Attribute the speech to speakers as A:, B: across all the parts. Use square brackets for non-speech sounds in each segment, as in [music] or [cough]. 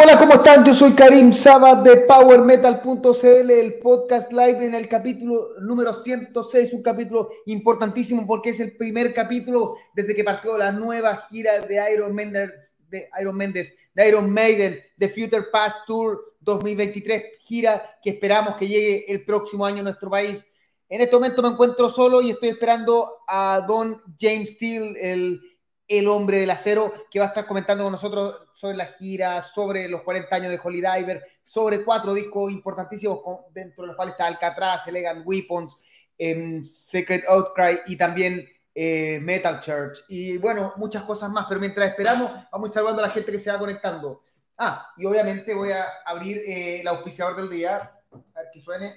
A: Hola, ¿cómo están? Yo soy Karim Sabat de PowerMetal.cl, el podcast live en el capítulo número 106, un capítulo importantísimo porque es el primer capítulo desde que partió la nueva gira de Iron Mendes, de Iron Mendes, de Iron Maiden, de Future Past Tour 2023, gira que esperamos que llegue el próximo año a nuestro país. En este momento me encuentro solo y estoy esperando a Don James Steele, el, el hombre del acero, que va a estar comentando con nosotros sobre la gira, sobre los 40 años de Holy Diver, sobre cuatro discos importantísimos dentro de los cuales está Alcatraz, Elegant Weapons, eh, Secret Outcry y también eh, Metal Church. Y bueno, muchas cosas más, pero mientras esperamos, vamos saludando a la gente que se va conectando. Ah, y obviamente voy a abrir eh, el auspiciador del día. A ver que suene.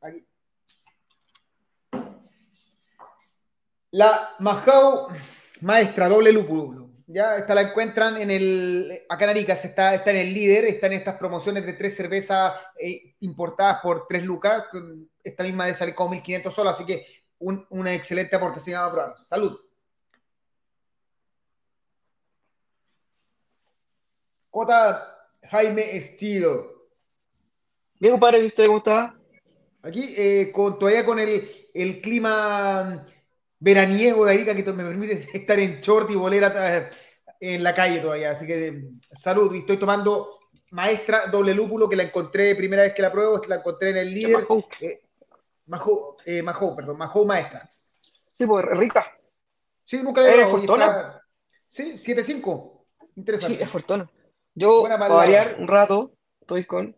A: Aquí. La Mahou Maestra Doble Lúpulo ya esta la encuentran en el. Acá en Arica está, está en el líder, está en estas promociones de tres cervezas eh, importadas por tres lucas. Esta misma de salir como 1500 solo, así que una excelente aportación a probar. Salud. Cota Jaime Estilo.
B: Bien, compadre, ¿usted cómo está?
A: Aquí, eh, con, todavía con el, el clima veraniego de Arica que me permite [laughs] estar en short y bolera en la calle todavía. Así que salud. Y estoy tomando maestra doble lúpulo que la encontré primera vez que la pruebo, la encontré en el líder. Majo, eh, Majo, perdón, Majo maestra.
B: Sí, pues rica.
A: Sí, nunca la he
B: ¿Es Fortuna?
A: Sí, 7-5. Interesante.
B: Sí, es Fortuna. Yo, para variar un rato, estoy con.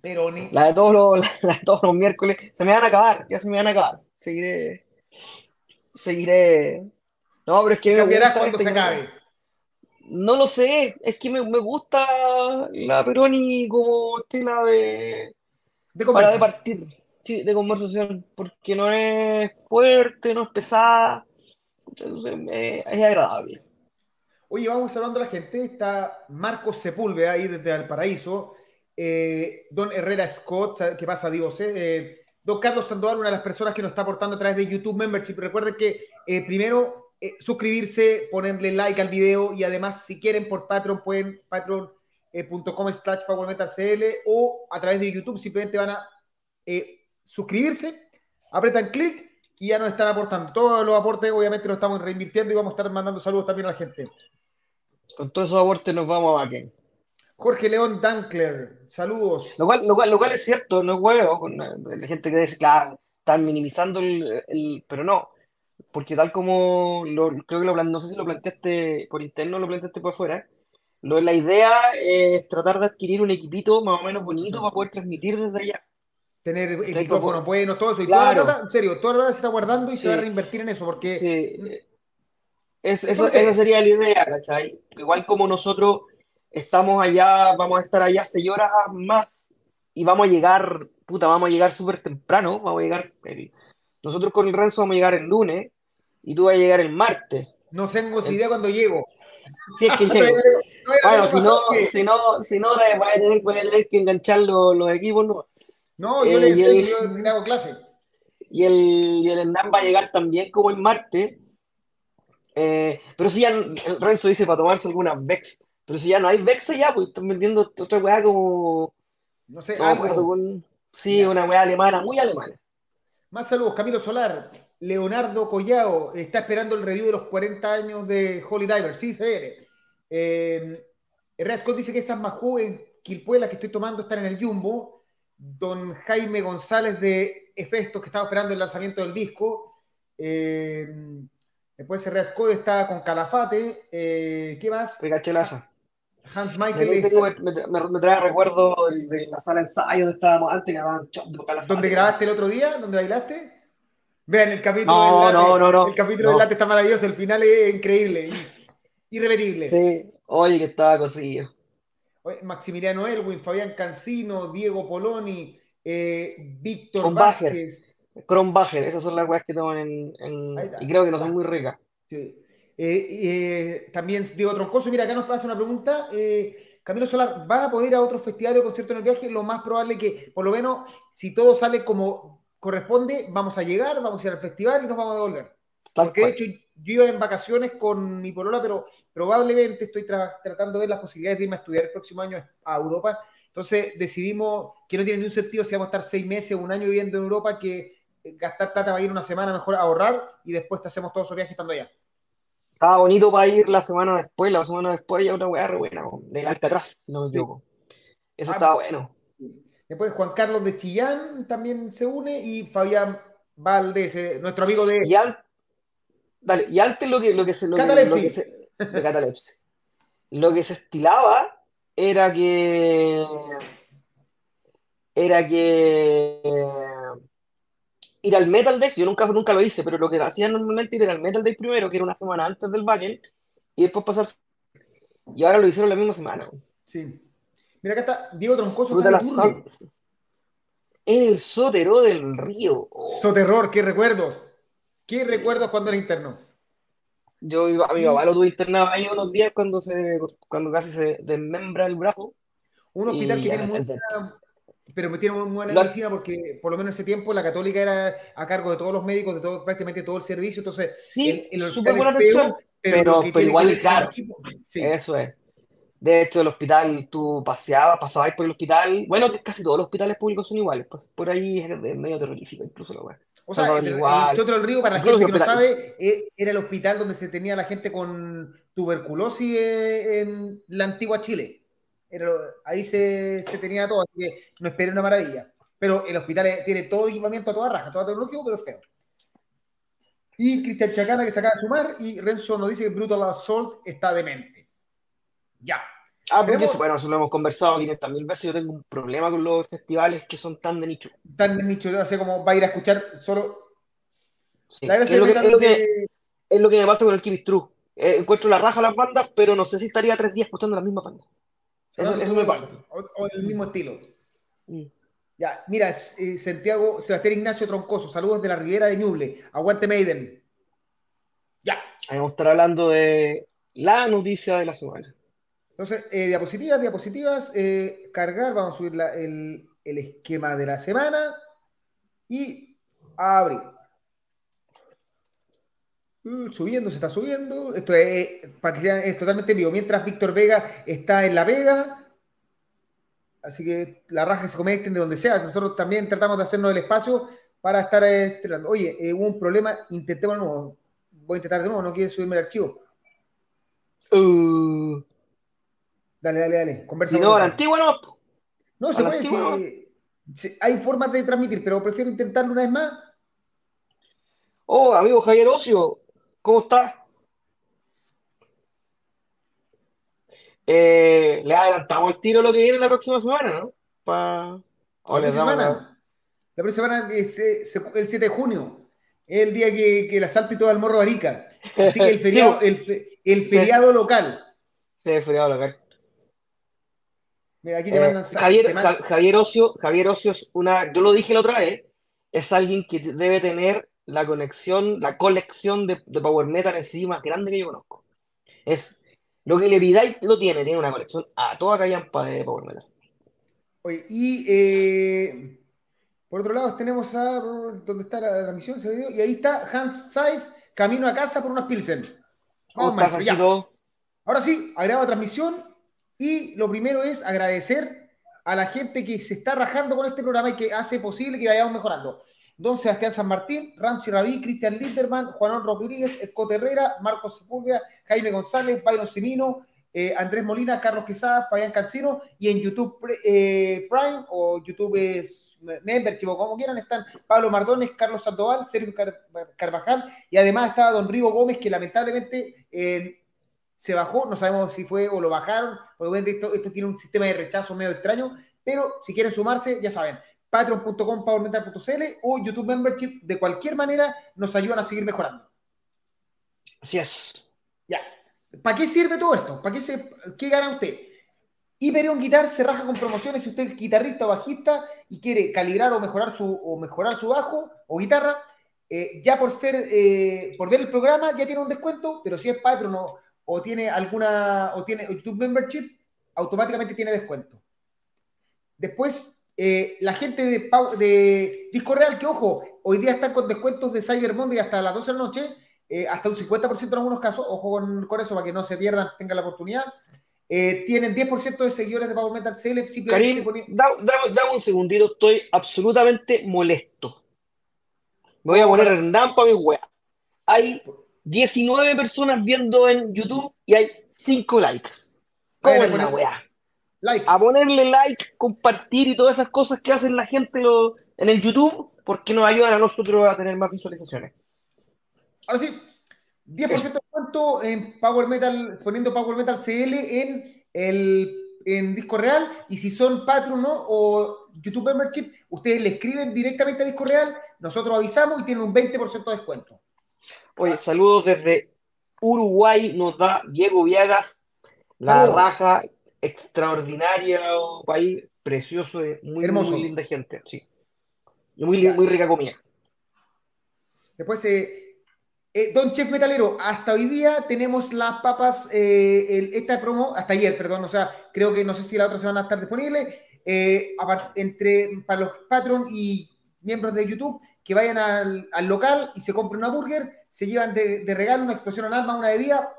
A: Pero ni...
B: La de todos los, [laughs] la de todos los miércoles. Se me van a acabar, ya se me van a acabar. Seguiré seguiré. No, pero es que.
A: cambiarás cuando este se acabe?
B: No lo sé, es que me, me gusta la Peroni como estela de.
A: De
B: para de partir, sí, de conversación, porque no es fuerte, no es pesada, entonces es agradable.
A: Oye, vamos hablando a la gente. Está Marcos Sepúlveda ahí desde el paraíso. Eh, Don Herrera Scott, ¿qué pasa, Dios? Eh, Don Carlos Sandoval, una de las personas que nos está aportando a través de YouTube Membership. Recuerden que eh, primero eh, suscribirse, ponerle like al video y además si quieren por Patreon pueden patreon.com slash powermetalcl o a través de YouTube simplemente van a eh, suscribirse, apretan clic y ya nos están aportando. Todos los aportes obviamente los estamos reinvirtiendo y vamos a estar mandando saludos también a la gente.
B: Con todos esos aportes nos vamos a Backen.
A: Jorge León Dankler, saludos.
B: Lo cual, lo cual, es cierto, no es huevo, con la gente que dice, claro, están minimizando el, pero no, porque tal como lo, creo que lo no sé si lo planteaste por interno o lo planteaste por afuera, lo, la idea es tratar de adquirir un equipito más o menos bonito para poder transmitir desde allá.
A: Tener el micrófono bueno, todo eso. Y toda la en serio, toda la verdad se está guardando y se va a reinvertir en eso, porque...
B: Sí. eso, esa sería la idea, ¿cachai? Igual como nosotros estamos allá, vamos a estar allá seis horas más y vamos a llegar, puta, vamos a llegar súper temprano, vamos a llegar, nosotros con el Renzo vamos a llegar el lunes y tú vas a llegar el martes.
A: No tengo idea cuando llego.
B: Si es que [laughs] llego. bueno, si no, si no, si no, voy a tener, voy a tener que enganchar los, los equipos. No,
A: no yo le enseño, yo hago clase.
B: Y el, y el Hernán va a llegar también como el martes. Eh, pero si ya el Renzo dice para tomarse algunas Vex. Pero si ya no hay Vexa ya, pues están vendiendo otra weá como.
A: No sé,
B: no algo. Con, sí, una weá alemana, muy alemana.
A: Más saludos, Camilo Solar. Leonardo Collao está esperando el review de los 40 años de Holy Diver. Sí, se viene. Eh, Scott dice que esas más en Quilpuela que estoy tomando están en el Jumbo. Don Jaime González de Efestos, que estaba esperando el lanzamiento del disco. Eh, después Scott está con Calafate. Eh, ¿Qué más?
B: Pegachelaza.
A: Hans Michael.
B: Me, me, trae recuerdo de la sala de ensayo donde estábamos antes.
A: ¿Dónde grabaste el otro día? ¿Dónde bailaste? Vean, el capítulo
B: no,
A: del
B: late. No, no, no.
A: El capítulo del late está maravilloso. El final es increíble. Irrepetible.
B: Sí, oye, que estaba cosillo.
A: Maximiliano Elwin, Fabián Cancino, Diego Poloni, eh, Víctor Vázquez.
B: Kronbacher, esas son las weas que toman en, en... y creo que no son muy ricas.
A: Sí. Eh, eh, también Diego Troncoso, mira, acá nos pasa una pregunta. Eh, Camilo Solar, ¿van a poder ir a otro festival o concierto en el viaje? Lo más probable que, por lo menos, si todo sale como corresponde, vamos a llegar, vamos a ir al festival y nos vamos a devolver. Porque de hecho, yo iba en vacaciones con mi polola, pero probablemente estoy tratando de ver las posibilidades de irme a estudiar el próximo año a Europa. Entonces decidimos que no tiene ni un sentido si vamos a estar seis meses o un año viviendo en Europa que gastar plata para ir una semana mejor a ahorrar y después te hacemos todos esos viajes estando allá.
B: Estaba bonito para ir la semana después, la semana después ya una weá re buena, del Alcatraz, si no me equivoco. Eso ah, estaba bueno.
A: Después Juan Carlos de Chillán también se une y Fabián Valdés, eh, nuestro amigo de.
B: Y, dale, y antes lo que, lo que se. Lo se, de catalepsia. lo que se estilaba era que. Era que. Ir al Metal Day, yo nunca, nunca lo hice, pero lo que hacían normalmente era al Metal Day primero, que era una semana antes del backend, y después pasar. Y ahora lo hicieron la misma semana.
A: Sí. Mira, acá está Diego Troncoso.
B: En el sotero del río.
A: Soterror, qué recuerdos. ¿Qué recuerdos cuando era interno?
B: Yo a mi papá lo tuve internado ahí unos días cuando se cuando casi se desmembra el brazo.
A: Un hospital que tiene buena, pero me tiene muy buena medicina porque por lo menos en ese tiempo la católica era a cargo de todos los médicos, de todo, prácticamente todo el servicio. Entonces,
B: sí, súper buena atención, pero, pero, igual claro. Eso es. De hecho, el hospital, tú paseabas, pasabas por el hospital. Bueno, casi todos los hospitales públicos son iguales. Pues, por ahí es medio terrorífico, incluso la web.
A: O sea, el, Teatro del Río, para la gente que no sabe, eh, era el hospital donde se tenía la gente con tuberculosis eh, en la antigua Chile. Ahí se, se, tenía todo, así que no esperé una maravilla. Pero el hospital tiene todo equipamiento a toda raja, todo tecnológico, pero feo. Y Cristian Chacana que se acaba de sumar, y Renzo nos dice que Brutal Assault está demente. Ya.
B: Ah, porque bueno, eso lo hemos conversado 500 mil veces. Yo tengo un problema con los festivales que son tan de nicho.
A: Tan de nicho, no sé cómo va a ir a escuchar solo.
B: es, lo que, es, lo que, me pasa con el Kibis True. Eh, encuentro la raja a las bandas, pero no sé si estaría tres días escuchando la misma banda.
A: Eso, me pasa. O, el mismo estilo. Mm. Ya, mira, eh, Santiago, Sebastián Ignacio Troncoso, saludos de la Ribera de Ñuble. Aguante Maiden.
B: Ya. vamos a estar hablando de la noticia de la semana.
A: Entonces, eh, diapositivas, diapositivas, eh, cargar, vamos a subir el, esquema de la semana y abrir. Mm, subiendo, se está subiendo. Esto es, es totalmente vivo. Mientras Víctor Vega está en La Vega, así que la raja se conecten de donde sea. Nosotros también tratamos de hacernos el espacio para estar estrenando. Oye, eh, hubo un problema, intentemos de nuevo. Voy a intentar de nuevo, no quiere subirme el archivo. Uh. Dale, dale, dale.
B: Conversa si no, la antigua no.
A: No, se puede. hay formas de transmitir, pero prefiero intentarlo una vez más.
B: Oh, amigo Javier Ocio, ¿cómo estás? Eh, le adelantamos el tiro lo que viene la próxima semana, ¿no?
A: la, próxima semana. la próxima semana es el 7 de junio. Es el día que, que el asalto y todo el morro barica. Así que el [laughs] feriado, el, feriado local.
B: Sí, el feriado local. Eh, Javier, Javier, Ocio, Javier Ocio es una, yo lo dije la otra vez, es alguien que debe tener la conexión, la colección de, Power Metal en sí más grande que yo conozco. Es lo que le pidáis lo tiene, tiene una colección a toda callampa de Power Metal.
A: Oye, y eh, por otro lado tenemos a ¿dónde está la, transmisión? y ahí está Hans Saiz, camino a casa por unas Pilsen. Ahora sí, agrega transmisión y lo primero es agradecer a la gente que se está rajando con este programa y que hace posible que vayamos mejorando. Don Sebastián San Martín, Ramsey Rabí, Cristian Linderman, Juanón Rodríguez, Scott Herrera, Marcos Sepúlveda, Jaime González, Byron Simino, eh, Andrés Molina, Carlos Quesada, Fabián Cancino y en YouTube eh, Prime o YouTube Membership o como quieran están Pablo Mardones, Carlos Sandoval, Sergio Carvajal y además está Don Rigo Gómez que lamentablemente eh, se bajó, no sabemos si fue o lo bajaron, porque esto, esto tiene un sistema de rechazo medio extraño, pero si quieren sumarse, ya saben, patreon.com, powermental.cl o YouTube Membership, de cualquier manera, nos ayudan a seguir mejorando.
B: Así es.
A: Ya. ¿Para qué sirve todo esto? ¿Para qué, se, qué gana usted? Hyperion Guitar se raja con promociones si usted es guitarrista o bajista y quiere calibrar o mejorar su, o mejorar su bajo o guitarra. Eh, ya por ser, eh, por ver el programa ya tiene un descuento, pero si es Patreon o, o tiene alguna, o tiene YouTube Membership, automáticamente tiene descuento. Después, eh, la gente de, de, Disco Real, que ojo, hoy día están con descuentos de Cyber Monday hasta las 12 de la noche, eh, hasta un 50% en algunos casos, ojo con, con, eso para que no se pierdan, tengan la oportunidad. Eh, tienen 10% de seguidores de Power Metal CL.
B: Karim, dame da, un segundito, estoy absolutamente molesto. Me voy a poner Hernán para mi wea. Hay 19 personas viendo en YouTube y hay 5 likes. ¿Cómo es la wea? Like. A ponerle like, compartir y todas esas cosas que hacen la gente en el YouTube, porque nos ayudan a nosotros a tener más visualizaciones.
A: Ahora sí, 10% de cuánto en Power Metal, poniendo Power Metal CL en el en Disco Real y si son Patreon o YouTube Membership, ustedes le escriben directamente a Disco Real, nosotros avisamos y tienen un 20% de descuento.
B: Oye, saludos desde Uruguay, nos da Diego Viagas, la raja extraordinaria, país precioso, muy, Hermoso. muy linda gente, sí. muy, muy rica comida.
A: Después, eh, eh, Don Chef Metalero, hasta hoy día tenemos las papas, eh, esta promo, hasta ayer, perdón, o sea, creo que no sé si la otra semana va a estar disponible, entre, para los Patreon y miembros de YouTube, que vayan al, local y se compren una burger, se llevan de, regalo una explosión anal más una bebida,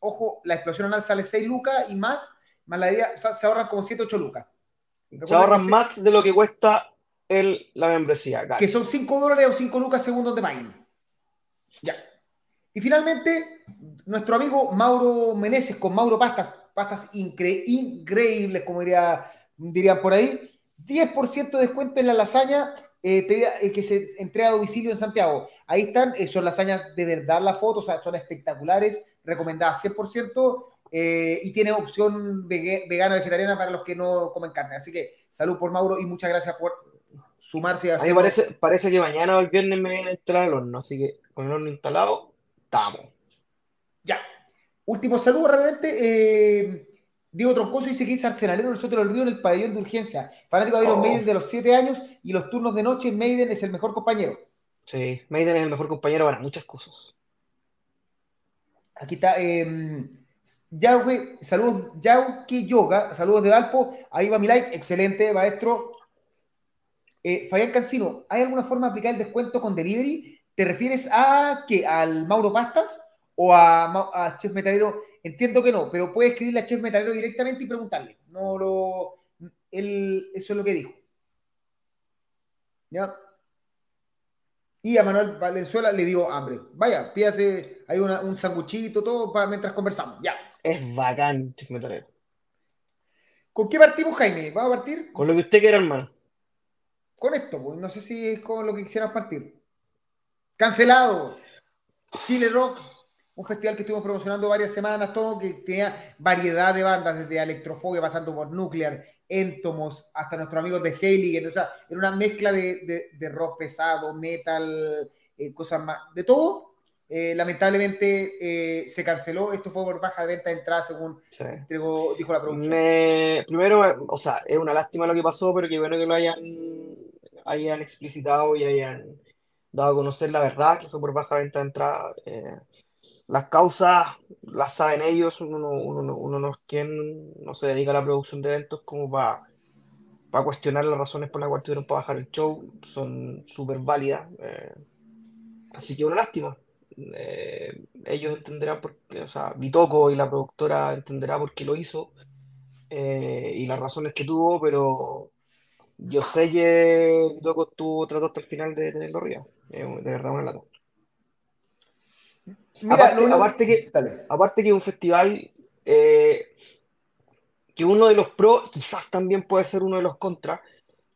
A: ojo, la explosión anal sale 6 lucas y más, más la bebida, o sea, se ahorran como 7, 8 lucas.
B: Se ahorran más de lo que cuesta el, la membresía.
A: Que son 5 dólares o 5 lucas según donde paguen. Ya. Y finalmente, nuestro amigo Mauro Meneses con Mauro Pastas, pastas increíbles, como diría, dirían por ahí, 10% de descuento en la lasaña eh, eh, que se entrega a domicilio en Santiago. Ahí están, eh, son lasañas de verdad las fotos, son espectaculares, recomendadas 100%. Y tiene opción vegana vegetariana para los que no comen carne. Así que salud por Mauro y muchas gracias por sumarse
B: a... A mí parece, parece que mañana o el viernes me viene a instalar el horno, así que con el horno instalado, estamos.
A: Ya. Último saludo, realmente. Eh, Diego Troncoso dice que es arsenalero nosotros lo olvido en el pabellón de urgencia. Fanático de Iron oh. Maiden de los 7 años y los turnos de noche, Maiden es el mejor compañero.
B: Sí, Maiden es el mejor compañero para muchas cosas.
A: Aquí está. Eh, Yahweh, saludos, Yauke Yoga, saludos de Valpo. Ahí va mi like, excelente, maestro. Eh, Fabián Cancino, ¿hay alguna forma de aplicar el descuento con delivery? ¿Te refieres a qué? ¿Al Mauro Pastas o a, Chef Metalero? Entiendo que no, pero puedes escribirle a Chef Metalero directamente y preguntarle. No lo. Él, eso es lo que dijo. ¿Ya? Y a Manuel Valenzuela le digo hambre. Vaya, pídase, hay un sanguchito, todo para mientras conversamos. Ya.
B: Es bacán, Chef Metalero.
A: ¿Con qué partimos, Jaime? ¿Va a partir?
B: Con lo que usted quiera, hermano.
A: Con esto, pues no sé si es con lo que quisieras partir. Cancelado. Chile Rock, un festival que estuvimos promocionando varias semanas, todo que tenía variedad de bandas, desde Electrofobia, pasando por Nuclear, Entomos, hasta nuestros amigos de Heiligen, o sea, era una mezcla de, rock pesado, metal, eh, cosas más, de todo. Eh, lamentablemente eh, se canceló, esto fue por baja de venta de entrada, según dijo la producción.
B: primero, o sea, es una lástima lo que pasó, pero qué bueno que lo hayan, hayan explicitado y hayan dado a conocer la verdad, que fue por baja venta de entrada. Eh, las causas las saben ellos, uno, uno, uno no es quien no se dedica a la producción de eventos como para para cuestionar las razones por las cuales tuvieron para bajar el show, son súper válidas. Eh, así que una lástima. Eh, ellos entenderán por qué, o sea, Bitoco y la productora entenderá por qué lo hizo y las razones que tuvo, pero yo sé que Bitoco estuvo tratando hasta el final de tenerlo arriba de verdad una lata. aparte, que, aparte que un festival eh, que uno de los pros quizás también puede ser uno de los contras,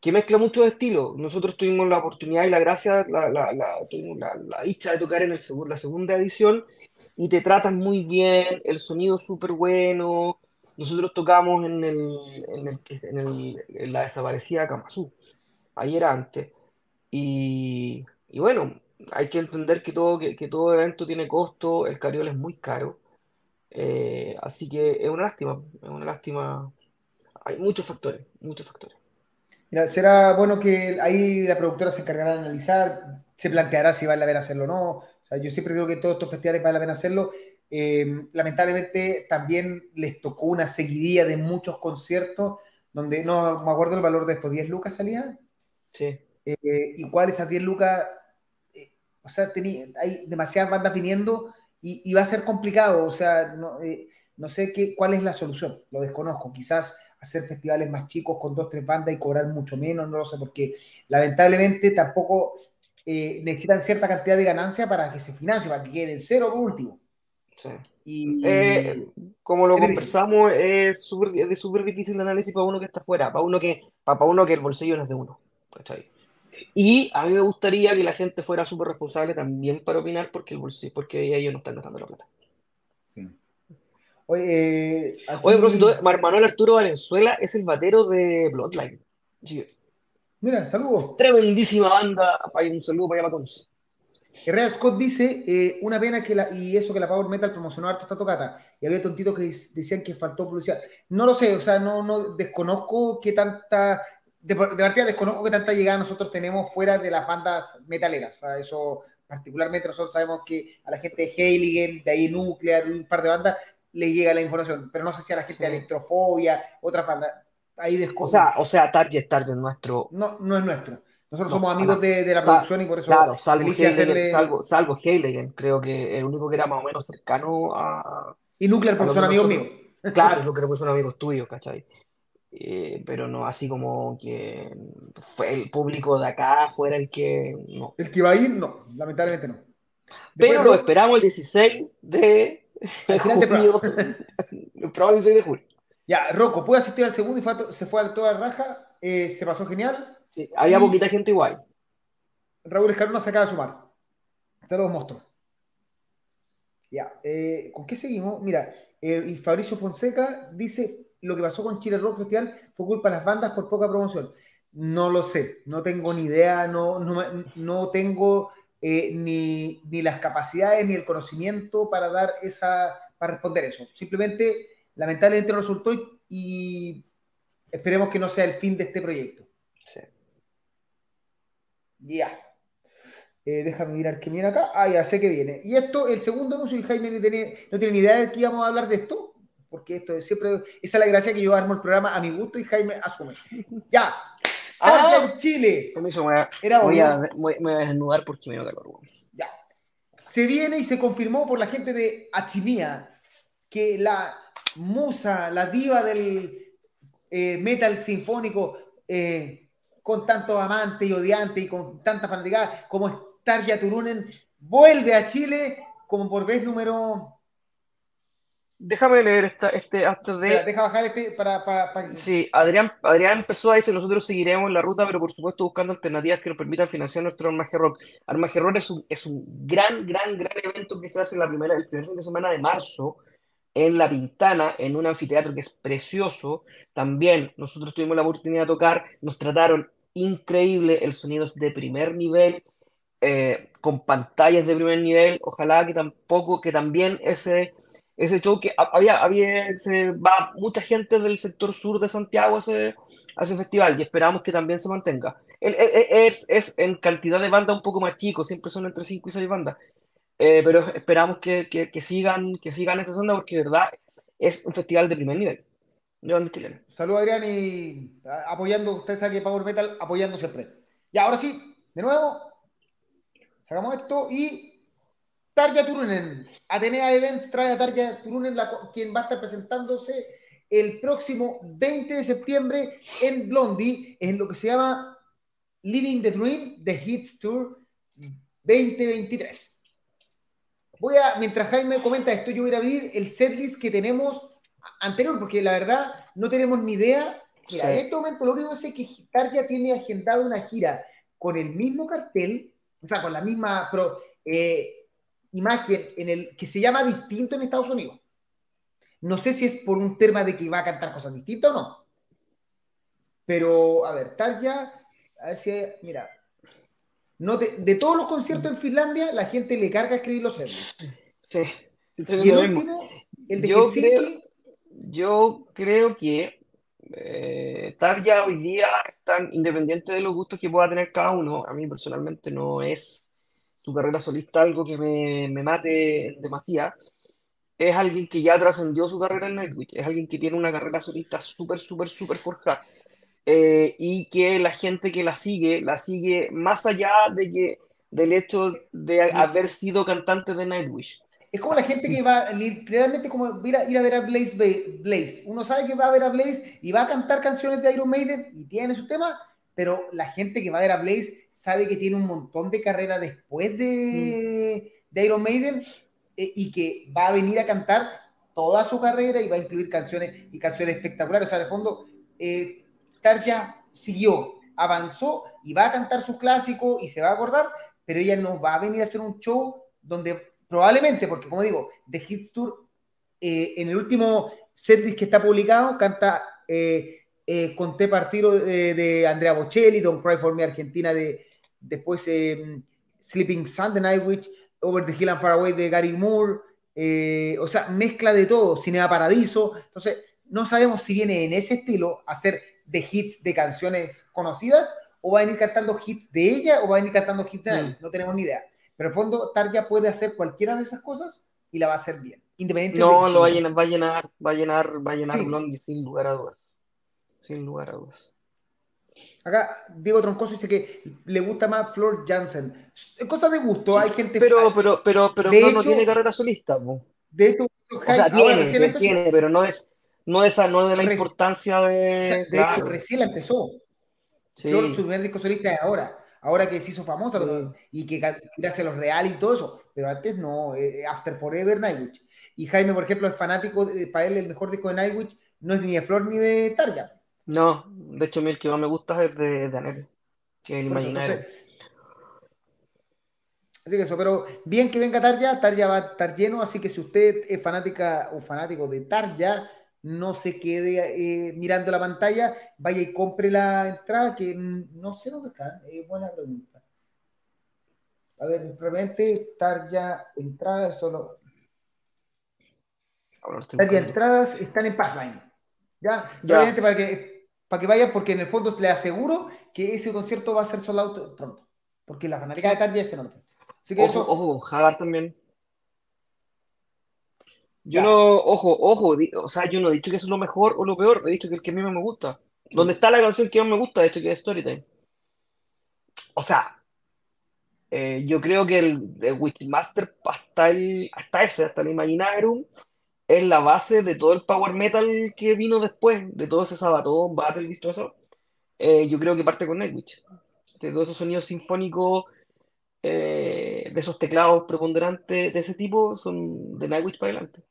B: que mezcla muchos estilos. Nosotros tuvimos la oportunidad y la gracia, la, la, la, la dicha de tocar en el, la segunda edición y te tratan muy bien, el sonido súper bueno. Nosotros tocamos en, el, en, el, en, el, en la desaparecida Kamazú, ayer antes. Y, y bueno, hay que entender que todo, que, todo evento tiene costo, el cariol es muy caro, eh, así que es una lástima, es una lástima. Hay muchos factores, muchos factores.
A: Mira, será bueno que ahí la productora se encargará de analizar, se planteará si vale la pena hacerlo o no. O sea, yo siempre creo que todos estos festivales vale la pena hacerlo. Eh, lamentablemente también les tocó una seguidilla de muchos conciertos donde no me acuerdo el valor de estos 10 lucas salía.
B: Sí.
A: Eh, igual esas 10 lucas o sea, hay demasiadas bandas viniendo y, va a ser complicado, o sea, no, eh, no sé qué, cuál es la solución, lo desconozco, quizás hacer festivales más chicos con dos, tres bandas y cobrar mucho menos, no lo sé, porque lamentablemente tampoco eh, necesitan cierta cantidad de ganancia para que se financie, para que quede en cero por último.
B: Sí. Y, eh, como lo conversamos, es súper difícil el análisis para uno que está fuera, para uno que, para uno que el bolsillo no es de uno. Y a mí me gustaría que la gente fuera súper responsable también para opinar porque el bolsillo, porque ellos no están gastando la plata.
A: Oye,
B: eh, Manuel Arturo Valenzuela es el batero de Bloodline.
A: Mira, saludos.
B: Tremendísima banda. Un saludo para allá para
A: Herrera Scott dice, eh, una pena que la, y eso que la Power Metal promocionó harto esta tocata, y había tontitos que decían que faltó publicidad. No lo sé, o sea, no, no desconozco qué tanta, de, partida desconozco qué tanta llegada nosotros tenemos fuera de las bandas metaleras. O sea, eso particularmente nosotros sabemos que a la gente de Heiligen, de ahí Nuclear, un par de bandas, le llega la información, pero no sé si a la gente de Electrofobia, otras bandas, ahí desconozco.
B: O sea, o sea, Target, Target nuestro.
A: No, no es nuestro. Nosotros somos amigos de, de, la producción y por eso.
B: Claro, salvo Heiligen, salvo, creo que el único que era más o menos cercano a.
A: Y Nuclear, porque son amigos míos.
B: Claro, [laughs] Nuclear, porque son amigos tuyos, ¿cachai? Eh, pero no así como que fue el público de acá fuera el que. No.
A: El que va a ir, no, lamentablemente no.
B: pero lo esperamos el 16 de. [laughs] junio, [laughs] probablemente el 16 de julio.
A: Ya, Rocco, puede asistir al segundo y se fue a toda raja. Eh, se pasó genial.
B: Sí, había poquita gente igual.
A: Raúl Escarona se acaba de sumar. Está los monstruos. Ya, eh, ¿con qué seguimos? Mira, eh, y Fabricio Fonseca dice, lo que pasó con Chile Rock Festival fue culpa de las bandas por poca promoción. No lo sé, no tengo ni idea, no, no, tengo eh, ni, ni, las capacidades ni el conocimiento para dar esa, para responder eso. Simplemente, lamentablemente no resultó y esperemos que no sea el fin de este proyecto. Sí. Ya. Eh, déjame mirar que viene acá. Ah, ya sé que viene. Y esto, el segundo anuncio, y Jaime no tiene, no tiene ni idea de que íbamos a hablar de esto, porque esto es siempre, esa es la gracia que yo armo el programa a mi gusto y Jaime asume. Ya. Ah, en Chile.
B: Era voy, a, voy, me voy a desnudar porque me dio calor.
A: Ya. Se viene y se confirmó por la gente de Achimía que la musa, la diva del eh, metal sinfónico, eh, con tantos amantes y odiantes y con tanta fanaticada como es Tarja Turunen, vuelve a Chile como por vez número.
B: Déjame leer esta, este acto de.
A: deja bajar este para,
B: Sí, Adrián, Adrián empezó a decir: nosotros seguiremos la ruta, pero por supuesto buscando alternativas que nos permitan financiar nuestro Armaje Rock. Armaje Rock es un, es un gran, gran, gran evento que se hace la primera, el primer fin de semana de marzo en La Pintana, en un anfiteatro que es precioso. También nosotros tuvimos la oportunidad de tocar, nos trataron increíble, el sonido es de primer nivel, eh, con pantallas de primer nivel. Ojalá que tampoco, que también ese, ese show que había, había se va mucha gente del sector sur de Santiago a ese, festival y esperamos que también se mantenga. Es, es, en cantidad de bandas un poco más chico, siempre son entre 5 y 6 bandas. Eh, pero esperamos que, que, sigan, que sigan esa onda porque, de verdad, es un festival de primer nivel.
A: Saludos, Adrián, y apoyando, usted sabe que Power Metal apoyando siempre. Y ahora sí, de nuevo, sacamos esto y Tarja Turunen. Atenea Events trae a Tarja Turunen, quien va a estar presentándose el próximo 20 de septiembre en Blondie, en lo que se llama Living the Dream, The Hits Tour 2023. Voy a, mientras Jaime comenta esto, yo voy a abrir el setlist que tenemos anterior, porque la verdad no tenemos ni idea. Mira, en este momento lo único que sé es que Tarja tiene agendado una gira con el mismo cartel, o sea, con la misma eh, imagen en el que se llama distinto en Estados Unidos. No sé si es por un tema de que va a cantar cosas distintas o no. Pero, a ver, Tarja, a ver si, mira, no de todos los conciertos en Finlandia, la gente le carga escribir los series.
B: Sí.
A: Y el último, el de
B: yo creo, yo creo que eh, Tarja hoy día, tan independiente de los gustos que pueda tener cada uno, a mí personalmente no es su carrera solista algo que me, me mate demasiado. Es alguien que ya trascendió su carrera en Nightwish, es alguien que tiene una carrera solista súper, súper, súper forjada. Eh, y que la gente que la sigue, la sigue más allá de que del hecho de haber sido cantante de Nightwish.
A: Es como la gente que va, literalmente, como ir a, ir a ver a Blaze, Blaze. Uno sabe que va a ver a Blaze y va a cantar canciones de Iron Maiden y tiene su tema, pero la gente que va a ver a Blaze sabe que tiene un montón de carrera después de, mm. de Iron Maiden eh, y que va a venir a cantar toda su carrera y va a incluir canciones y canciones espectaculares. O sea, de fondo, eh, Tarja siguió, avanzó y va a cantar sus clásicos y se va a acordar, pero ella no va a venir a hacer un show donde Probablemente, porque como digo, The Hits Tour, eh, en el último setlist que está publicado, canta eh, eh, Conté Partido de, Andrea Bocelli, Don't Cry For Me Argentina, de, después Sleeping Sun de Nightwish, Over the Hill and Far Away de Gary Moore, o sea, mezcla de todo, Cinema Paradiso, entonces no sabemos si viene en ese estilo a hacer de hits de canciones conocidas o va a venir cantando hits de ella o va a venir cantando hits de mm. nadie, no tenemos ni idea. Pero en el fondo, Tarja puede hacer cualquiera de esas cosas y la va a hacer bien. Independiente
B: no, lo va a llenar, va a llenar, va a llenar, va a llenar Blondie sin lugar a dudas. Sin lugar a dudas.
A: Acá Diego Troncoso dice que le gusta más Flor Jansen. Cosas de gusto, hay gente.
B: Pero, pero, pero, pero Flor no tiene carrera solista.
A: De hecho,
B: o sea, tiene, tiene, pero no es, no es, no de la importancia de.
A: de hecho, recién la empezó. Flor, su primer disco solista es ahora ahora que se hizo famosa y que hace los real y todo eso, pero antes no, eh, eh, After Forever, Nightwish. Y Jaime, por ejemplo, es fanático, para él el mejor disco de Nightwish no es ni de Flor ni de Tarja.
B: No, de hecho, a mí el que más me gusta es de, de que es el imaginario.
A: Así que eso, pero bien que venga Tarja, Tarja va a estar lleno, así que si usted es fanática o fanático de Tarja, no se quede eh, mirando la pantalla, vaya y compre la entrada, que no sé dónde está, es buena pregunta. A ver, simplemente estar ya entradas solo. Estar entradas están en Passline. ¿Ya? ya. para que, para que vayan, porque en el fondo le aseguro que ese concierto va a ser solo out pronto. Porque la fanática de Tarja es enorme.
B: Así que ojo, eso... ojo, también. Yo no, ojo, ojo, o sea, yo no he dicho que es lo mejor o lo peor, he dicho que el que a mí me gusta. ¿Dónde está la canción que más me gusta, de hecho, que es Storytime. O sea, eh, yo creo que el de Witchmaster hasta, el, hasta ese, hasta el Imaginarium, es la base de todo el power metal que vino después, de todo ese Sabaton, Battle, visto eso. Eh, yo creo que parte con Nightwish. De todos esos sonidos sinfónicos, eh, de esos teclados preponderantes de ese tipo, son de Nightwish para adelante.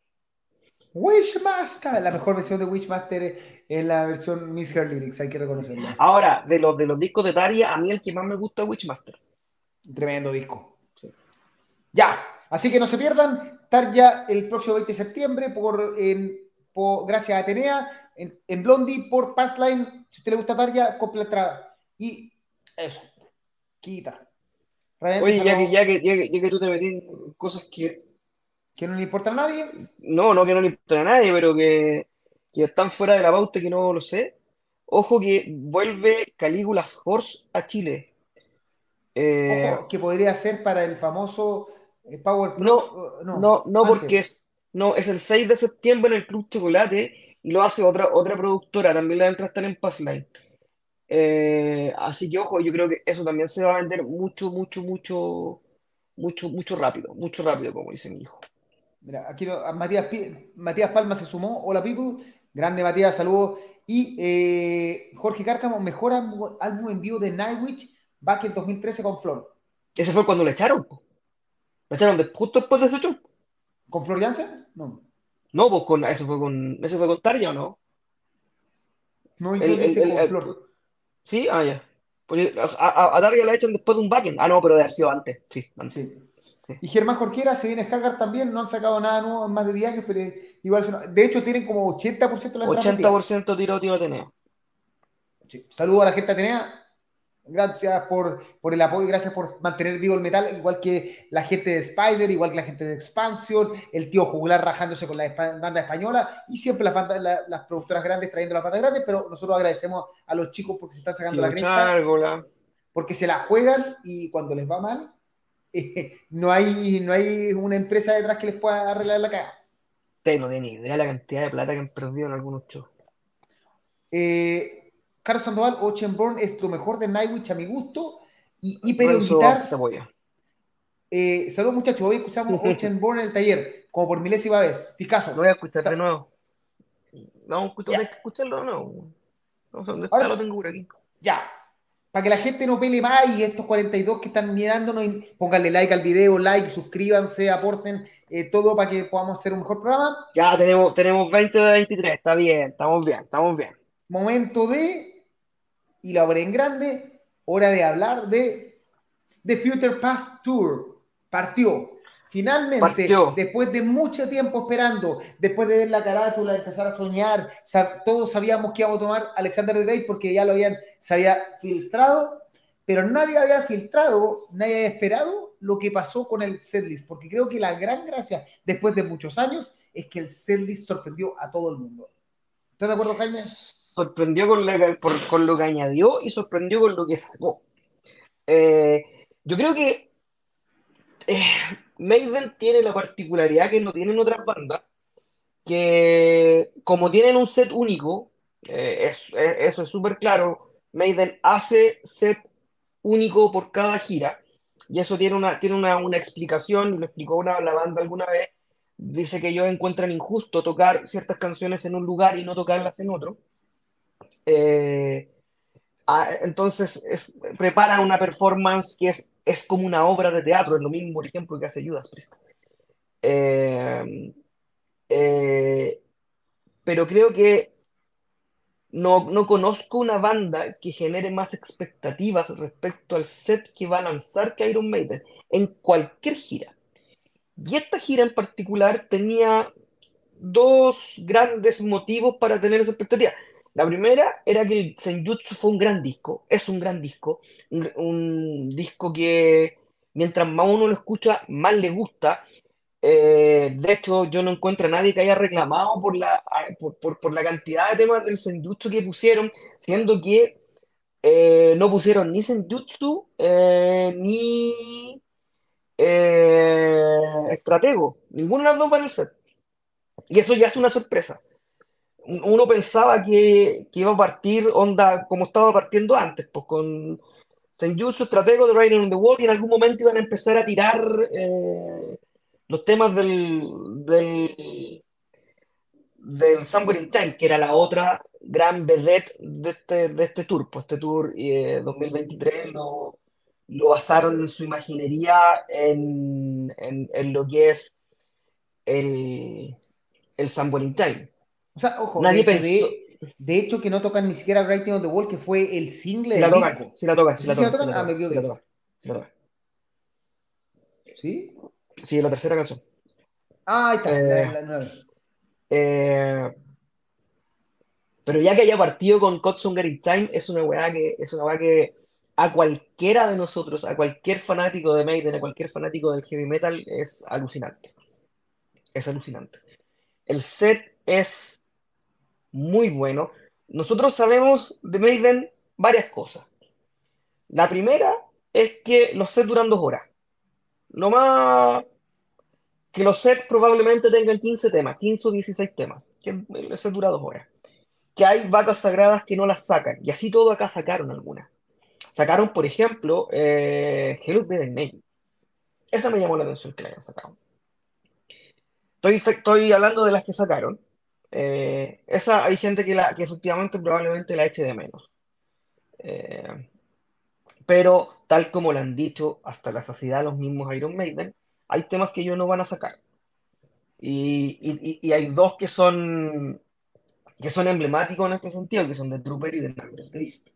A: Wishmaster, la mejor versión de Wishmaster es la versión Miss Her Lyrics, hay que reconocerlo.
B: Ahora, de los, de los discos de Taria, a mí el que más me gusta es Wishmaster.
A: Tremendo disco. Ya, así que no se pierdan, Tarja el próximo 20 de septiembre por, gracias a Atenea, en, Blondie por Passline. Si usted le gusta Tarja, completa Y eso, quita.
B: Oye, ya que, ya, que, ya, que, tú te metí cosas que
A: ¿Que no le importa a nadie?
B: No, no que no le importa a nadie, pero que, están fuera de la pauta que no lo sé. Ojo que vuelve Calígulas Horse a Chile.
A: Eh, Ojo, que podría ser para el famoso Power
B: Pro. Uh, no, no, no, porque es, no, es el 6 de septiembre en el Club Chocolate y lo hace otra, otra productora, también la entra a estar en Passline. Eh, así que ojo, yo creo que eso también se va a vender mucho, mucho, mucho, mucho, mucho rápido, mucho rápido, como dice mi hijo.
A: Mira, aquí Matías, Matías Palma se sumó. Hola, people. Grande Matías, saludos. Y eh, Jorge Cárcamo, mejor álbum en vivo de Nightwish, back en 2013 con Flor.
B: Ese fue cuando le echaron. ¿Lo echaron justo después de ese show?
A: ¿Con Flor Jansen? No.
B: No, pues con, eso fue con, ese fue con Tarja o no?
A: No, el, el, con Flor.
B: Sí, ah, ya. Pues, a, a, Tarja la echan después de un backend. Ah, no, pero de haber sido antes. Sí, antes.
A: Sí. Y Germán Jorquera, se viene Haggard también, no han sacado nada nuevo en más de 10 años, pero igual, de hecho tienen como 80% de la
B: 80% tiro tío Atenea.
A: Sí. Saludos a la gente Atenea. Gracias por, por el apoyo y gracias por mantener vivo el metal, igual que la gente de Spider, igual que la gente de Expansion, el tío jugular rajándose con la banda española y siempre las, las productoras grandes trayendo las bandas grandes, pero nosotros agradecemos a los chicos porque se están sacando la cresta, porque se la juegan y cuando les va mal, [laughs] no, hay, no hay una empresa detrás que les pueda arreglar la cara.
B: Usted no tiene ni idea la cantidad de plata que han perdido en algunos shows.
A: Eh, Carlos Sandoval, Ocean Born es lo mejor de Nightwish a mi gusto. Y, invitar, Eh, saludos muchachos, hoy escuchamos [laughs] Ocean Born en el taller, como por milésima vez. Picasso.
B: Lo voy a escuchar de nuevo. No, hay que escucharlo nuevo. No sé dónde está, lo tengo por aquí.
A: Ya, para que la gente no pele más y estos 42 que están mirándonos, pónganle like al video, like, suscríbanse, aporten eh, todo para que podamos hacer un mejor programa.
B: Ya tenemos, tenemos 20 de 23, está bien, estamos bien, estamos bien.
A: Momento de, y la obra en grande, hora de hablar de The Future Pass Tour. Partió. Finalmente, después de mucho tiempo esperando, después de ver la carátula, empezar a soñar, todos sabíamos que íbamos a tomar Alexander the Great porque ya lo habían, se había filtrado, pero nadie había filtrado, nadie había esperado lo que pasó con el setlist, porque creo que la gran gracia, después de muchos años, es que el setlist sorprendió a todo el mundo. ¿Estás de acuerdo, Jaime?
B: Sorprendió con, con lo que añadió y sorprendió con lo que sacó. Eh, yo creo que eh, Maiden tiene la particularidad que no tienen otras bandas, que como tienen un set único, eh, eso es súper claro, Maiden hace set único por cada gira, y eso tiene una, tiene una, explicación, lo explicó una, la banda alguna vez, dice que ellos encuentran injusto tocar ciertas canciones en un lugar y no tocarlas en otro. Eh, entonces preparan una performance que es es como una obra de teatro, es lo mismo, por ejemplo, que hace Judas Priest. Eh, eh, pero creo que no, no, conozco una banda que genere más expectativas respecto al set que va a lanzar que Iron Maiden en cualquier gira. Y esta gira en particular tenía dos grandes motivos para tener esa expectativa. La primera era que el Senjutsu fue un gran disco, es un gran disco, un, disco que mientras más uno lo escucha, más le gusta. Eh, de hecho, yo no encuentro a nadie que haya reclamado por la, por, la cantidad de temas del Senjutsu que pusieron, siendo que eh, no pusieron ni Senjutsu eh, ni Estratego, ninguno de las dos van a ser. Y eso ya es una sorpresa uno pensaba que, iba a partir onda como estaba partiendo antes, pues con Senjutsu, Estratego de Riding on the Wall, y en algún momento iban a empezar a tirar eh, los temas del, del, del Somewhere in Time, que era la otra gran vedette de este, de este tour. Pues este tour 2023 eh, lo, lo, basaron en su imaginería en, en, lo que es el, el Somewhere in Time.
A: O sea, ojo, Nadie de, De, hecho, que no tocan ni siquiera Writing on the Wall, que fue el single.
B: Sí, la tocan, sí la tocan, sí la tocan.
A: Ah, me equivoqué.
B: ¿Sí? Sí, la tercera canción.
A: Ah, ahí está, la, nueva.
B: Eh, pero ya que haya partido con Kotsunger in Time, es una weá que, es una weá que a cualquiera de nosotros, a cualquier fanático de Maiden, a cualquier fanático del heavy metal, es alucinante. Es alucinante. El set es muy bueno. Nosotros sabemos de Maiden varias cosas. La primera es que los sets duran dos horas. No más que los sets probablemente tengan 15 temas, 15 o 16 temas. Que el set dura dos horas. Que hay vacas sagradas que no las sacan. Y así todo acá sacaron algunas. Sacaron, por ejemplo, eh, Hello Name. Esa me llamó la atención que la hayan sacado. Estoy, estoy hablando de las que sacaron. Eh, esa hay gente que, la, que efectivamente probablemente la eche de menos. Eh, pero tal como lo han dicho hasta la saciedad los mismos Iron Maiden, hay temas que ellos no van a sacar. Y, y, hay dos que son que son emblemáticos en este sentido, que son de Trooper y de Numbers Beast.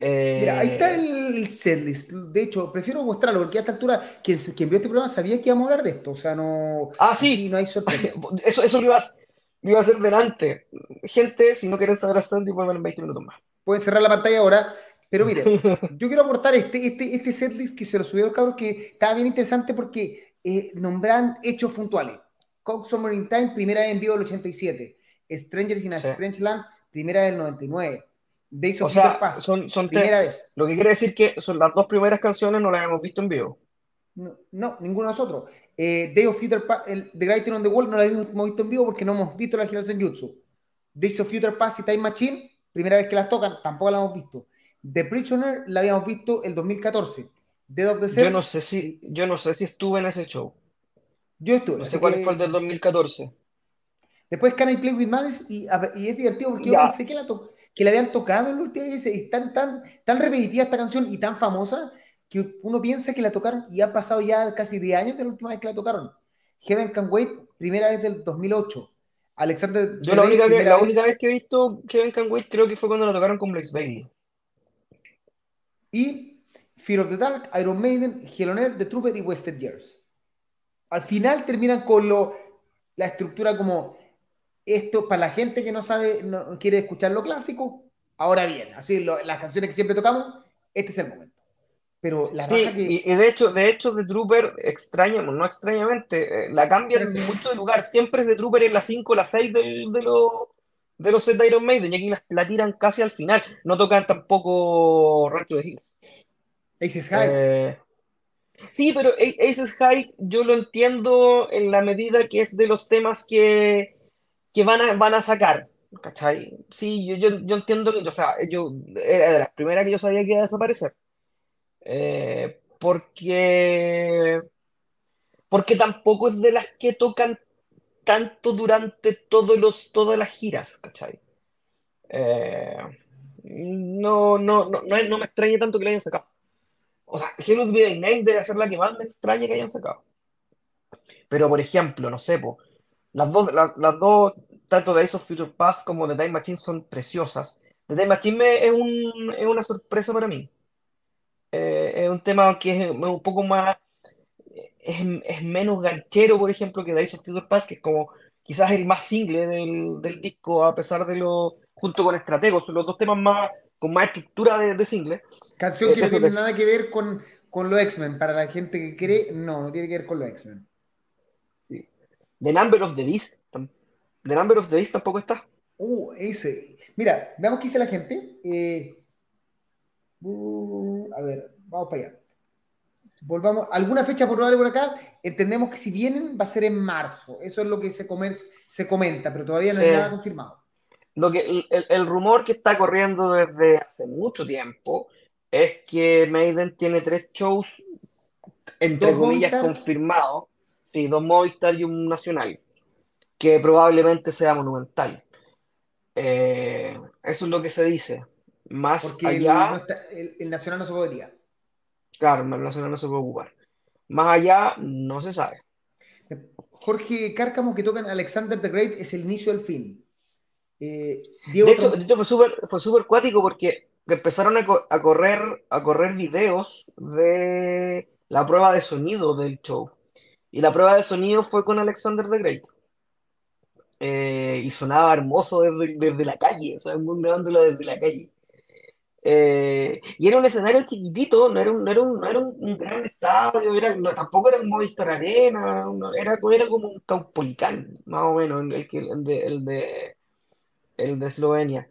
A: Mira, ahí está eh, el setlist. De hecho, prefiero mostrarlo porque a esta altura quien, quien vio este programa sabía que íbamos a hablar de esto. O sea, no.
B: Ah, sí.
A: No hay sorpresa. [laughs]
B: Eso, eso lo ibas, lo iba a hacer delante. Gente, si no quieren saber a Sandy, vuelvan en 20 minutos más.
A: Pueden cerrar la pantalla ahora. Pero miren, [laughs] yo quiero aportar este, este, este setlist que se lo subieron cabros que estaba bien interesante porque eh, nombran hechos puntuales. Cox Summer in Time, primera en vivo del 87. Strangers in a Strange Land, primera del 99.
B: Days of o sea, Pass, son, son primera vez. Lo que quiere decir que son las dos primeras canciones no las hemos visto en vivo.
A: No, no ninguno de nosotros. Eh, Day of Future Past, el, The Writing on the Wall no la hemos visto en vivo porque no hemos visto la gira de Jutsu. Days of Future Past y Time Machine, primera vez que las tocan, tampoco la hemos visto. The Prisoner la habíamos visto el 2014. Dead of the
B: Yo no sé si, yo no sé si estuve en ese show.
A: Yo estuve.
B: No sé cuál
A: que-
B: fue el del 2014.
A: Después Can I Play With Madness y, y es divertido porque yo
B: Ya.
A: pensé que la, que la habían tocado en la última vez y es tan, tan, tan repetitiva esta canción y tan famosa que uno piensa que la tocaron y ha pasado ya casi 10 años de la última vez que la tocaron. Heaven Can Wait, primera vez del 2008. Alexander
B: Yo la única, que,
A: primera
B: la
A: vez.
B: única vez que he visto Kevin Can Wait creo que fue cuando la tocaron con Blaze Bailey.
A: Y Fear of the Dark, Iron Maiden, Hell on Earth, The Trooper y Wasted Years. Al final terminan con lo, la estructura como esto para la gente que no sabe, no quiere escuchar lo clásico. Ahora bien, así lo- las canciones que siempre tocamos, este es el momento. Pero la
B: Sí,
A: raja que.
B: y, de hecho, de hecho, The Trooper, extrañamos, no extrañamente, eh, la cambian
A: Pero-
B: mucho de lugar. Siempre es The Trooper en la 5 o la 6 del- de, los de los set de Iron Maiden, y aquí la, la tiran casi al final. No tocan tampoco Rancho de Hills.
A: Aces High.
B: Eh, sí, pero Aces High yo lo entiendo en la medida que es de los temas que, que van a, van a sacar. ¿Cachai? Sí, yo, yo, yo entiendo que, o sea, yo era de las primeras que yo sabía que iba a desaparecer. Eh, porque, porque tampoco es de las que tocan tanto durante todos los, todas las giras, ¿cachai? Eh, no, no, no, no, no me extraña tanto que la hayan sacado. O sea, Hello Be Name debe ser la que más me extraña que hayan sacado. Pero, por ejemplo, no sé, po, las dos, las, las dos, tanto de Ace of Future Past como de Time Machine son preciosas. The Time Machine es, un, es una sorpresa para mí. Eh, es un tema que es un poco más, es, es menos ganchero, por ejemplo, que Ace of Future Past, que es como quizás el más single del, del disco, a pesar de lo, junto con Strategos, son los dos temas más, con más estructura de, de single.
A: Canción
B: eh,
A: que no tiene
B: es-
A: nada que ver con, con los X-Men. Para la gente que cree, no, no tiene que ver con los X-Men.
B: The Number of the Beast, The Number of the Beast tampoco está.
A: Uh, ese. Mira, veamos qué dice la gente. Eh, uh, a ver, vamos para allá. Volvamos. ¿Alguna fecha probable por acá? Entendemos que si vienen va a ser en marzo. Eso es lo que se, comer- se comenta, pero todavía no hay
B: Sí.
A: nada confirmado.
B: Lo que, el, el- rumor que está corriendo desde hace mucho tiempo es que Maiden tiene tres shows, entre
A: Dos
B: comillas, confirmados. Sí, dos Movistar y un Nacional, que probablemente sea Monumental. Eh, eso es lo que se dice. Más
A: Porque el,
B: allá,
A: no está- el- el Nacional no se podría.
B: claro, el Nacional no se puede ocupar. Más allá, no se sabe.
A: Jorge Cárcamo, que toca en Alexander the Great, es el inicio del fin. Eh, Diego
B: De hecho,
A: Tom-
B: de hecho fue súper fue súper cuático porque empezaron a, co- a correr, a correr videos de la prueba de sonido del show. Y la prueba de sonido fue con Alexander the Great. Eh, y sonaba hermoso desde, desde la calle, o sea, desde la calle. Eh, y era un escenario chiquitito, no era un, no era un, no era un- gran estadio, era- tampoco era un Movistar Arena, era, era como un Caupolicán, más o menos, el, el de, el de, el de Eslovenia,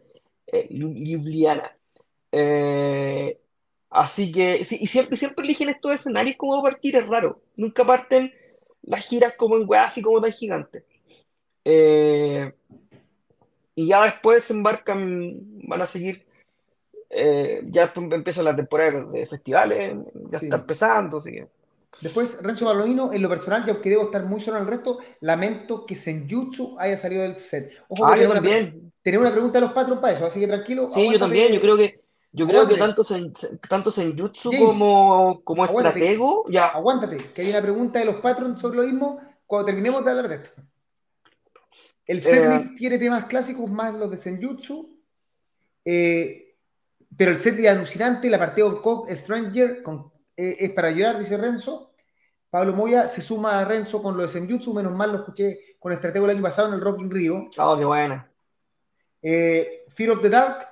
B: eh, Lju- Ljubljana. Eh, así que, sí, y siempre, siempre eligen estos escenarios como partir, es raro. Nunca parten las giras como en weas así como tan gigantes. Y ya después se embarcan, van a seguir, eh, ya empieza la temporada de festivales, ya
A: Sí.
B: está empezando, así que-
A: Después, Renzo Palomino, en lo personal, yo que debo estar muy solo en el resto, lamento que Senjutsu haya salido del set. Ojo,
B: Ah, yo
A: una,
B: también.
A: tenemos una pregunta de los patrons para eso, así que tranquilo.
B: Sí, yo también, yo creo que, yo creo que tanto, sen, tanto Senjutsu
A: James,
B: como, como
A: aguántate.
B: estratego, ya,
A: Aguántate, que hay una pregunta de los patrons sobre lo mismo cuando terminemos de hablar de esto. El
B: Eh,
A: setlist tiene temas clásicos más los de Senjutsu, eh, pero el set es alucinante, la partida con Coke Stranger con- eh, es para llorar, dice Renzo. Pablo Moya se suma a Renzo con lo de Senjutsu, menos mal lo escuché con Estratego el año pasado en el Rock in Rio.
B: oh, qué buena.
A: Eh, Fear of the Dark,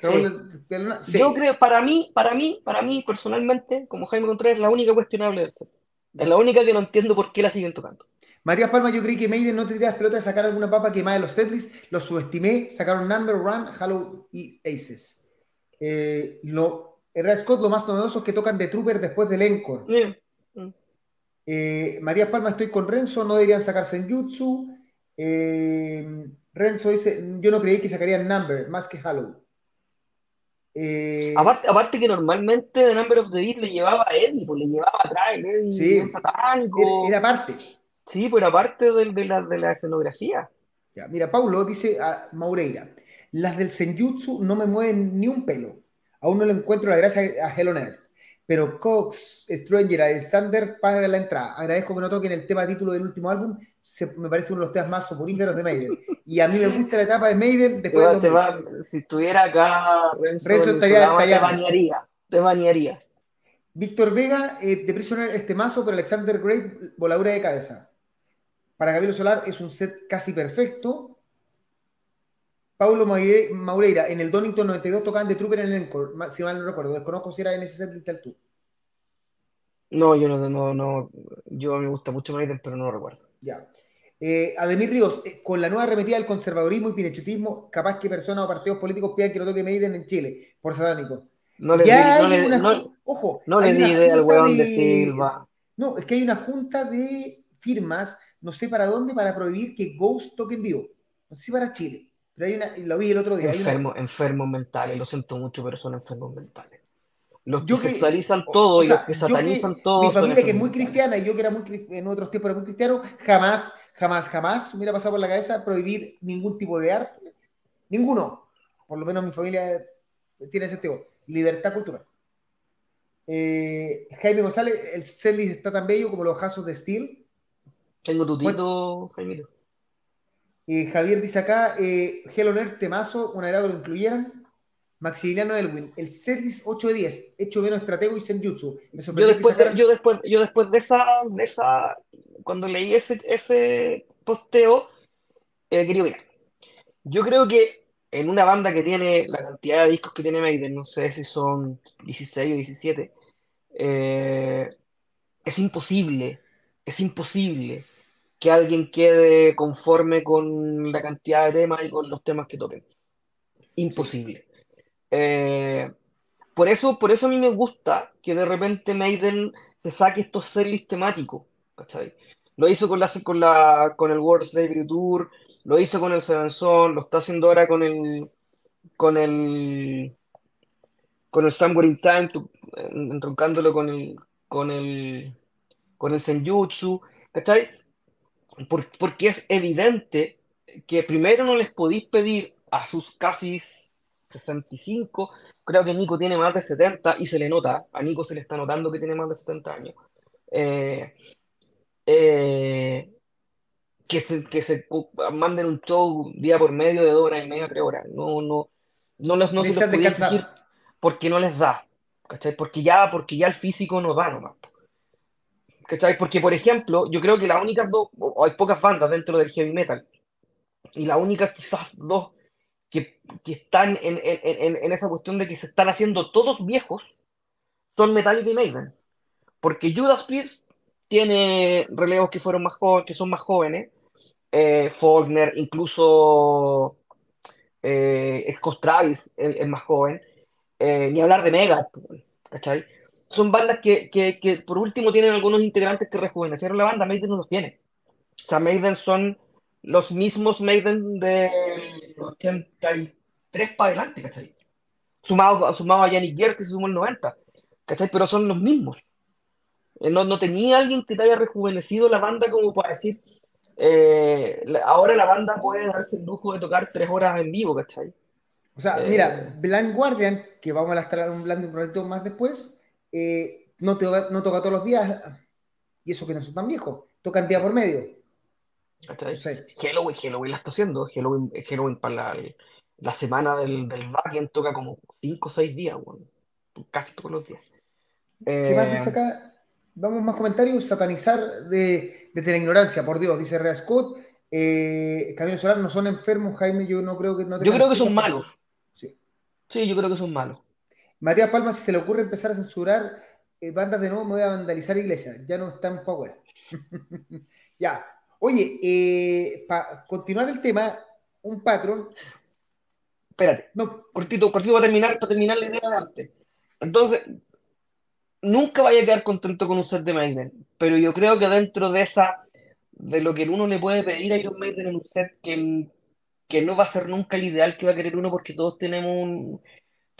A: de- de sí.
B: Yo creo, para mí, para mí, para mí, personalmente, como Jaime Contreras, es la única cuestionable del set. Es la única que no entiendo por qué la siguen tocando.
A: Matías Palma, yo creí que Maiden no tendría las pelotas de sacar alguna papa quemada de los setlists, los subestimé, sacaron Number Run, Hollow y Aces. Eh, lo, Ray Scott, lo más novedoso es que tocan The Trooper después del Encore. Eh, Matías Palma, estoy con Renzo, no deberían sacar Senjutsu. Eh, Renzo dice, yo no creí que sacarían Number, más que Hollow. Eh,
B: Aparte, aparte que normalmente The Number of the Beast le llevaba a Eddie, pues le llevaba atrás, el Eddie
A: Sí.
B: satánico.
A: era, era parte.
B: Sí, pero aparte de, de la, de la escenografía.
A: Ya, mira, Paulo dice a Maureira, las del Senjutsu no me mueven ni un pelo. Aún no le encuentro la gracia a Hell on Earth. Pero Cox, Stranger, Alexander paga la entrada. Agradezco que no toquen el tema título del último álbum. Se- me parece uno de los temas más soporíferos de Maiden. Y a mí me gusta la etapa de Maiden después de
B: te
A: 2000.
B: va- si estuviera acá Renzo,
A: Renzo estaría
B: programa, te banearía, te banearía.
A: Víctor Vega, eh, de Prisoner este mazo, pero Alexander Great, voladura de cabeza. Para Gabriel Solar es un set casi perfecto. Paulo Maure- Maureira, en el Donington 92 tocaban de Trooper en el Encore, si mal no recuerdo. Desconozco si era en ese set del tour.
B: No, yo no, no, no, yo me gusta mucho Maiden, pero no lo recuerdo.
A: Ya. Eh, Ademir Ríos, eh, con la nueva arremetida del conservadurismo y pinechetismo, capaz que personas o partidos políticos pidan que no toque Maiden en Chile, por satánico.
B: No le, di- no
A: hay
B: le-
A: una-
B: no-
A: ojo,
B: no le di idea al weón de Silva.
A: No, es que hay una junta de firmas, no sé para dónde, para prohibir que Ghost toque en vivo. No sé si para Chile, pero hay una, lo vi el otro día. una-
B: Enfermos, enfermos mentales, lo siento mucho, pero son enfermos mentales. Los que
A: Yo
B: sexualizan todo
A: o
B: y
A: sea,
B: los que satanizan todo.
A: Mi familia que es muy cristiana y yo que era muy en otros tiempos era muy cristiano, jamás, jamás, jamás me hubiera pasado por la cabeza prohibir ningún tipo de arte. Ninguno. Por lo menos mi familia tiene ese tipo. Libertad cultural. Eh, Jaime González, el setlist está tan bello como los jazos de Steel.
B: Tengo tu tito, Jaimito.
A: Eh, Javier dice acá, eh, Hell on Earth, temazo, un agrado que lo incluyeran. Maximiliano Elwin, el setlist 8 de 10, hecho menos estratego y senjutsu.
B: Yo después,
A: sacaran-
B: yo después, yo después de esa, de esa, cuando leí ese, ese posteo, eh, quería opinar. Yo creo que en una banda que tiene la cantidad de discos que tiene Maiden, no sé si son 16 o 17, eh, es imposible, es imposible que alguien quede conforme con la cantidad de temas y con los temas que toquen. Imposible. Eh, por eso, por eso a mí me gusta que de repente Maiden se saque estos setlists temáticos, ¿cachai? Lo hizo con, la, con, la, con el World Slavery Tour, lo hizo con el Seven Son, lo está haciendo ahora con el con el con el Somewhere in Time, tu- en- entroncándolo con el con el con el Senjutsu, ¿cachai? Por- porque es evidente que primero no les podéis pedir a sus casi 65, creo que Nico tiene más de 70 y se le nota, a Nico se le está notando que tiene más de 70 años, eh, eh, que se, que se manden un show día por medio de dos horas y media, tres horas. No, no, no, los, no se los podía exigir porque no les da, ¿cachai? Porque ya, porque ya el físico no da nomás. ¿Cachai? Porque, por ejemplo, yo creo que las únicas dos, hay pocas bandas dentro del heavy metal, y las únicas quizás dos que, que están en, en, en, esa cuestión de que se están haciendo todos viejos son Metallica y Maiden. Porque Judas Priest tiene relevos que fueron más que son más jóvenes. Eh, Faulkner, incluso eh, Scott Travis es más joven. Eh, ni hablar de Megadeth, ¿cachai? Son bandas que, que, que, por último tienen algunos integrantes que rejuvenecieron la banda, Maiden no los tiene. O sea, Maiden son los mismos Maiden de 83 para adelante, ¿cachai? Sumado, sumado a Yannick Gers que se sumó el 90, ¿cachai? Pero son los mismos. Eh, No, no tenía alguien que te haya rejuvenecido la banda como para decir, eh, ahora la banda puede darse el lujo de tocar tres horas en vivo, ¿cachai?
A: O sea,
B: Eh,
A: mira, Blind Guardian, que vamos a estar hablando un ratito más después, eh, no, toca, no toca todos los días, y eso que no son tan viejos, tocan día por medio. sé.
B: Halloween, Halloween la está haciendo. Halloween, Halloween para la, la semana del, del Backend toca como 5 o 6 días, weón. Casi todos los días.
A: ¿Qué más
B: Eh,
A: dice acá? Vamos más comentarios. Satanizar de, desde la ignorancia, por Dios, dice Rea Scott. Eh, Camilo Solar no son enfermos, Jaime. Yo no creo que no
B: yo creo que son malos.
A: Sí.
B: Sí, yo creo que son malos.
A: Matías Palma, si se le ocurre empezar a censurar eh, bandas de nuevo, me voy a vandalizar iglesias. Ya no está en power. [laughs] ya. Oye, para continuar el tema, un patrón.
B: Espérate,
A: No,
B: cortito, cortito para terminar, para terminar la idea de antes. Entonces, nunca vaya a quedar contento con un set de Maiden, pero yo creo que dentro de esa, de lo que uno le puede pedir a Iron Maiden en un set que, que no va a ser nunca el ideal que va a querer uno porque todos tenemos un,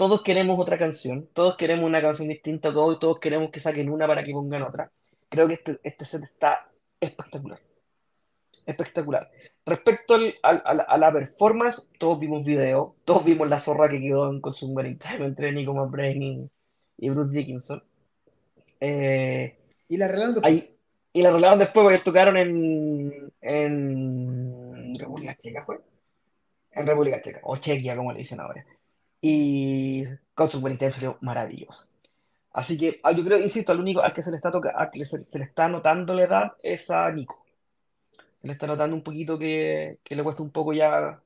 B: todos queremos otra canción, todos queremos una canción distinta, todos, todos queremos que saquen una para que pongan otra. Creo que este, este set está espectacular. Espectacular. Respecto al, a la performance, todos vimos video, todos vimos la zorra que quedó en Consumer Time entre Nico McBrain y, y Bruce Dickinson. Eh,
A: y la arreglaron
B: después. y la arreglaron después porque tocaron en, en República Checa, ¿fue? En República Checa, o Chequia, como le dicen ahora. Y Consumer Time salió maravilloso. Así que ah, yo creo, insisto, al único al que se le está toca, al que se, se, le está notando la edad es a Nico le está notando un poquito que, le cuesta un poco ya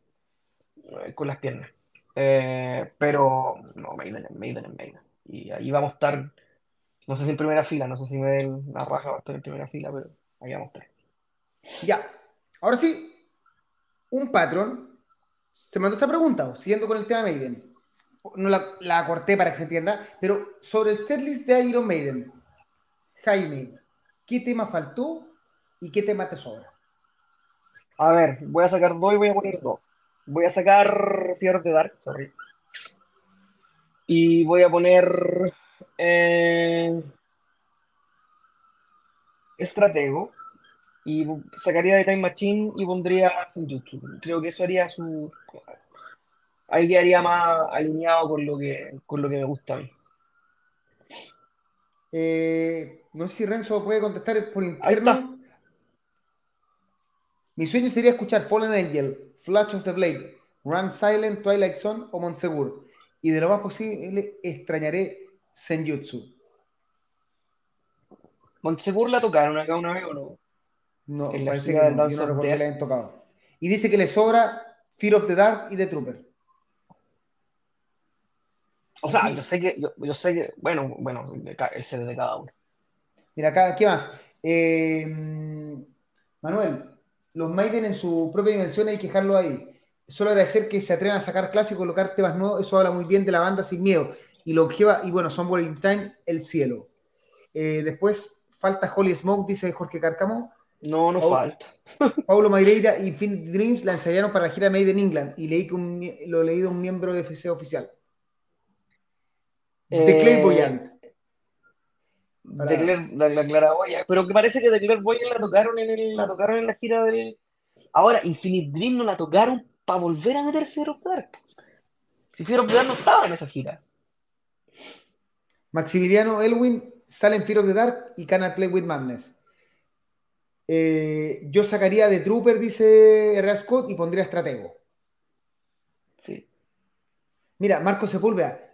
B: eh, con las piernas. Eh, pero no, Maiden es Maiden es Maiden. Y ahí vamos a estar, no sé si en primera fila, no sé si me den la raja va a estar en primera fila, pero ahí vamos a estar.
A: Ya, ahora sí, un patrón se mandó esta pregunta, siguiendo con el tema Maiden. No la, la corté para que se entienda, pero sobre el setlist de Iron Maiden, Jaime, ¿qué tema faltó y qué tema te sobra?
B: A ver, voy a sacar dos y voy a poner dos. Voy a sacar Fear de Dark, sorry. Y voy a poner eh, Estratego. Y sacaría de Time Machine y pondría Senjutsu. Creo que eso haría su. Ahí quedaría más alineado con lo que, con lo que me gusta a mí.
A: Eh, no sé si Renzo puede contestar por interno. Mi sueño sería escuchar Fallen Angel, Flash of the Blade, Run Silent, Twilight Zone o Monsegur. Y de lo más posible extrañaré Senjutsu.
B: ¿Monsegur la tocaron acá una vez o no?
A: No, parece que no, yo no recuerdo que la hayan tocado. Y dice que le sobra Fear of the Dark y The Trooper.
B: O sea, yo sé que, yo, sé que, bueno, bueno, ese de cada uno.
A: Mira, acá, ¿qué más? Eh, Manuel, los Maiden en su propia dimensión hay que dejarlo ahí. Solo agradecer que se atrevan a sacar clásicos, colocar temas nuevos, eso habla muy bien de la banda sin miedo. Y lo que y bueno, son Boring Time, El Cielo. Eh, después falta Holy Smoke, dice Jorge Cárcamo.
B: No, no falta. [laughs]
A: Paulo Mayreira y Infinite Dreams la ensayaron para la gira Made in England y leí que lo leí de un miembro de FC oficial.
B: De Claire Boyant. De Claire, la, Claraboya. Pero que parece que de Claire Boyant la tocaron en la tocaron en la gira del. Ahora, Infinite Dream no la tocaron para volver a meter Fear of Dark. Fear of Dark no estaba en esa gira.
A: Maximiliano Elwin sale en Fear of the Dark y Canal Play with Madness. Eh, yo sacaría de Trooper, dice R. Scott, y pondría Estratego.
B: Sí.
A: Mira, Marco Sepúlveda,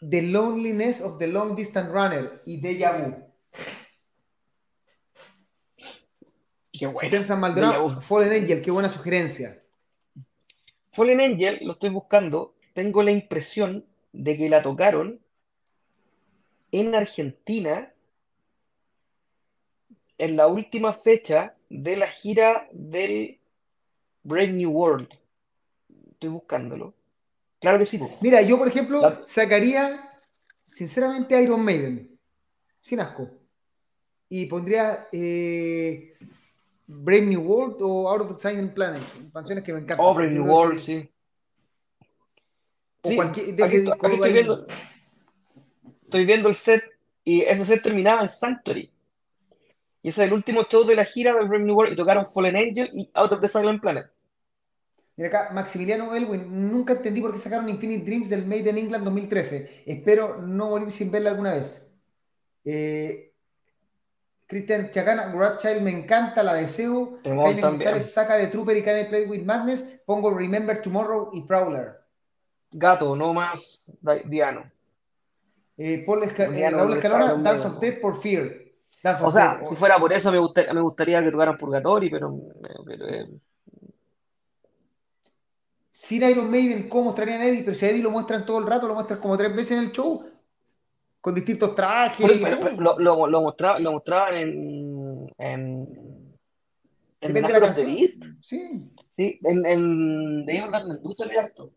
A: The Loneliness of the Long Distance Runner y Deja Vu.
B: Qué bueno.
A: Maldonado, Fallen Angel, qué buena sugerencia.
B: Fallen Angel, lo estoy buscando, tengo la impresión de que la tocaron en Argentina en la última fecha de la gira del Brave New World. Estoy buscándolo. Claro que sí.
A: Mira, yo por ejemplo sacaría sinceramente Iron Maiden, sin asco. Y pondría eh, Brave New World o Out of the Silent Planet, canciones que me encantan.
B: Oh, Brave New World, sí.
A: sí.
B: estoy, viendo, estoy viendo el set y ese set terminaba en Sanctuary. Y ese es el último show de la gira de Brave New World y tocaron Fallen Angel y Out of the Silent Planet.
A: Mira acá, Maximiliano Elwin, nunca entendí por qué sacaron Infinite Dreams del Made in England 2013. Espero no morir sin verla alguna vez. Eh, Cristian Chacana, Child me encanta, la deseo. Jaime González saca de Trooper y Can Play with Madness. Pongo Remember Tomorrow y Prowler.
B: Gato, no más Diano.
A: Eh, Paul eh, Raúl Escalona, Dance of Death por Fear.
B: o sea, si fuera por eso me, gustaría, me gustaría que tocaran Purgatory, pero, pero eh,
A: sin Iron Maiden, ¿cómo mostrarían a Eddie? Pero si a Eddie lo muestran todo el rato, lo muestran como tres veces en el show, con distintos trajes.
B: lo, lo, lo, mostraban en. en. en The
A: la of Beast. Sí.
B: Sí, en, en The Evil harto.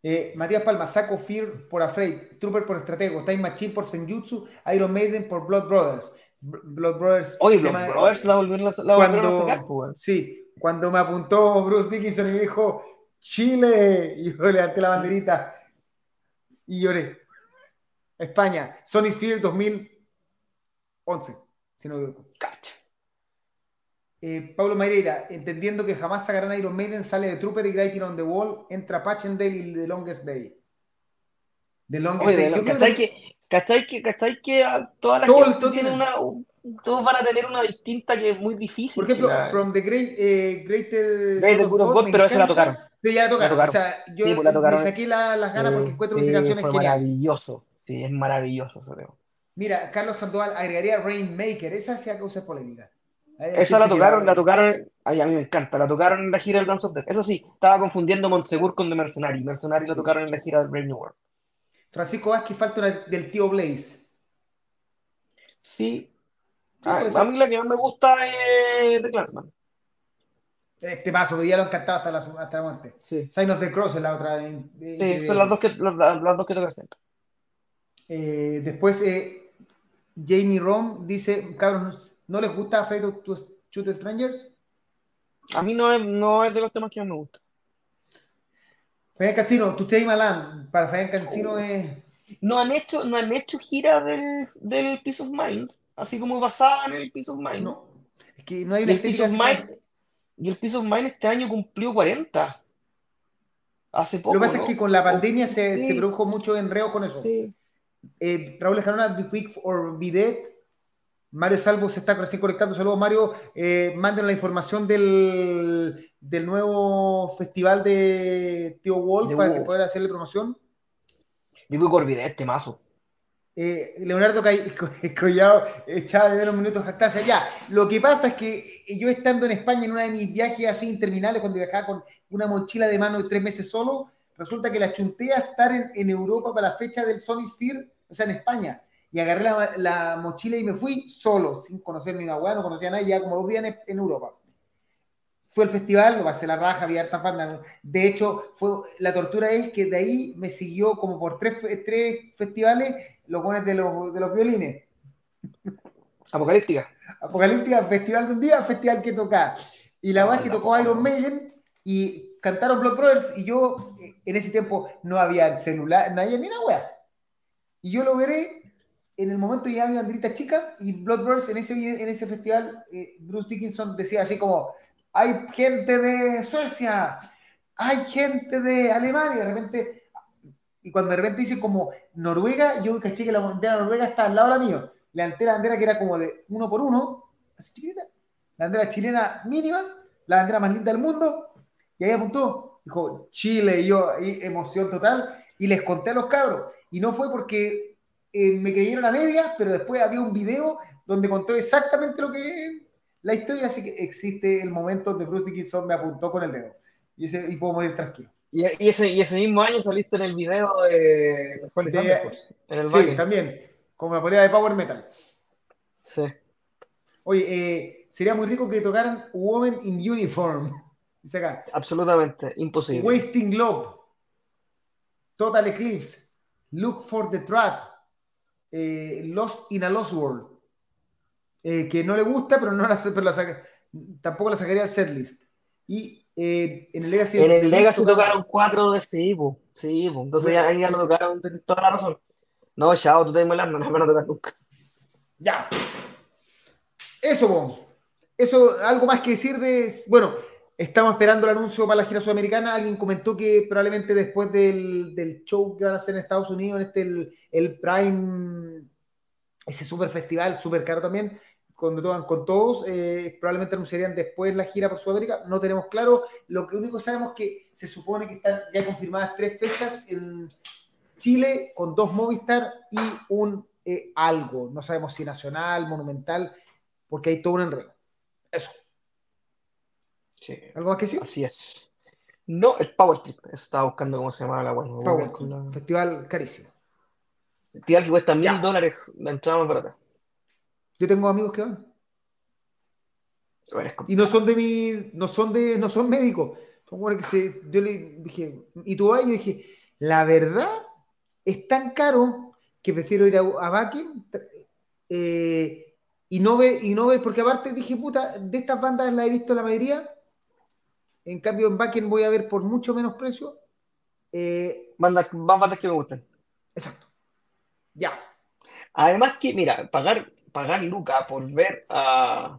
A: Eh, Matías Palma, saco Fear por Afraid, Trooper por Estratego, Time Machine por Senjutsu, Iron Maiden por Blood Brothers. Blood Brothers.
B: Oye, Blood Brothers la volvieron, a sacar,
A: Sí, cuando me apuntó Bruce Dickinson y me dijo, Chile. Y yo levanté la banderita. y lloré. España, Sony Sphere 2011, si no
B: Cacha.
A: Eh, Pablo Mayreira, entendiendo que jamás sacarán Iron Maiden, sale de Trooper y Writing on the Wall, entra Patchendale y The Longest Day.
B: The Longest Day. ¿cachai, que, ¿cachai, que, ¿Cachai que todas las todo, tiene una, todos van a tener una distinta que es muy difícil.
A: Por ejemplo, From the Great, eh, Greater
B: Great God, God, pero esa la tocaron.
A: Pero ya la tocaron. O sea, yo sí, pues me saqué la, las ganas porque encuentro sí, que esa canción
B: es maravilloso. Sí, es maravilloso, creo.
A: Mira, Carlos Sandoval agregaría Rainmaker. Esa sí ha causado polémica.
B: Esa la tocaron, la tocaron, ay, a mí me encanta, la tocaron en la gira del Dance of Death. Eso sí, estaba confundiendo Montsegur con The Mercenary. Mercenary la tocaron en la gira del Brave New World.
A: Francisco Vázquez, falta una del tío Blaze.
B: Sí. Ah, a, mí la que más me gusta es The Clansman.
A: Este paso, que ya lo han cantado hasta la, hasta la muerte.
B: Sí.
A: Sign of the Cross es la otra.
B: sí, son las dos que, las, las dos que tocaste.
A: Eh, después, eh, Jamie Rom dice, cabros, ¿no les gusta Afraid to Shoot Strangers?
B: A mí no es, no es de los temas que más me gusta.
A: Fabián Cancino, tú y Malán, para Fabián Cancino oh. es...
B: No han hecho, no han hecho gira del, del Peace of Mind, así como basada en el Peace of Mind.
A: No, es que no hay una
B: y el, Peace of Mind, y el Peace of Mind este año cumplió 40. Hace poco.
A: Lo que pasa es que con la pandemia se, se produjo mucho enreo con eso. Sí. Eh, Raúl Escarona, Be Quick or Be Dead. Mario Salvo se está recién conectando. Saludos, Mario. Eh, mándenos la información del, del, nuevo festival de Tío Wolf para que pueda hacerle promoción.
B: Or Be Dead, temazo.
A: Eh, Leonardo [laughs] Collado echaba de menos minutos jactancia. Ya, lo que pasa es que yo estando en España en uno de mis viajes así interminables, cuando viajaba con una mochila de mano de tres meses solo, resulta que la chunté a estar en, Europa para la fecha del Sony Sphere, o sea, en España. Y agarré la, mochila y me fui solo, sin conocer ni una hueá, no conocía a nadie, ya como dos días en, Europa. Fue el festival, lo pasé la raja, había harta bandas. De hecho, fue, la tortura es que de ahí me siguió como por tres, tres festivales los buenos de los, de los violines.
B: Apocalíptica.
A: Apocalíptica, festival de un día, festival que toca. Y la verdad es que tocó Iron Maiden y cantaron Blood Brothers y yo en ese tiempo no había celular, no había ni una wea. Y yo lo veré en el momento ya había banderitas chica y Blood Brothers en ese, en ese festival, eh, Bruce Dickinson decía así como, hay gente de Suecia, hay gente de Alemania, de repente, y cuando de repente dice como Noruega, yo caché que la bandera noruega está al lado de la mía. Levanté la bandera que era como de uno por uno, así chiquitita, la bandera chilena mínima, la bandera más linda del mundo, y ahí apuntó, dijo Chile, y yo, ahí, emoción total, y les conté a los cabros. Y no fue porque eh, me creyeron a medias, pero después había un video donde contó exactamente lo que la historia, así que existe el momento donde Bruce Dickinson me apuntó con el dedo. Y, ese, y puedo morir tranquilo.
B: Y, ese, y ese mismo año saliste en el video de,
A: en el Sí, también, como la polea de Power Metal.
B: Sí.
A: Oye, eh, sería muy rico que tocaran Woman in Uniform. [laughs]
B: Absolutamente, imposible.
A: Wasting Globe, Total Eclipse, Look for the Trap, eh, Lost in a Lost World, eh, que no le gusta, pero, no la, tampoco la sacaría al setlist. Y eh, en el Legacy.
B: En el Legacy tocaron cuatro de este tipo. Sí, entonces ya, ya no tocaron toda la razón. No, chao, tú te molando, [laughs] no me van a tocar nunca.
A: Ya. Eso, Eso, algo más que decir de. Bueno, Estamos esperando el anuncio para la gira sudamericana. Alguien comentó que probablemente después del, show que van a hacer en Estados Unidos, en este el, Prime, ese super festival, super caro también, con, con todos, eh, probablemente anunciarían después la gira por Sudamérica. No tenemos claro. Lo que único sabemos es que se supone que están ya confirmadas tres fechas en Chile con dos Movistar y un eh, algo. No sabemos si nacional, monumental, porque hay todo un enredo. Eso. ¿Algo más que decir?
B: Así es. No, el Power Trip. Eso estaba buscando cómo se llama la
A: bueno. Power Festival carísimo.
B: Festival que cuesta mil dólares la entrada más barata.
A: Yo tengo amigos que van. Y no son de mi, no son de, no son médicos. Que se, yo le dije, ¿y tú vas? Y yo dije, la verdad es tan caro que prefiero ir a, a eh, y no ve, y no ve, porque aparte dije, puta, de estas bandas la he visto la mayoría en cambio, en backend voy a ver por mucho menos precio.
B: Eh, bandas, más bandas que me gustan. Además que, mira, pagar, pagar Luca por ver a,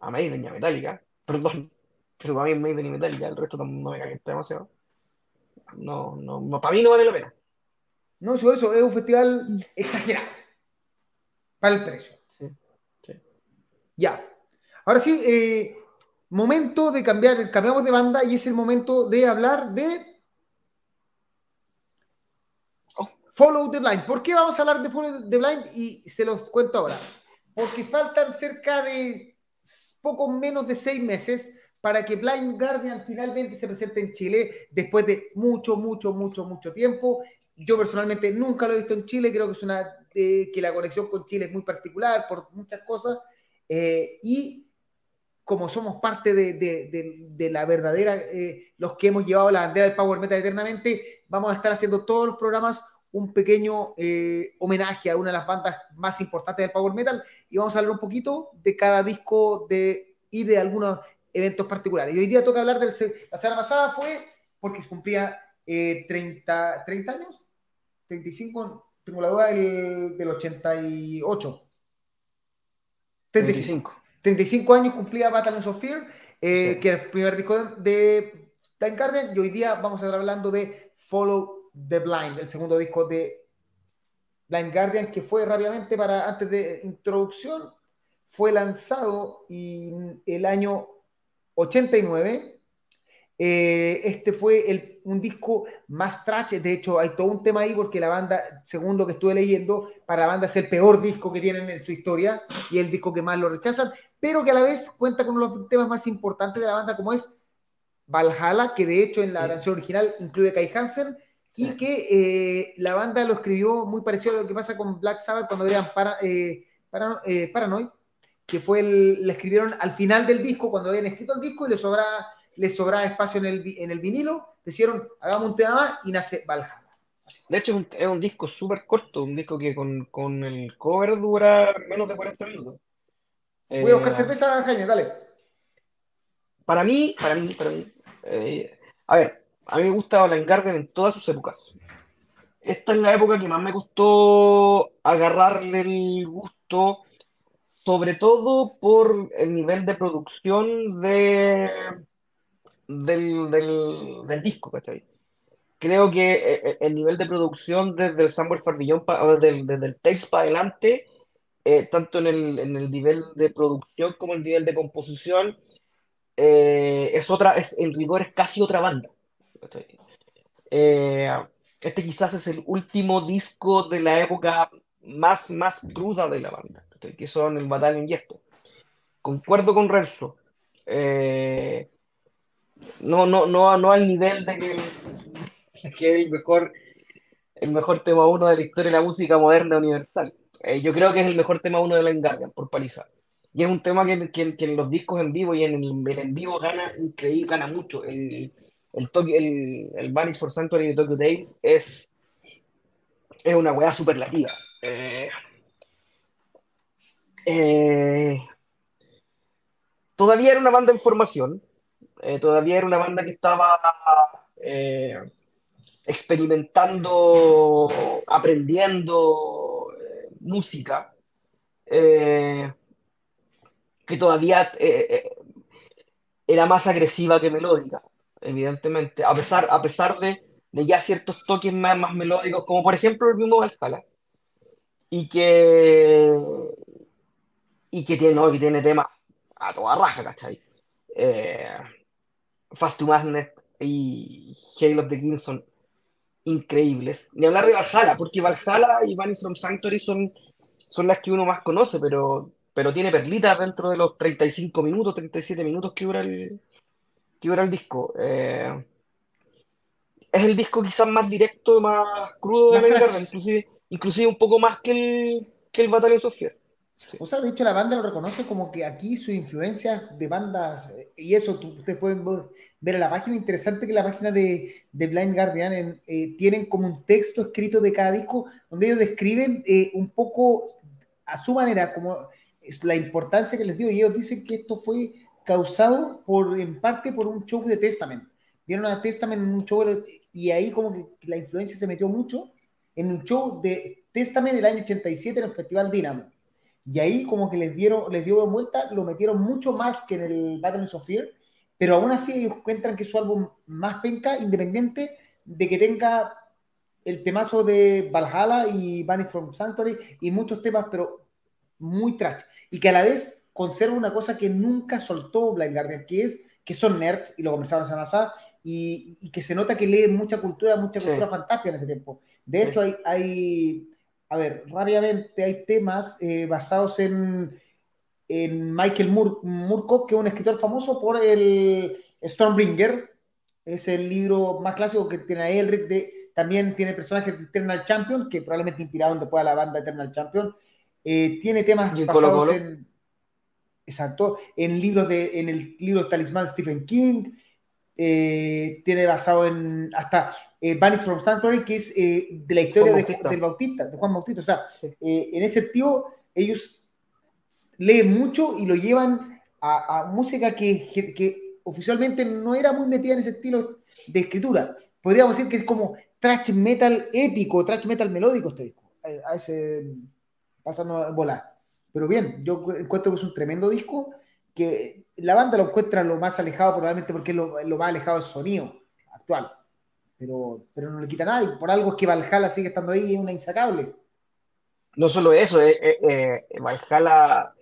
B: a Maiden y a Metallica, perdón, pero para mí Maiden y Metallica, el resto no me calienta demasiado. No, no, para mí no vale la pena.
A: No, eso es un festival exagerado para el precio. Sí, sí. Ya. Ahora sí, eh, momento de cambiar, cambiamos de banda y es el momento de hablar de oh. Follow the Blind. ¿Por qué vamos a hablar de Follow the Blind? Y se los cuento ahora. Porque faltan cerca de poco menos de seis meses para que Blind Guardian finalmente se presente en Chile después de mucho, mucho, mucho, mucho tiempo. Yo personalmente nunca lo he visto en Chile, creo que es una eh, que la conexión con Chile es muy particular por muchas cosas. Eh, y como somos parte de, la verdadera, eh, los que hemos llevado la bandera del Power Metal eternamente, vamos a estar haciendo todos los programas un pequeño eh, homenaje a una de las bandas más importantes del Power Metal y vamos a hablar un poquito de cada disco de, y de algunos eventos particulares. Y hoy día toca hablar del... La semana pasada fue porque se cumplía 30, 30 años, 35, tengo la duda del, del 88. 35. 35 años cumplía Battles of Fear, eh, que es el primer disco de, Blind Guardian, y hoy día vamos a estar hablando de Follow the Blind, el segundo disco de Blind Guardian, que fue rápidamente para, antes de introducción, fue lanzado en el año 89 eh, este fue el, un disco más trash, de hecho hay todo un tema ahí porque la banda, según lo que estuve leyendo, para la banda es el peor disco que tienen en su historia y el disco que más lo rechazan, pero que a la vez cuenta con los temas más importantes de la banda como es Valhalla, que de hecho en la canción original incluye Kai Hansen y que eh, la banda lo escribió muy parecido a lo que pasa con Black Sabbath cuando eran para, eh, Paranoid, que fue el, le escribieron al final del disco cuando habían escrito el disco y le sobraba les sobraba espacio en el, en el vinilo, decidieron, hagamos un tema más y nace Valhalla.
B: De hecho, es un, es un disco súper corto, un disco que con, con, el cover dura menos de 40 minutos.
A: Voy a buscar eh, cerveza, Jaime, dale.
B: Para mí, para mí, para mí. Eh, a ver, a mí me gusta Blind Garden en todas sus épocas. Esta es la época que más me costó agarrarle el gusto, sobre todo por el nivel de producción de, del, del, disco, Creo que eh, eh, el nivel de producción desde el Samuel Farbillón, desde el, desde el para adelante, eh, tanto en el, en el, nivel de producción como en el nivel de composición, es otra, es, en rigor es casi otra banda. Este quizás es el último disco de la época más, más cruda de la banda, que son el Battalion y esto. Concuerdo con Renzo. Eh, no, no, no, no al nivel de que, que el mejor, el mejor tema uno de la historia de la música moderna universal. Eh, yo creo que es el mejor tema uno de la Guardian, por paliza. Y es un tema que, que, en los discos en vivo y en el, en vivo gana increíble, gana mucho. El, el, el, el Vanish for Sanctuary de Tokyo Days es, es una weá superlativa. Eh, eh, todavía era una banda en formación, eh, todavía era una banda que estaba experimentando, aprendiendo música, que todavía era más agresiva que melódica, evidentemente, a pesar, a pesar de, ya ciertos toques más, más melódicos, como por ejemplo el mismo Valhalla, y que, y que tiene, no, tiene temas a toda raja, ¿cachai? Fast to Madness y Hail of the King son increíbles. Ni hablar de Valhalla, porque Valhalla y Bunny from Sanctuary son, son las que uno más conoce, pero, pero tiene perlitas dentro de los 35 minutos, 37 minutos que dura el, que dura el disco. Eh, es el disco quizás más directo, más crudo de Vanguard, inclusive, inclusive un poco más que el, que el Battalion Sofía.
A: O sea, de hecho la banda lo reconoce como que aquí su influencia de bandas, y eso ustedes pueden ver, en la página, interesante que la página de, Blind Guardian eh, tienen como un texto escrito de cada disco, donde ellos describen eh, un poco a su manera, como es la importancia que les dio, y ellos dicen que esto fue causado por, en parte por un show de Testament. Vieron a Testament en un show y ahí como que la influencia se metió mucho en un show de Testament el año 87 en el Festival Dynamo. Y ahí como que les dieron, les dio vuelta, lo metieron mucho más que en el Battle of Fear, pero aún así ellos encuentran que es su álbum más penca, independiente de que tenga el temazo de Valhalla y Banished from Sanctuary y muchos temas, pero muy trash. Y que a la vez conserva una cosa que nunca soltó Blind Guardian, que es que son nerds, y lo conversaban la semana pasada, y, que se nota que leen mucha cultura, mucha cultura fantástica en ese tiempo. De hecho, hay, hay, a ver, rápidamente hay temas eh, basados en, en Michael Moorcock, que es un escritor famoso por el Stormbringer, es el libro más clásico que tiene a Elric, de, también tiene personajes de Eternal Champion, que probablemente inspiraron después a la banda Eternal Champion, eh, tiene temas basados en exacto, en libros de, en el libro Talismán Stephen King, eh, tiene basado en hasta eh, from Sanctuary, que es eh, de la historia de, del Bautista, de Juan Bautista. O sea, eh, en ese sentido, ellos leen mucho y lo llevan a, música que, que, oficialmente no era muy metida en ese estilo de escritura. Podríamos decir que es como thrash metal épico, thrash metal melódico este disco. A, ese pasando a volar. Pero bien, yo encuentro que es un tremendo disco que la banda lo encuentra lo más alejado probablemente porque es lo, lo más alejado del sonido actual. Pero, pero no le quita nada y por algo es que Valhalla sigue estando ahí y es una insacable.
B: No solo eso, eh, eh, eh Valhalla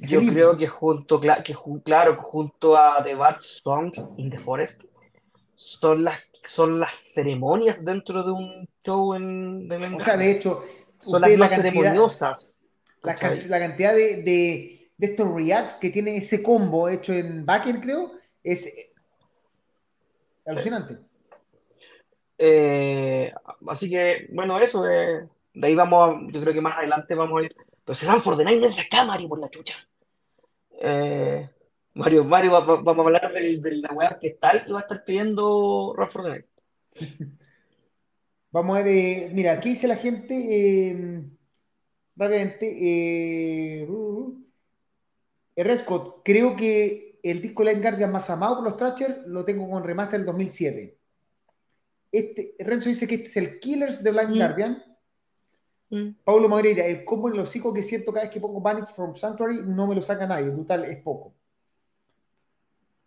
B: yo creo que junto, que, claro, junto a The Bad Song in the Forest son las, son las ceremonias dentro de un show en,
A: de O sea, de hecho,
B: son las más ceremoniosas
A: la, cantidad de, de, estos reacts que tiene ese combo hecho en backend, creo, es eh, alucinante.
B: Eh, así que, bueno, eso, eh, de ahí vamos, yo creo que más adelante vamos a ir. Pero se van for the night de acá, Mario, por la chucha. Mario, Mario, vamos a hablar de, la web que tal que va a estar pidiendo Run for the Night. [laughs]
A: Vamos a ver, mira, aquí dice la gente, rápidamente, eh, uh, Scott, creo que el disco Line Guardian más amado por los Thrasher lo tengo con remaster del 2007. Este, Renzo dice que este es el Killers de Blind mm. Guardian. Mm. Paulo Magreira, el combo en los hocico que siento cada vez que pongo Banished from Sanctuary no me lo saca nadie, brutal, es poco.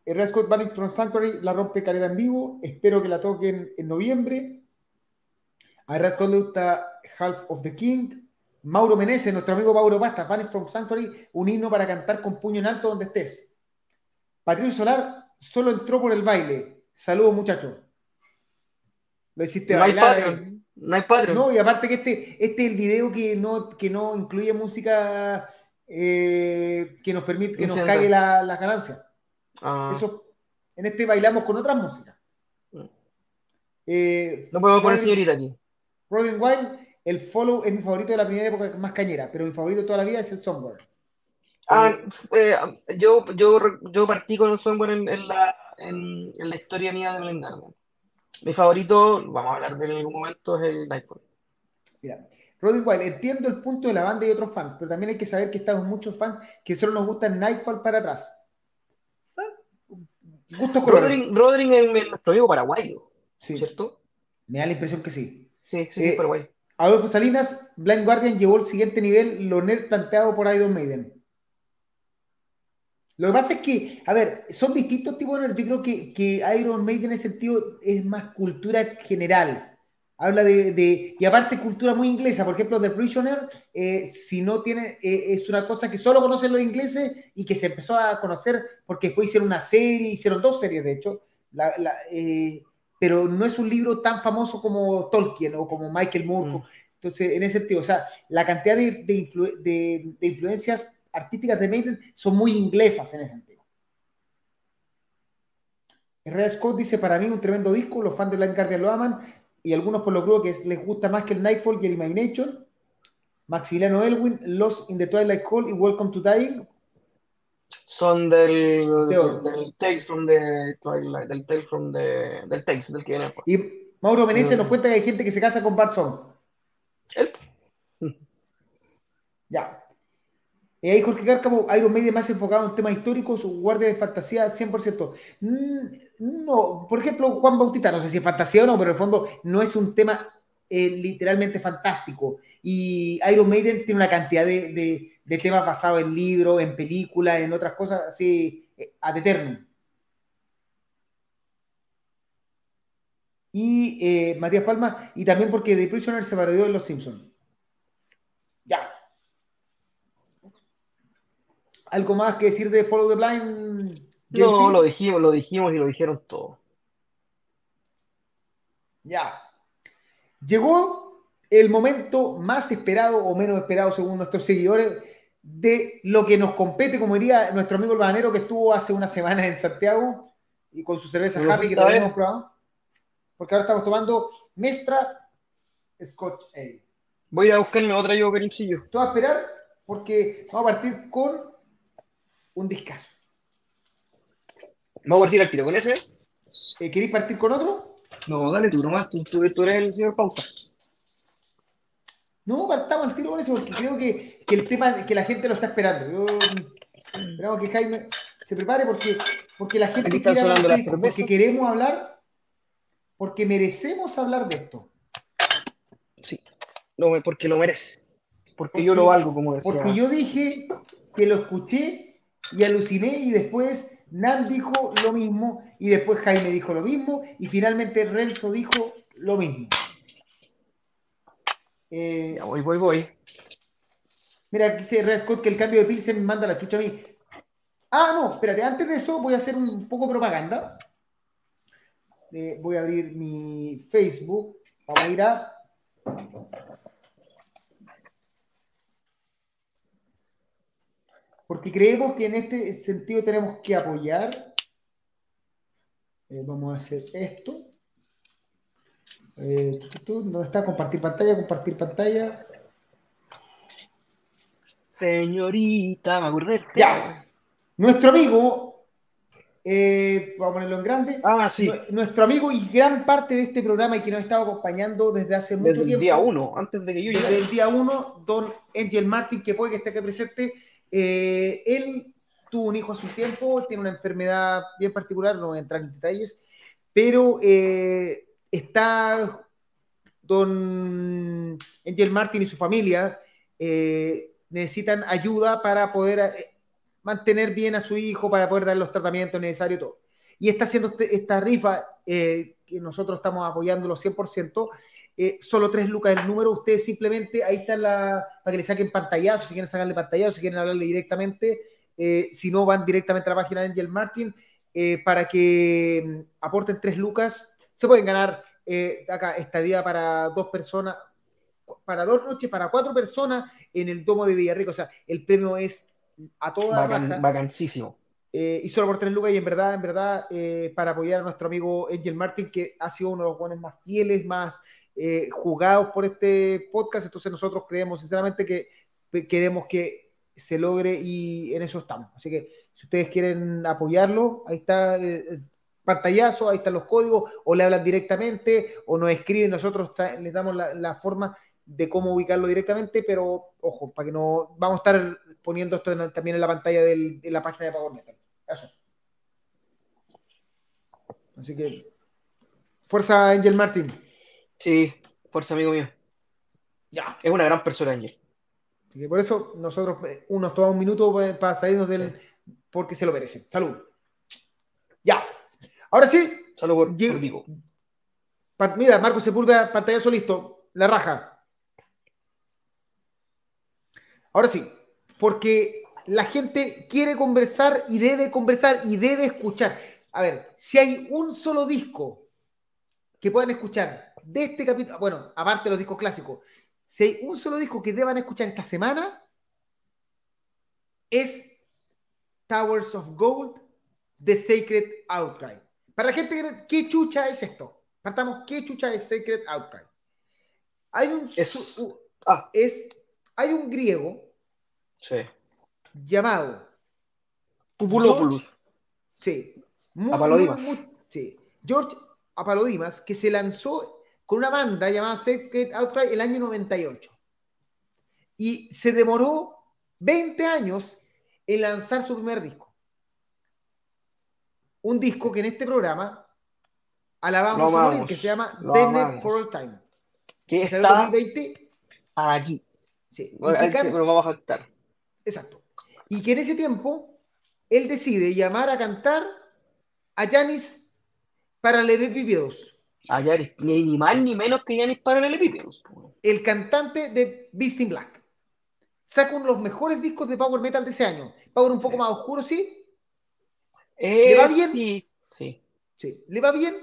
A: El Scott Banished from Sanctuary la rompe calidad en vivo, espero que la toquen en noviembre. A Red Scott le gusta Half of the King, Mauro Menezes, nuestro amigo Mauro Basta, Panic from Sanctuary, un himno para cantar con puño en alto donde estés. Patricio Solar solo entró por el baile. Saludos, muchachos. Lo hiciste no bailar. Hay
B: no hay padre.
A: No, y aparte que este, este es el video que no, que no incluye música eh, que nos permite, que nos cague la, la ganancia. Ah. Eso, en este bailamos con otras músicas.
B: Mm. Eh, no podemos poner señorita aquí.
A: Rodin Wild el follow es mi favorito de la primera época más cañera, pero mi favorito de toda la vida es el Somewhere.
B: Ah, eh, yo, yo, yo partí con el Somewhere en, la, en, la historia mía de Blind Mi favorito, vamos a hablar de en algún momento, es el Nightfall.
A: Mira, Roddy Wild, entiendo el punto de la banda y otros fans, pero también hay que saber que estamos muchos fans que solo nos gusta Nightfall para atrás.
B: ¿Ah? Gusto Rodring, Rodring es nuestro amigo paraguayo, ¿cierto?
A: Me da la impresión que sí.
B: Sí, sí, eh, paraguayo.
A: Adolfo Salinas, Blind Guardian llevó el siguiente nivel, lo NER planteado por Iron Maiden. Lo que pasa es que, a ver, son distintos tipos de nerd. Yo creo que, que Iron Maiden en ese sentido es más cultura general. Habla de, y aparte cultura muy inglesa. Por ejemplo, The Prisoner, eh, si no tiene, eh, es una cosa que solo conocen los ingleses y que se empezó a conocer porque después hicieron una serie, hicieron dos series de hecho. La, eh, pero no es un libro tan famoso como Tolkien o como Michael Moore. Mm. Entonces, en ese sentido, o sea, la cantidad de, de, influencias artísticas de Maiden son muy inglesas en ese sentido. Red Scott dice, para mí un tremendo disco, los fans de Blind Guardian lo aman, y algunos por lo creo que les gusta más que el Nightfall y el Imagination. Maximiliano Elwin, Lost in the Twilight Call y Welcome to Dying
B: son del, del Tales from the Twilight, del Tales from the, del Tales, del que viene.
A: Y Mauro Menezes nos cuenta que hay gente que se casa con Bart ¿El? [laughs] Ya. Y ahí Jorge Cárcamo, Iron Maiden más enfocado en temas históricos, guardia de fantasía 100%. Mm, no, por ejemplo, Juan Bautista, no sé si es fantasía o no, pero en el fondo no es un tema literalmente fantástico. Y Iron Maiden tiene una cantidad de, temas basados en libros, en películas, en otras cosas, así, eh, ad eternum. Y eh, Matías Palma, y también porque The Prisoner se parodió en Los Simpsons. Ya. ¿Algo más que decir de Follow the Blind?
B: No, lo dijimos, lo dijimos y lo dijeron todo.
A: Ya. Llegó el momento más esperado o menos esperado según nuestros seguidores de lo que nos compete, como diría nuestro amigo el bananero que estuvo hace una semana en Santiago y con su cerveza Happy que todavía hemos probado. Porque ahora estamos tomando Mestra Scotch Ale.
B: Voy a ir a buscarme otra yo, Perimcillo.
A: Te voy a esperar porque vamos a partir con un discazo.
B: ¿Vamos a partir al tiro con ese?
A: Eh, ¿Queréis partir con otro?
B: No, dale tú nomás, tú, tú, eres el señor Pauta.
A: No, partamos al tiro con eso porque creo que, que, el tema, que la gente lo está esperando. Yo, esperamos que Jaime se prepare porque, porque la gente
B: quiere hablar
A: porque queremos hablar, porque merecemos hablar de esto.
B: Sí, no, porque lo merece. Porque, yo lo valgo, como decía.
A: Porque yo dije que lo escuché y aluciné y después Nan dijo lo mismo y después Jaime dijo lo mismo y finalmente Renzo dijo lo mismo.
B: Eh, ya voy, voy, voy.
A: Mira, aquí dice Red Scott que el cambio de Pilsen me manda la chucha a mí. Ah, no, espérate, antes de eso voy a hacer un poco de propaganda. Eh, voy a abrir mi Facebook. Vamos a ir a porque creemos que en este sentido tenemos que apoyar. Eh, vamos a hacer esto. Eh, ¿Dónde está? Compartir pantalla, compartir pantalla.
B: Señorita, me acordé.
A: Ya. Nuestro amigo, eh, vamos a ponerlo en grande.
B: Ah, sí.
A: Nuestro amigo y gran parte de este programa y que nos ha estado acompañando desde hace mucho tiempo.
B: Desde el día uno, antes de que yo llegara.
A: Desde el día uno, don Angel Martin, que puede que esté aquí presente eh, él tuvo un hijo hace un tiempo, tiene una enfermedad bien particular, no voy a entrar en detalles, pero eh, está don Angel Martin y su familia eh, necesitan ayuda para poder mantener bien a su hijo, para poder dar los tratamientos necesarios y todo. Y está haciendo este, esta rifa que nosotros estamos apoyándolo 100%. Eh, solo tres lucas el número, ustedes simplemente, ahí está la, para que le saquen pantallazo, si quieren sacarle pantallazo, si quieren hablarle directamente, eh, si no van directamente a la página de Angel Martin, eh, para que mm, aporten tres lucas, se pueden ganar acá estadía para dos personas, para dos noches, para cuatro personas en el domo de Villarrico, o sea, el premio es a toda
B: Bacan, Vacancísimo.
A: y solo por tres lucas y en verdad, en verdad, para apoyar a nuestro amigo Angel Martin, que ha sido uno de los jóvenes más fieles, más eh, jugados por este podcast, entonces nosotros creemos sinceramente que queremos que se logre y en eso estamos. Así que si ustedes quieren apoyarlo, ahí está el, pantallazo, ahí están los códigos, o le hablan directamente, o nos escriben, nosotros les damos la, forma de cómo ubicarlo directamente, pero ojo, para que no vamos a estar poniendo esto también en la pantalla de la página de Power Metal. Eso. Así que fuerza Angel Martin.
B: Sí, fuerza, amigo mío.
A: Ya.
B: Es una gran persona, Ángel.
A: Y por eso nosotros eh, nos tomamos un minuto para salirnos del. porque se lo merecen. Salud. Ya. Ahora sí.
B: Salud por, vivo.
A: Mira, Marco Sepúlveda, pantallazo listo. La raja. Ahora sí. Porque la gente quiere conversar y debe conversar y debe escuchar. A ver, si hay un solo disco que puedan escuchar de este capítulo, bueno, aparte de los discos clásicos, si hay un solo disco que deban escuchar esta semana, es Towers of Gold, The Sacred Outcry. Para la gente, ¿qué chucha es esto? Partamos, ¿qué chucha es Sacred Outcry? Hay un,
B: es,
A: ah. es, hay un griego
B: sí.
A: llamado
B: Pupulopoulos.
A: Sí.
B: Apalodimas.
A: sí. George Apalodimas, que se lanzó con una banda llamada Secret Outcry el año 98. Y se demoró 20 años en lanzar su primer disco. Un disco que en este programa alabamos a morir, que se llama Dead for All Time.
B: Que está
A: 2020.
B: aquí.
A: Sí.
B: Bueno,
A: que can-
B: vamos a jactar.
A: Exacto. Y que en ese tiempo él decide llamar a cantar a Janis para el EP2,
B: A Yanis, ni, ni más ni menos que Yanis para el Epípedos.
A: el cantante de Beast in Black. Saca uno de los mejores discos de Power Metal de ese año. Power un poco
B: Sí.
A: más oscuro, sí.
B: ¿Le
A: va bien?
B: Sí, sí.
A: Sí. Le va bien.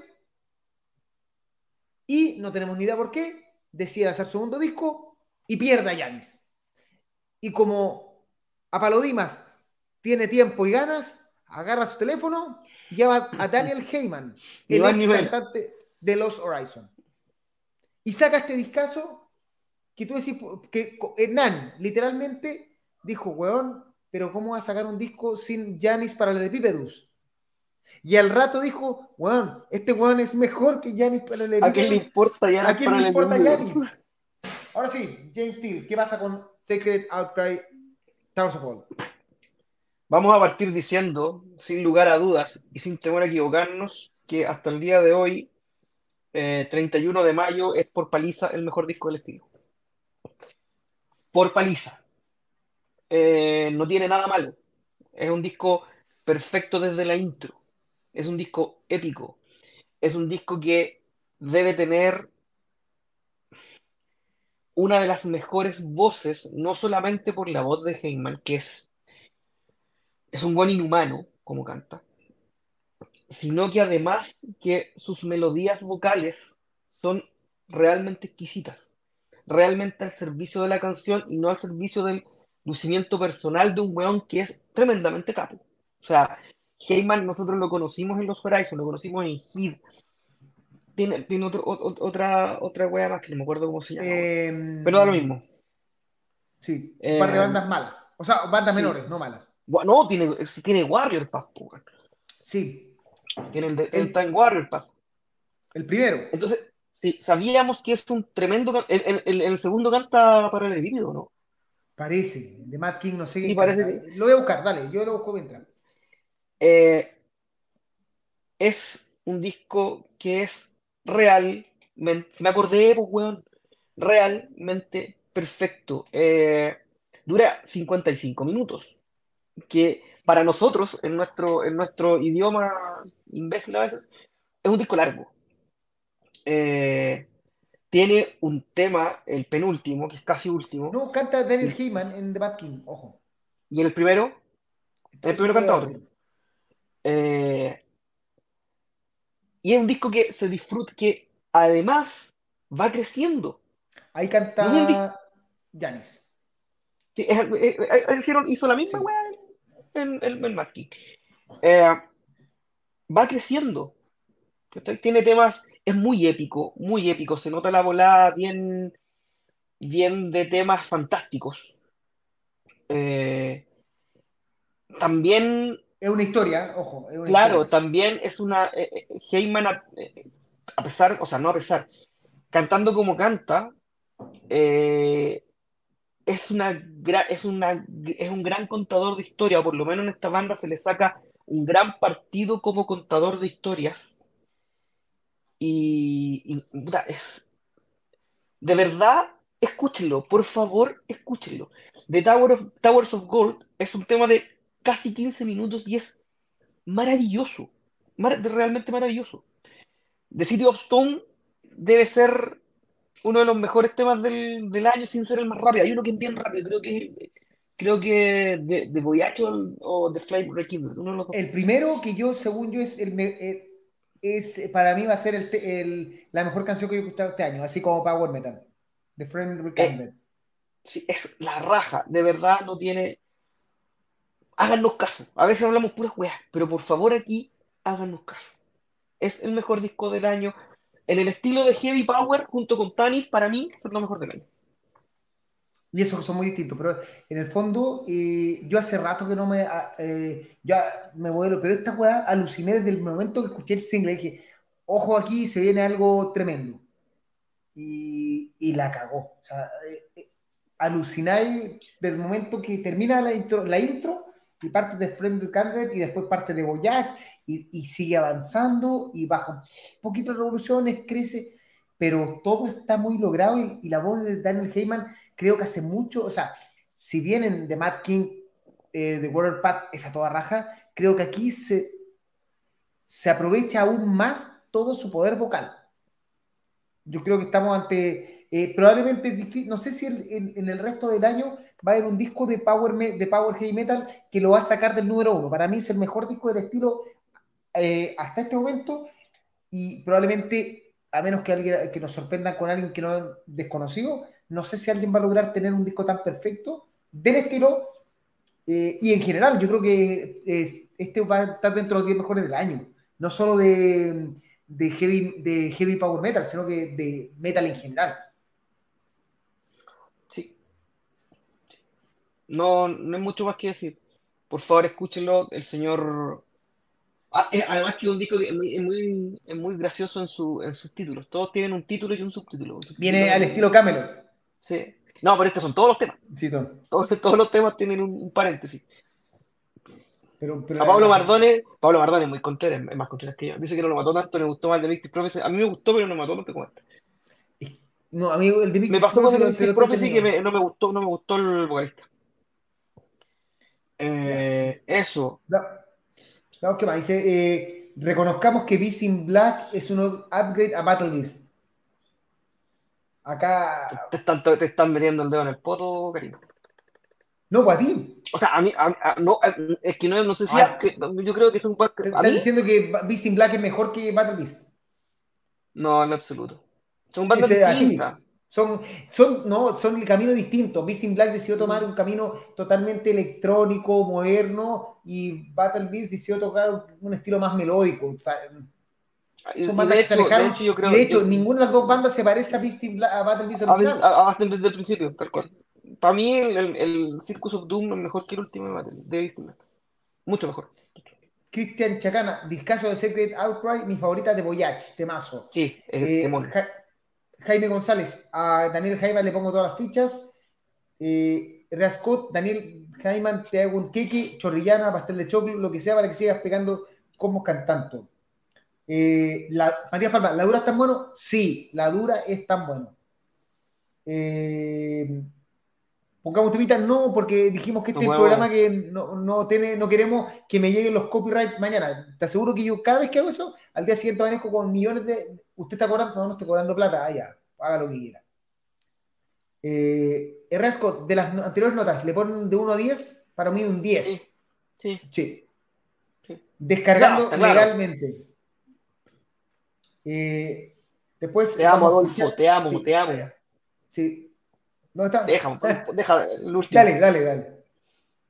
A: Y no tenemos ni idea por qué. Decide hacer su segundo disco y pierde a Yanis. Y como Apalodimas tiene tiempo y ganas, agarra su teléfono y llama a Daniel Heyman, el ex cantante de Los Horizon. Y saca este discazo que tú decís que Hernán literalmente dijo, weón, pero ¿cómo va a sacar un disco sin Janis para el Epipedus? Y al rato dijo, weón, este weón es mejor que Janis para el
B: ¿A le importa Yanis
A: ¿A quién
B: para
A: le importa
B: Epípedos?
A: Ahora sí, James Steele, ¿qué pasa con Sacred Outcry Towers of All?
B: Vamos a partir diciendo, sin lugar a dudas y sin temor a equivocarnos, que hasta el día de hoy, eh, 31 de mayo, es por paliza el mejor disco del estilo. Por paliza. Eh, no tiene nada malo. Es un disco perfecto desde la intro. Es un disco épico. Es un disco que debe tener una de las mejores voces, no solamente por la voz de Heyman, que es, es un buen inhumano, como canta, sino que además que sus melodías vocales son realmente exquisitas, realmente al servicio de la canción y no al servicio del lucimiento personal de un weón que es tremendamente capo. O sea, Heyman nosotros lo conocimos en los Horizon, lo conocimos en Heat. Tiene, tiene otro- o- otra, otra wea más que no me acuerdo cómo se llama.
A: Eh,
B: Pero da lo mismo.
A: Sí, un par de
B: Eh,
A: bandas malas. O sea, bandas
B: sí.
A: menores, no malas.
B: No, tiene, tiene Warrior Path, weón.
A: Sí,
B: Tiene el, de-
A: El-
B: el Time Warrior Path.
A: el primero.
B: Entonces, sí, sabíamos que es un tremendo. El, el- el- segundo canta para el vídeo, ¿no?
A: Parece, de Matt King, no sé
B: Sí, parece
A: canta. Lo voy a buscar, dale, yo lo busco mientras.
B: Eh, es un disco que es realmente. Se me acordé, pues, weón. Realmente perfecto. Eh, dura 55 minutos. Que para nosotros, en nuestro, en nuestro idioma imbécil a veces, es un disco largo. Eh, tiene un tema, el penúltimo, que es casi último,
A: No, canta Daniel Heyman en The Bad King, ojo.
B: y en el primero, el primero canta otro. Eh, y es un disco que se disfruta, que además va creciendo.
A: Ahí canta Janis.
B: Sí, es- es- es- hicieron- hizo la misma
A: Sí.
B: weá en, King. Eh, va creciendo. Tiene temas, es muy épico, muy épico. Se nota la volada bien, bien de temas fantásticos. Eh, también
A: Es una historia, ojo. es una
B: Claro,
A: historia.
B: también es una. eh, eh, Heyman, a, eh, a pesar, o sea, no a pesar, cantando como canta, eh, es una, es una, es un gran contador de historia, o por lo menos en esta banda se le saca un gran partido como contador de historias. Y, y, puta, es. De verdad, escúchenlo, por favor, escúchenlo. The Tower of, Towers of Gold es un tema de casi 15 minutos y es maravilloso, mar- realmente maravilloso. The City of Stone debe ser uno de los mejores temas del, del año sin ser el más rápido. Hay uno que es bien rápido, creo que creo que de, de Voyage o, The Flame Rekindled, uno de los dos.
A: El primero que yo, según yo, es el, eh, es para mí va a ser el, la mejor canción que yo he escuchado este año, así como Power Metal. The Friend Rekindled.
B: Sí, es la raja, de verdad no tiene. Háganos caso. A veces hablamos puras weas, pero por favor aquí háganos caso. Es el mejor disco del año. En el estilo de Heavy Power, junto con Tanis, para mí fue lo mejor del año.
A: Y eso son muy distintos, pero en el fondo, eh, yo hace rato que no me. ah, eh, ya me vuelo, pero esta weá aluciné desde el momento que escuché el single. Dije, ojo aquí, se viene algo tremendo. Y, y la cagó. O eh, eh, alucináis desde el momento que termina la intro, la intro y parte de Friend Candid y después parte de Boyac y, y sigue avanzando y baja un poquito de revoluciones, crece. pero todo está muy logrado y, la voz de Daniel Heyman creo que hace mucho, o sea, si vienen de Matt King, eh, de Warrior Path es a toda raja, creo que aquí se, se aprovecha aún más todo su poder vocal. Yo creo que estamos ante, eh, probablemente, no sé si en, el resto del año va a haber un disco de Power, de Power Heavy Metal que lo va a sacar del número uno. Para mí es el mejor disco del estilo eh, hasta este momento y probablemente, a menos que, alguien, que nos sorprendan con alguien que no es desconocido, no sé si alguien va a lograr tener un disco tan perfecto del estilo eh, y en general, yo creo que este va a estar dentro de los 10 mejores del año, no solo de, de, heavy, de heavy power metal, sino que de metal en general.
B: Sí. No, no hay mucho más que decir. Por favor, escúchenlo. El señor Ah, eh, además que es un disco que es muy, es muy, gracioso en, su, en sus títulos. Todos tienen un título y un subtítulo.
A: Viene al estilo Camelot.
B: Sí. No, pero estos son todos los temas.
A: Sí,
B: todos, todos los temas tienen un, paréntesis. Pero, a Pablo Mardone, Pablo Mardone es muy contreras, es más contreras que yo. Dice que no lo mató tanto, le gustó más el de Mystic Prophecy. A mí me gustó, pero no me mató tanto como este.
A: No, amigo, el de
B: Me pasó con el de Mystic Prophecy que no, me gustó, no me gustó el vocalista. Eh, eso.
A: ¿qué más? Dice, eh, reconozcamos que Beast in Black es un upgrade a Battle Beast. Acá...
B: Te están, te están metiendo el dedo en el poto, cariño.
A: No, pues a ti.
B: O sea, a mí, no, es que no, no sé si. Ah. yo creo que es un.
A: ¿Estás diciendo que Beast in Black es mejor que Battle Beast?
B: No, en absoluto. Son bandas distintas.
A: Son, son, no, son el camino distinto. Beast Black decidió tomar un camino totalmente electrónico, moderno, y Battle Beast decidió tocar un estilo más melódico. son bandas que se. De hecho, de hecho ninguna de las dos bandas se parece a, Beast a Battle Beast
B: original. A, desde el principio, tal cual. Para mí, el, el, Circus of Doom es mejor que el último de Battle de Beast Black. Mucho mejor.
A: Cristian Chacana, discaso de Secret Outcry, mi favorita de Voyage, temazo.
B: Sí, es eh,
A: Jaime González, a Daniel Jaime le pongo todas las fichas. Eh, Scott, Daniel Jaime, te hago un keke, chorrillana, pastel de chocolate, lo que sea para que sigas pegando como cantando. Eh, la, Matías Palma, ¿la dura es tan bueno? Sí, la dura es tan bueno. Eh, pongamos temita, no, porque dijimos que este es el programa que no, tiene, no queremos que me lleguen los copyrights mañana. Te aseguro que yo cada vez que hago eso, al día siguiente manejo con millones de. Usted está cobrando, no, no estoy cobrando plata, ah, ya, haga lo que quiera. Eh, de las anteriores notas, le ponen de 1 a 10, para mí un 10.
B: Sí.
A: Sí. Descargando legalmente. Eh, después.
B: Te amo, Adolfo, te amo, te amo.
A: Sí, está?
B: Deja, [laughs] deja el último.
A: Dale, dale, dale.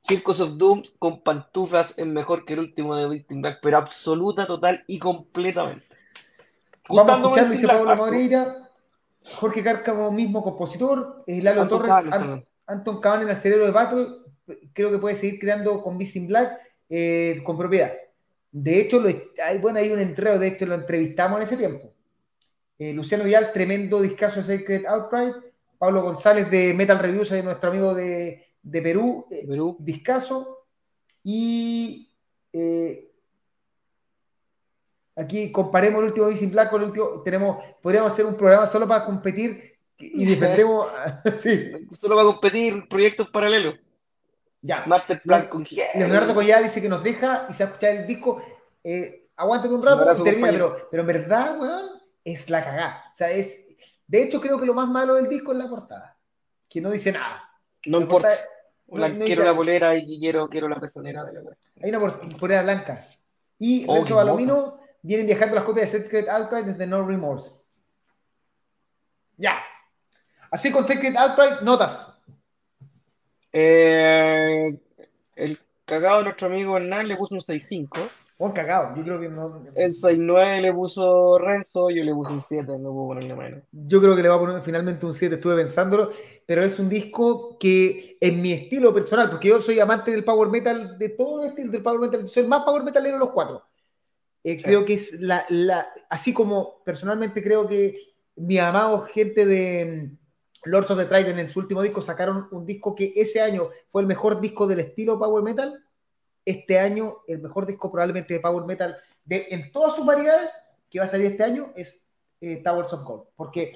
B: Circus of Doom con pantuflas es mejor que el último de Victim Black, pero absoluta, total y completamente.
A: Vamos a escuchar, dice Pablo Moreira, Jorge Cárcamo, mismo compositor, eh, Lalo Torres, Anton Cabana en el cerebro de Battle, creo que puede seguir creando con Victim Black eh, con propiedad. De hecho, hay, bueno, hay un entrego, de hecho lo entrevistamos en ese tiempo. Eh, Luciano Vidal, tremendo discazo de Secret Outcry. Pablo González de Metal Reviews, nuestro amigo de, Perú, eh, Perú. Discaso. Y eh, aquí comparemos el último Vicing Black con el último. Tenemos, podríamos hacer un programa solo para competir y defendemos. [laughs] sí.
B: Solo para competir proyectos paralelos.
A: Ya.
B: Master Plan con
A: Leonardo Collada dice que nos deja y se va a escuchar el disco. Eh, aguante un rato y termina, pero, pero en verdad, weón, es la cagada. O sea, es de hecho, creo que lo más malo del disco es la portada, que no dice nada.
B: No importa. quiero la bolera y quiero, quiero la pezonera de la
A: Hay una polera blanca. Y oh, Renzo Balomino vienen viajando las copias de Secret Outcry desde No Remorse. Ya. Así con Secret Outcry, notas.
B: Eh, el cagado de nuestro amigo Hernán le puso un 6.5.
A: Un cagado, yo creo que no.
B: El 6-9 le puso Renzo, yo le puse un 7, no puedo ponerle menos.
A: Yo creo que le va a poner finalmente un 7, estuve pensándolo, pero es un disco que en mi estilo personal, porque yo soy amante del power metal, de todo el estilo del power metal, soy el más power metalero de los cuatro. Eh, creo que es la, la, así como personalmente creo que mi amado gente de mm, Lords of the Trident en su último disco sacaron un disco que ese año fue el mejor disco del estilo power metal este año el mejor disco probablemente de Power Metal de, en todas sus variedades que va a salir este año es eh, Towers of Gold, porque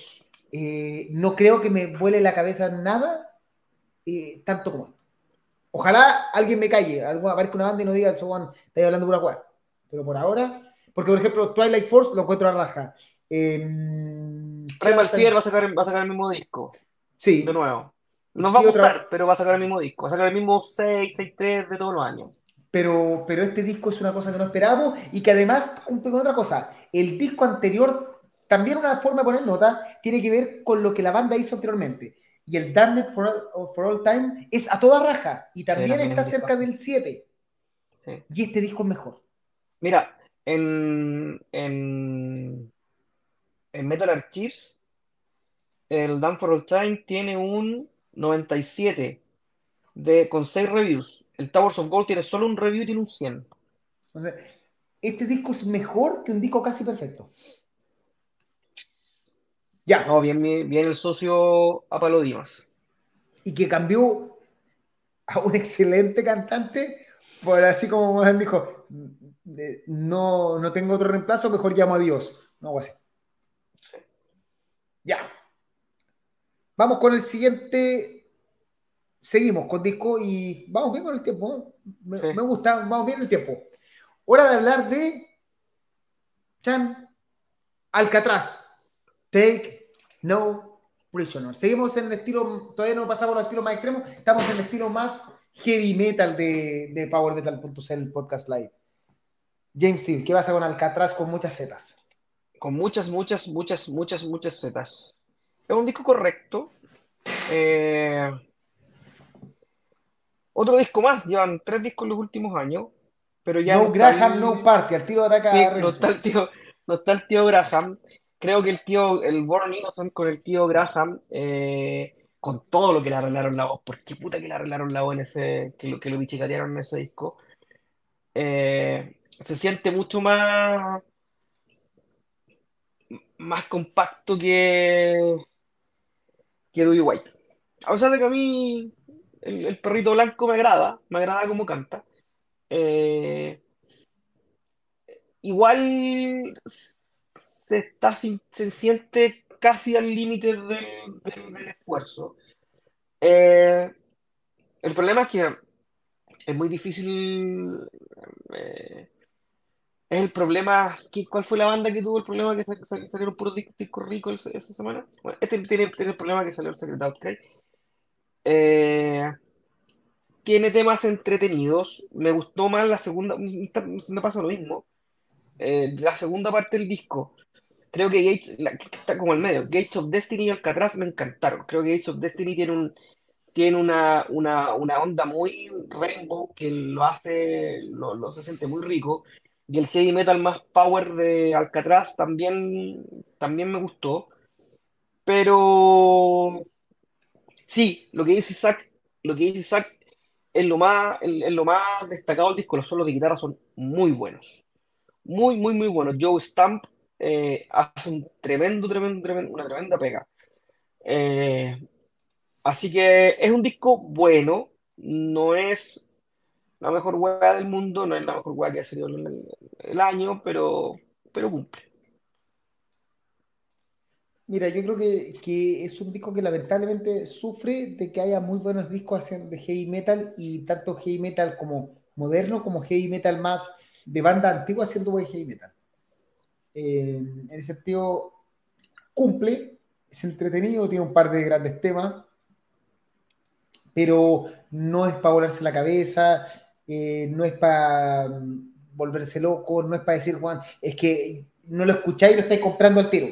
A: eh, no creo que me vuele la cabeza nada eh, tanto como esto. Ojalá alguien me calle, algo, aparezca una banda y no diga, eso, Juan, estoy hablando pura hueá. Pero por ahora, porque por ejemplo, Twilight Force lo encuentro a raja.
B: Primal Fear va a, sacar, va a sacar el mismo disco.
A: Sí.
B: De nuevo. Nos va a gustar, pero va a sacar el mismo disco. Va a sacar el mismo 6, 6, 3 de todos los años.
A: Pero, pero este disco es una cosa que no esperábamos y que además cumple con otra cosa. El disco anterior, también una forma de poner nota, tiene que ver con lo que la banda hizo anteriormente y el Damned for, for, All Time es a toda raja y también, está cerca del 7. Y este disco es mejor.
B: Mira, en, en, en Metal Archives, el Damned for All Time tiene un 97 de, con 6 reviews. El Towers of Gold tiene solo un review y tiene un 100.
A: este disco es mejor que un disco casi perfecto. Ya.
B: No, bien, bien el socio Apalo Dimas.
A: Y que cambió a un excelente cantante, por así como él dijo, no, no tengo otro reemplazo, mejor llamo a Dios. No, así. Sí. Ya. Vamos con el siguiente. Seguimos con disco y vamos bien con el tiempo. Me, sí. me gusta, vamos bien el tiempo. Hora de hablar de Chan Alcatraz. Take No Prisoner. Seguimos en el estilo, todavía no pasamos al estilo más extremo, estamos en el estilo más heavy metal de, de PowerMetal.cl podcast live. James Steele, ¿qué pasa con Alcatraz con muchas zetas?
B: Con muchas, muchas, muchas, muchas, muchas zetas. Es un disco correcto. Eh... Otro disco más, llevan tres discos en los últimos años, pero ya...
A: No, no Graham, el... no Party, al de ataca.
B: Sí, no está, el tío, no está el tío Graham creo que el tío, el Born Innocent con el tío Graham, eh, con todo lo que le arreglaron la voz, ¿por qué puta que le arreglaron la voz en ese, que lo, que lo bichicatearon en ese disco? Eh, se siente mucho más, más compacto que, que Dewey White. A pesar de que a mí el, el perrito blanco me agrada, me agrada como canta. Eh, igual se, está, se siente casi al límite del, del, del, esfuerzo. Eh, el problema es que es muy difícil. Eh, es el problema. ¿qué, ¿Cuál fue la banda que tuvo el problema que salieron puros discos ricos esa semana? Bueno, este tiene, tiene, el problema que salió el Secret Outcry. Eh, tiene temas entretenidos. Me gustó más la segunda. Me pasa lo mismo. Eh, la segunda parte del disco creo que Gates, la, está como el medio, Gates of Destiny y Alcatraz me encantaron. Creo que Gates of Destiny tiene, un, tiene una, una, una onda muy rainbow que lo hace, lo, lo, se siente muy rico. Y el heavy metal más power de Alcatraz también, también me gustó. Pero sí, lo que dice Isaac, lo que dice Isaac es lo más, es lo más destacado del disco. Los solos de guitarra son muy buenos. Muy, muy, muy buenos. Joe Stamp eh, hace un tremendo, tremendo, tremendo, una tremenda pega. Eh, así que es un disco bueno, no es la mejor hueá del mundo, no es la mejor hueá que ha salido el, año, pero, pero cumple.
A: Mira, yo creo que, que, es un disco que lamentablemente sufre de que haya muy buenos discos de heavy metal y tanto heavy metal como moderno como heavy metal más de banda antigua haciendo buen heavy metal. Eh, en ese sentido, cumple, es entretenido, tiene un par de grandes temas, pero no es para volarse la cabeza, eh, no es para volverse loco, no es para decir, Juan, es que no lo escucháis y lo estáis comprando al tiro.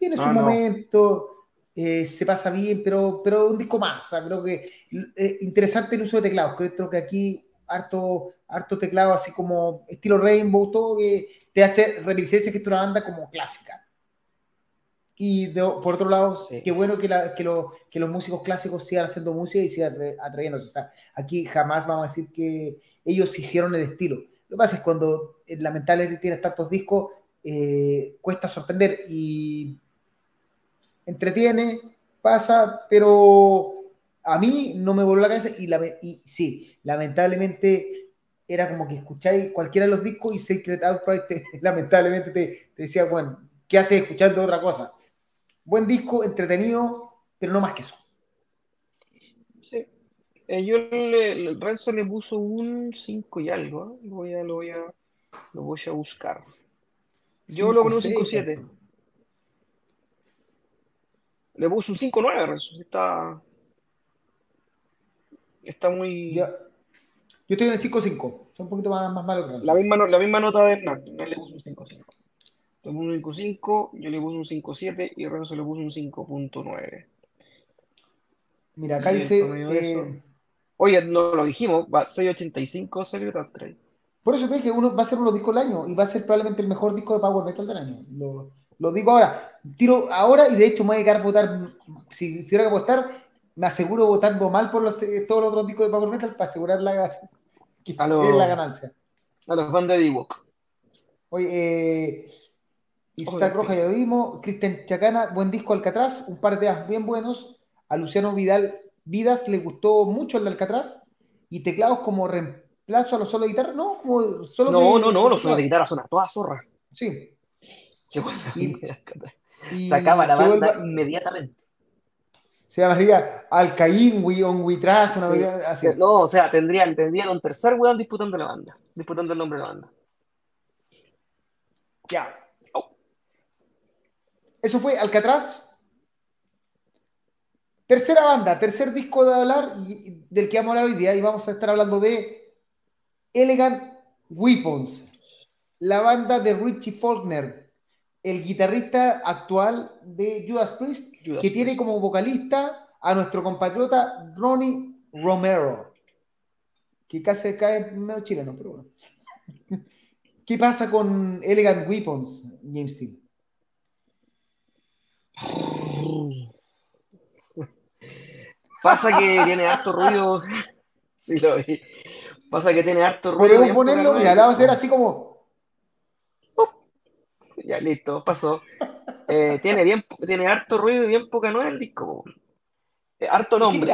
A: Tiene su no, momento, eh, se pasa bien, pero, pero un disco más. O sea, creo que eh, interesante el uso de teclados. Creo que aquí harto, harto teclado, así como estilo Rainbow, todo que te hace reminiscencia que es una banda como clásica. Y de, por otro lado, sí. qué bueno que, la, que, lo, que, los músicos clásicos sigan haciendo música y sigan atrayéndose. O sea, aquí jamás vamos a decir que ellos hicieron el estilo. Lo que pasa es cuando eh, lamentablemente tienes tantos discos, eh, cuesta sorprender y entretiene, pasa, pero a mí no me volvió la cabeza y, la, y sí, lamentablemente era como que escucháis cualquiera de los discos y Secret Outcry te, [laughs] lamentablemente te, te, decía, bueno, ¿qué haces escuchando otra cosa? Buen disco, entretenido, pero no más que eso.
B: Sí. Eh, yo el Renzo le puso un 5 y algo. ¿eh? Lo, voy a, lo, voy a, lo voy a buscar. Yo lo pongo un 5-7. Le puse un 5-9 Renzo. Está. Está muy.
A: Yo, yo estoy en el 5-5. Son un poquito más, más malo
B: que La misma, la misma nota de Hernán. le puso un 5-5. Le puso un 5-5, yo le puse un 5-7 y Renzo le puso un 5.9.
A: Mira, acá dice. Eh,
B: Oye, no lo dijimos, 6.85 Secret Trade.
A: Por eso te dije, uno va a ser uno disco del año y va a ser probablemente el mejor disco de Power Metal del año. Lo, lo digo ahora. Tiro ahora y de hecho me voy a llegar a votar. Si tuviera que apostar, me aseguro votando mal por los, eh, todos los otros discos de Power Metal para asegurar la, que la ganancia.
B: A los fans de D-Walk.
A: Oye, eh, Isaac Roja ya lo vimos. Cristian Chacana, buen disco Alcatraz, un par de as bien buenos. A Luciano Vidal Vidas le gustó mucho el de Alcatraz. Y teclados como reemplazo a los solos de guitarra, ¿no? Como
B: solo no, no, no, los solos de guitarra son a toda zorra.
A: Sí.
B: Y, Sacaba la banda inmediatamente
A: se llamaría Alcaín, on una sí. así.
B: No, o sea, tendrían, tendrían un tercer weón disputando la banda, disputando el nombre de la banda.
A: Ya. Oh. Eso fue Alcatraz. Tercera banda, tercer disco de hablar del que vamos a hablar hoy día y vamos a estar hablando de Elegant Weapons, la banda de Richie Faulkner, el guitarrista actual de Judas Priest, que tiene como vocalista a nuestro compatriota Ronnie Romero, que casi cae medio chileno, pero bueno. [laughs] ¿Qué pasa con Elegant Weapons, James Steele? [laughs]
B: Pasa que tiene harto ruido. [laughs] Sí, lo vi. Pasa que tiene harto ruido.
A: Podemos ponerlo, mira, la vamos a hacer así como
B: ya listo, pasó. Eh, tiene, bien, tiene harto ruido y bien poca nueva el disco. Eh, harto nombre.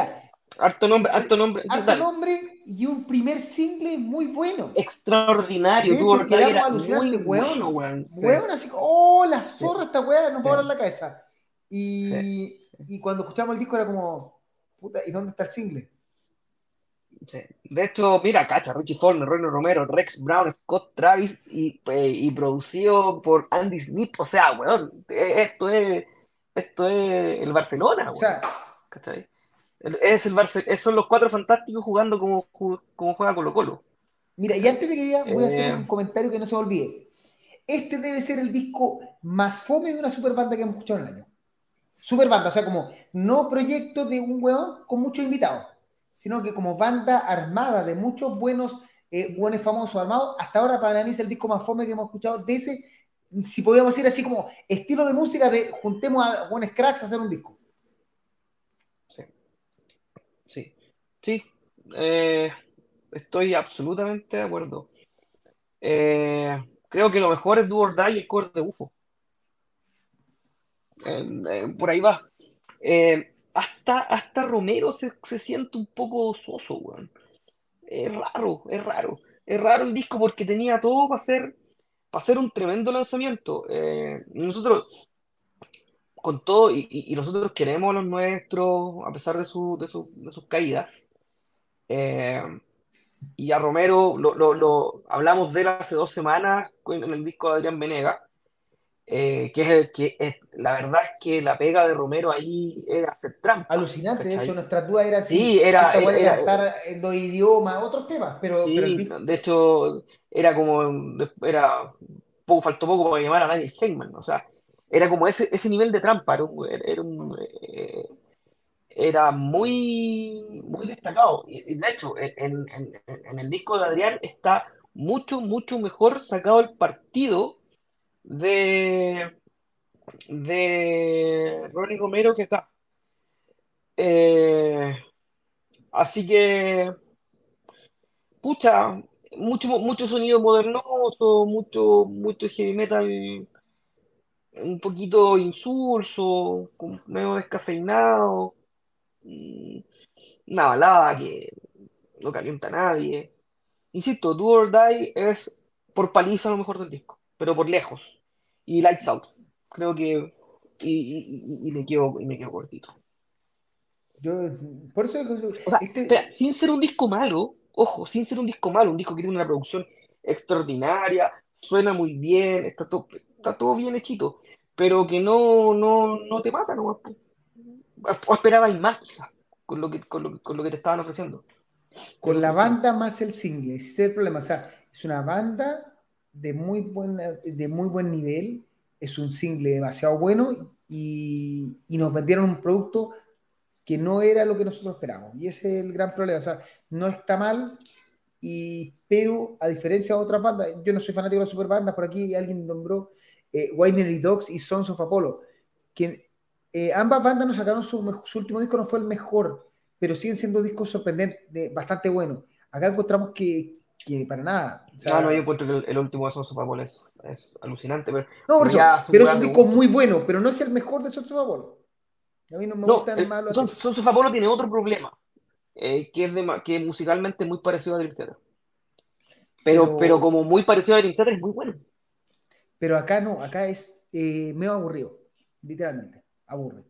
B: harto nombre, harto nombre.
A: Harto nombre y un primer single muy bueno.
B: Extraordinario. Hecho,
A: era muy bueno, weón. Así oh, la zorra esta weá, nos va a volar la cabeza. Y, y cuando escuchamos el disco era como, puta, ¿y dónde está el single?
B: De hecho, mira, cacha, Richie Faulkner, Ronnie Romero, Rex Brown, Scott Travis y, eh, y, producido por Andy Snip. O sea, weón, eh, esto es, esto es el Barcelona, weón. O sea, ¿cachai? Es el son los cuatro fantásticos jugando como, como juega Colo Colo.
A: Mira, y antes de que diga, voy a hacer un eh. comentario que no se me olvide. Este debe ser el disco más fome de una super banda que hemos escuchado en el año. Super banda, o sea, como no proyecto de un weón con muchos invitados sino que como banda armada de muchos buenos, eh, buenos famosos armados, hasta ahora para mí es el disco más fome que hemos escuchado de ese, si podríamos decir así como estilo de música de juntemos a buenos cracks a hacer un disco.
B: Sí, sí, sí, eh, estoy absolutamente de acuerdo. Eh, creo que lo mejor es Do or Die y el core de UFO. por ahí va hasta, hasta Romero se, siente un poco soso, weón. Es raro, es raro. Es raro el disco porque tenía todo para hacer, para hacer un tremendo lanzamiento. Eh, nosotros, con todo, y, nosotros queremos a los nuestros, a pesar de, de, sus caídas. Eh, y a Romero lo, lo, hablamos de él hace dos semanas en el disco de Adrián Venega. Eh, que es que es, la verdad es que la pega de Romero ahí era hacer trampa.
A: Alucinante, de hecho, nuestra duda era
B: si era,
A: era, estar en dos idiomas, otros temas, pero,
B: sí, de hecho, era como, era, poco, faltó poco para llamar a Daniel Heyman, o sea, era como ese, ese nivel de trampa, era, era, un, eh, era muy, muy destacado. Y, de hecho, en, en, en el disco de Adrián está mucho, mucho mejor sacado el partido de, de Ronnie Romero que acá. Eh, así que, pucha, mucho, mucho sonido modernoso, mucho, mucho heavy metal, un poquito insulso, medio descafeinado, mm, una balada que no calienta a nadie. Insisto, Do or Die es por paliza lo mejor del disco, pero por lejos y Lights Out. Creo que. Y, me quedo, y me quedo cortito.
A: Yo, por eso.
B: O sea, este sin ser un disco malo, ojo, sin ser un disco malo, un disco que tiene una producción extraordinaria, suena muy bien, está todo, está todo bien hechito, pero que no, no, no te mata, ¿no? O esperabais más, quizás, con lo, que, con, lo, con lo que te estaban ofreciendo.
A: Con la banda más el single, ese es el problema. O sea, es una banda de muy, buena, de muy buen nivel, es un single demasiado bueno y, y, nos vendieron un producto que no era lo que nosotros esperábamos. Y ese es el gran problema. O sea, no está mal, y, pero a diferencia de otras bandas, yo no soy fanático de las superbandas, por aquí alguien nombró eh, Winery Dogs y Sons of Apollo, que eh, ambas bandas nos sacaron su, último disco, no fue el mejor, pero siguen siendo discos sorprendentes, bastante buenos. Acá encontramos que, que para nada.
B: O no, yo encuentro que el, último de Sons of Apollo es, es alucinante. Pero,
A: no, pero es un disco muy bueno, pero no es el mejor de of Apollo. A mí no me gusta el malo.
B: Sons, of Apollo tiene otro problema, eh, que es de, que musicalmente es muy parecido a Dream Theater. Pero, pero, como muy parecido a Dream Theater es muy bueno.
A: Pero acá no, acá es eh, medio aburrido, literalmente, aburre.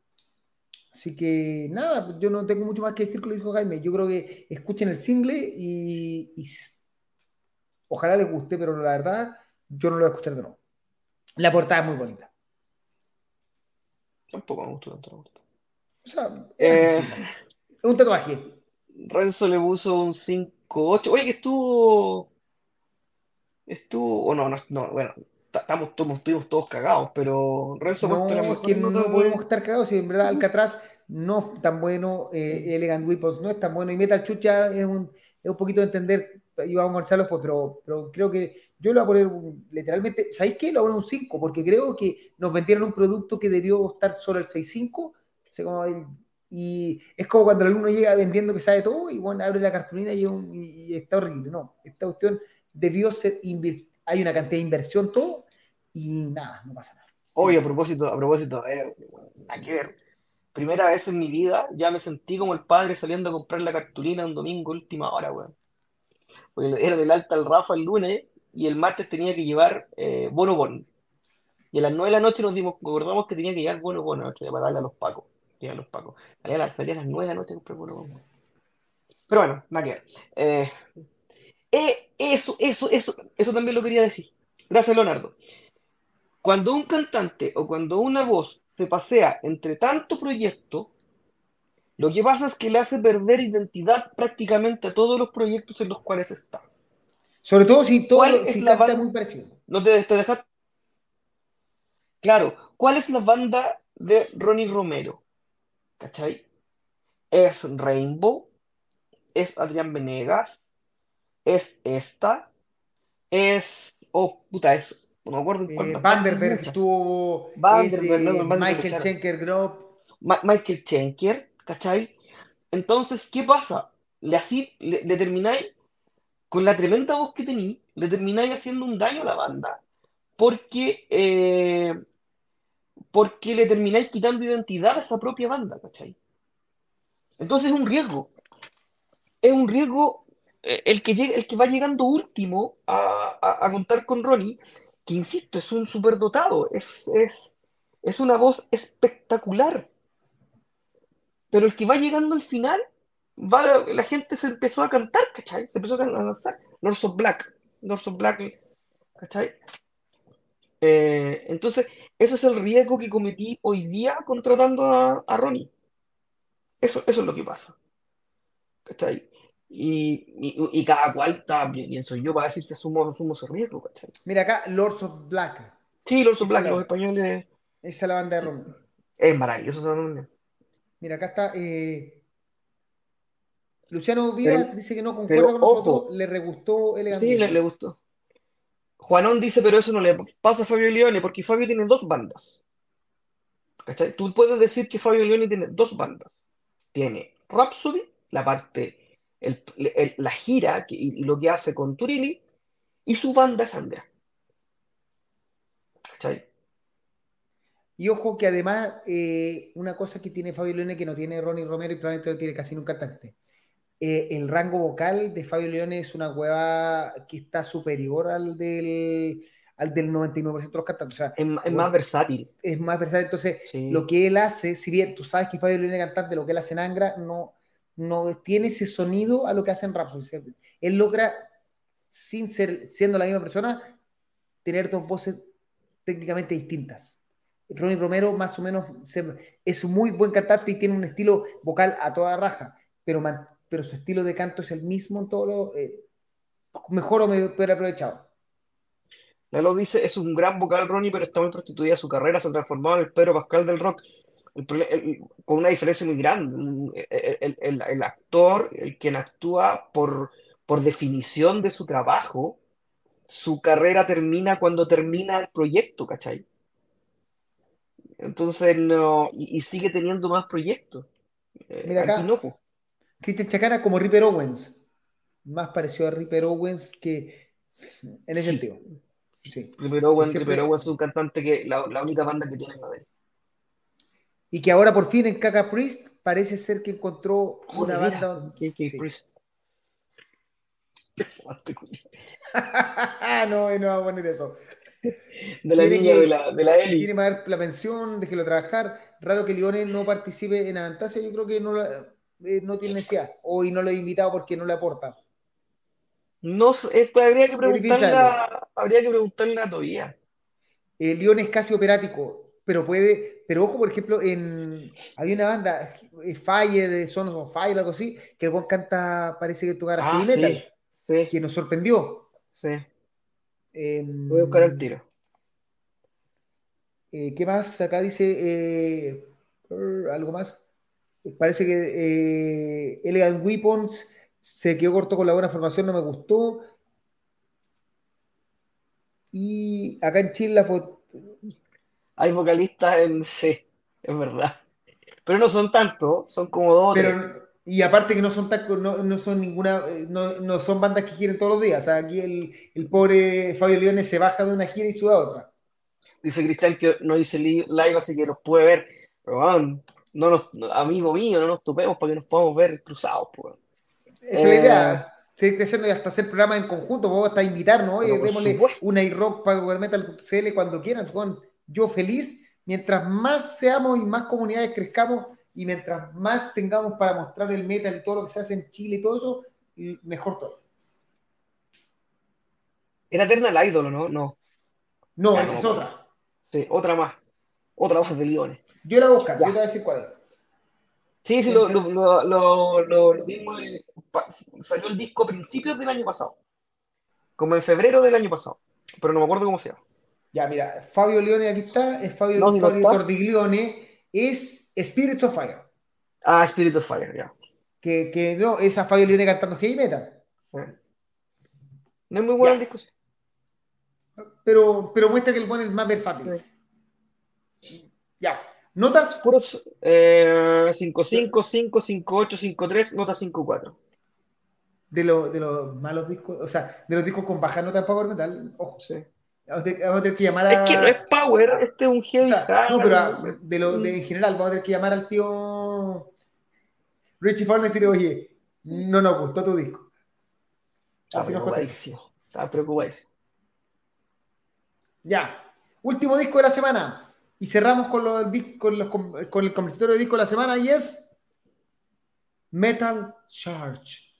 A: Así que nada, yo no tengo mucho más que decir con lo dijo Jaime. Yo creo que escuchen el single y, ojalá les guste, pero la verdad yo no lo voy a escuchar de nuevo. La portada es muy bonita.
B: Tampoco me gustó tanto.
A: O sea, es eh, un tatuaje.
B: Renzo le puso un 5-8. Oye, que estuvo. Estuvo. O no, no, no, bueno, estamos, estuvimos todos cagados, pero
A: Renzo no, es que no, podemos estar cagados, y en verdad Alcatraz no es tan bueno, eh, Elegant Weapons no es tan bueno, y Metal Chucha es un, es un poquito de entender, vamos a conversarlo pues, pero, pero creo que yo lo voy a poner literalmente, ¿sabéis qué? Lo voy a poner un 5, porque creo que nos vendieron un producto que debió estar solo el 6.5, y es como cuando el alumno llega vendiendo que sabe todo, y bueno, abre la cartulina y, y está horrible, no, esta cuestión debió ser hay una cantidad de inversión, todo, y nada, no pasa nada.
B: Oye, a propósito, a propósito, eh, hay que ver. Primera vez en mi vida ya me sentí como el padre saliendo a comprar la cartulina un domingo última hora, weón. Era del alta al Rafa el lunes y el martes tenía que llevar eh, bono bon. Y a las 9 de la noche nos dimos, acordamos que tenía que llevar bono bono para darle a los pacos. A los pacos. Salía a, las, 9 de la noche a comprar bono bon. Pero bueno, nada que. Eh, eh, eso, eso, eso, eso también lo quería decir. Gracias, Leonardo. Cuando un cantante o cuando una voz se pasea entre tanto proyecto, lo que pasa es que le hace perder identidad prácticamente a todos los proyectos en los cuales está.
A: Sobre todo si todo es la banda muy parecido.
B: No te, te dejas. Claro, ¿cuál es la banda de Ronnie Romero? ¿Cachai? Es Rainbow, es Adrián Venegas, es esta, es. Oh, puta, es no me acuerdo
A: en eh, Vanderberg estuvo. Vanderberg, Michael Schenker Grove.
B: Michael Schenker, ¿cachai? Entonces, ¿qué pasa? Le, así, le, termináis, con la tremenda voz que tenéis, le termináis haciendo un daño a la banda. Porque, eh, porque le termináis quitando identidad a esa propia banda, ¿cachai? Entonces es un riesgo. Es un riesgo eh, el que, llega, el que va llegando último a, a, a contar con Ronnie que insisto, es un superdotado, es, es, es una voz espectacular. Pero el que va llegando al final, va, la gente se empezó a cantar, ¿cachai? Se empezó a lanzar. North of Black, North of Black, ¿cachai? Eh, entonces, ese es el riesgo que cometí hoy día contratando a, a Ronnie. Eso, eso es lo que pasa. ¿Cachai? Y, cada cual está, pienso yo, para decir si asumo, asumo ese riesgo, ¿cachai?
A: Mira acá, Lords of Black.
B: Sí, Lords of Black, los españoles.
A: Esa es la banda de Romero.
B: Es maravilloso también.
A: Mira, acá está. Eh, Luciano Vida dice que no concuerda con nosotros, le regustó
B: el Sí, le, le, gustó. Juanón dice, pero eso no le pasa a Fabio Leone, porque Fabio tiene dos bandas. ¿Cachai? Tú puedes decir que Fabio Leone tiene dos bandas. Tiene Rhapsody, la parte la gira y, lo que hace con Turini y su banda es Andrea.
A: Y ojo que además, eh, una cosa que tiene Fabio Leone que no tiene Ronnie Romero y probablemente no tiene casi nunca cantante. Eh, el rango vocal de Fabio Leone es una hueva que está superior al del, al del 99% de los cantantes. O sea,
B: es, más versátil.
A: Es más versátil. Entonces, lo que él hace, si bien tú sabes que Fabio Leone cantante, lo que él hace en Angra no, no tiene ese sonido a lo que hace en Rhapsody. Él logra, sin ser, siendo la misma persona, tener dos voces técnicamente distintas. Ronnie Romero más o menos es un muy buen cantante y tiene un estilo vocal a toda raja, pero, pero su estilo de canto es el mismo en todo lo, eh, mejor o peor aprovechado.
B: Lalo dice, es un gran vocal Ronnie, pero está muy prostituida su carrera, se ha transformado en el Pedro Pascal del rock, con una diferencia muy grande. El, actor, el quien actúa por, por definición de su trabajo, su carrera termina cuando termina el proyecto, ¿cachai? Entonces, no, y, sigue teniendo más proyectos.
A: Eh, Mira acá, no, Christian Chacana como Ripper Owens. Más parecido a Ripper Owens que en ese sentido.
B: Sí. Ripper, Owens, es un cantante que la, única banda que tiene en Madrid.
A: Y que ahora por fin en Kaka Priest parece ser que encontró una banda. KK Priest. [laughs] [laughs] no, no vamos a poner eso
B: de la niña de la, de la Eli.
A: Tiene que dar la pensión, déjelo trabajar. Raro que Lione no participe en Avantasia, yo creo que no, eh, no tiene necesidad. Hoy no lo he invitado porque no le aporta.
B: No, esto habría que preguntarle a, habría que preguntarle a todavía.
A: El León es casi operático, pero puede, pero ojo, por ejemplo, en había una banda, eh, Fire, Sons of Fire, algo así, que el buen canta, parece que tocar ah, metal, que nos sorprendió.
B: Sí. Em, Voy a buscar el tiro.
A: Eh, ¿Qué más? Acá dice eh, algo más. Parece que eh, Elegant Weapons se quedó corto con la buena formación, no me gustó. Y acá en Chile
B: Hay vocalistas en C, es verdad. Pero no son tantos, son como dos.
A: Pero, y aparte que no son no, no son ninguna, eh, no, no, son bandas que quieren todos los días. O sea, aquí el, el, pobre Fabio Leone se baja de una gira y sube a otra.
B: Dice Cristian que no dice live, así que nos puede ver. Pero no nos, amigo mío, no nos topemos para que nos podamos ver cruzados. Pues.
A: Esa es la idea. Eh, seguir creciendo y hasta hacer programas en conjunto. Vamos hasta invitarnos. Oye, démosle una iRock para CL cuando quieran. Yo feliz. Mientras más seamos y más comunidades crezcamos, y mientras más tengamos para mostrar el metal y todo lo que se hace en Chile y todo eso, mejor todo.
B: Era Eternal Idol, ¿no? No.
A: No, esa es otra.
B: Sí, otra más. Otra hoja de Liones.
A: Yo la busco, yo te voy a decir cuál es.
B: Sí, sí, lo, lo, lo, lo, mismo. Eh, salió el disco a principios del año pasado. Como en febrero del año pasado. Pero no me acuerdo cómo se llama.
A: Ya, mira, Fabio Leone aquí está, es Fabio, no, Fabio Tordiglione, es Spirit of Fire.
B: Ah, Spirit of Fire, ya.
A: Que, que, no, esa Fabio Leone cantando heavy metal.
B: Eh. No es muy buena la discusión.
A: Pero, pero muestra que el buen es más versátil. Ya. Notas.
B: Puros 5, 5, 5, 5, 8, 5, 3, nota 5, 4.
A: De, lo, de los malos discos, o sea, de los discos con baja nota en Power Metal, ojo. Sí. Vamos a tener que llamar a...
B: Es que no es Power, este es un heavy.
A: no, pero de lo, de, en general, vamos a tener que llamar al tío Richie Farn y decirle, oye, no nos gustó tu disco.
B: Está preocupadísimo. Está preocupadísimo.
A: Ya. Último disco de la semana. Y cerramos con, los, con, los, con el conversatorio de disco de la semana y es Metal Charge.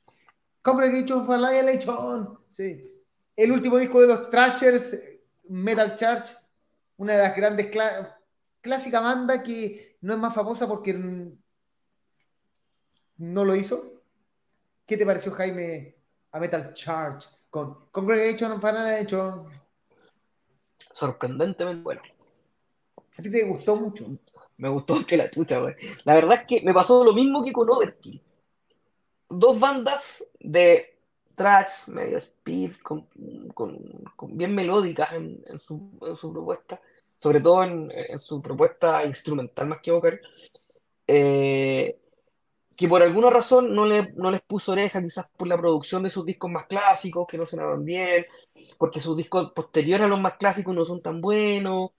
A: Congregation for Annihilation. Sí. El último disco de los Thrashers Metal Charge, una de las grandes clásicas bandas que no es más famosa porque no lo hizo. ¿Qué te pareció, Jaime, a Metal Charge con Congregation of?
B: Sorprendentemente bueno.
A: ¿A ti te gustó mucho?
B: Me gustó que la chucha, güey. La verdad es que me pasó lo mismo que con Overkill. Dos bandas de tracks, medio speed, con, bien melódicas en, su, propuesta, sobre todo en, su propuesta instrumental más que vocal, eh, que por alguna razón no, le, no les puso oreja, quizás por la producción de sus discos más clásicos, que no sonaban bien, porque sus discos posteriores a los más clásicos no son tan buenos.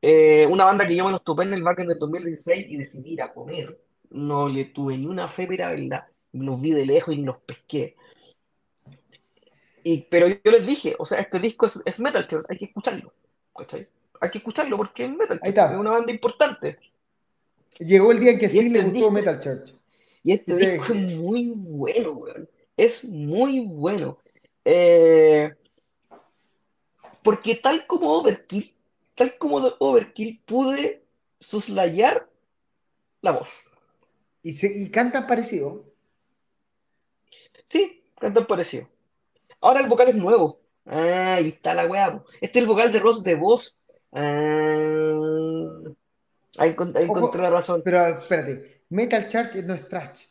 B: Eh, una banda que yo me los topé en el backend del 2016 y decidí ir a comer. No le tuve ni una fe, pero verdad. Los vi de lejos y los pesqué. Y, pero yo les dije, o sea, este disco es, es Metal Church, hay que escucharlo. ¿cachai? Hay que escucharlo porque es Metal Church, es una banda importante.
A: Llegó el día en que sí este le gustó Metal Church.
B: Y este disco es muy bueno, weón. Es muy bueno. Eh, porque tal como Overkill, tal como Overkill, pude soslayar la voz.
A: ¿Y, se, y cantan parecido?
B: Sí, cantan parecido. Ahora el vocal es nuevo. Ah, ahí está la weá. Este es el vocal de Ross de voz. Ah, ahí, encontré la razón.
A: Pero espérate, Metal Church no es trash.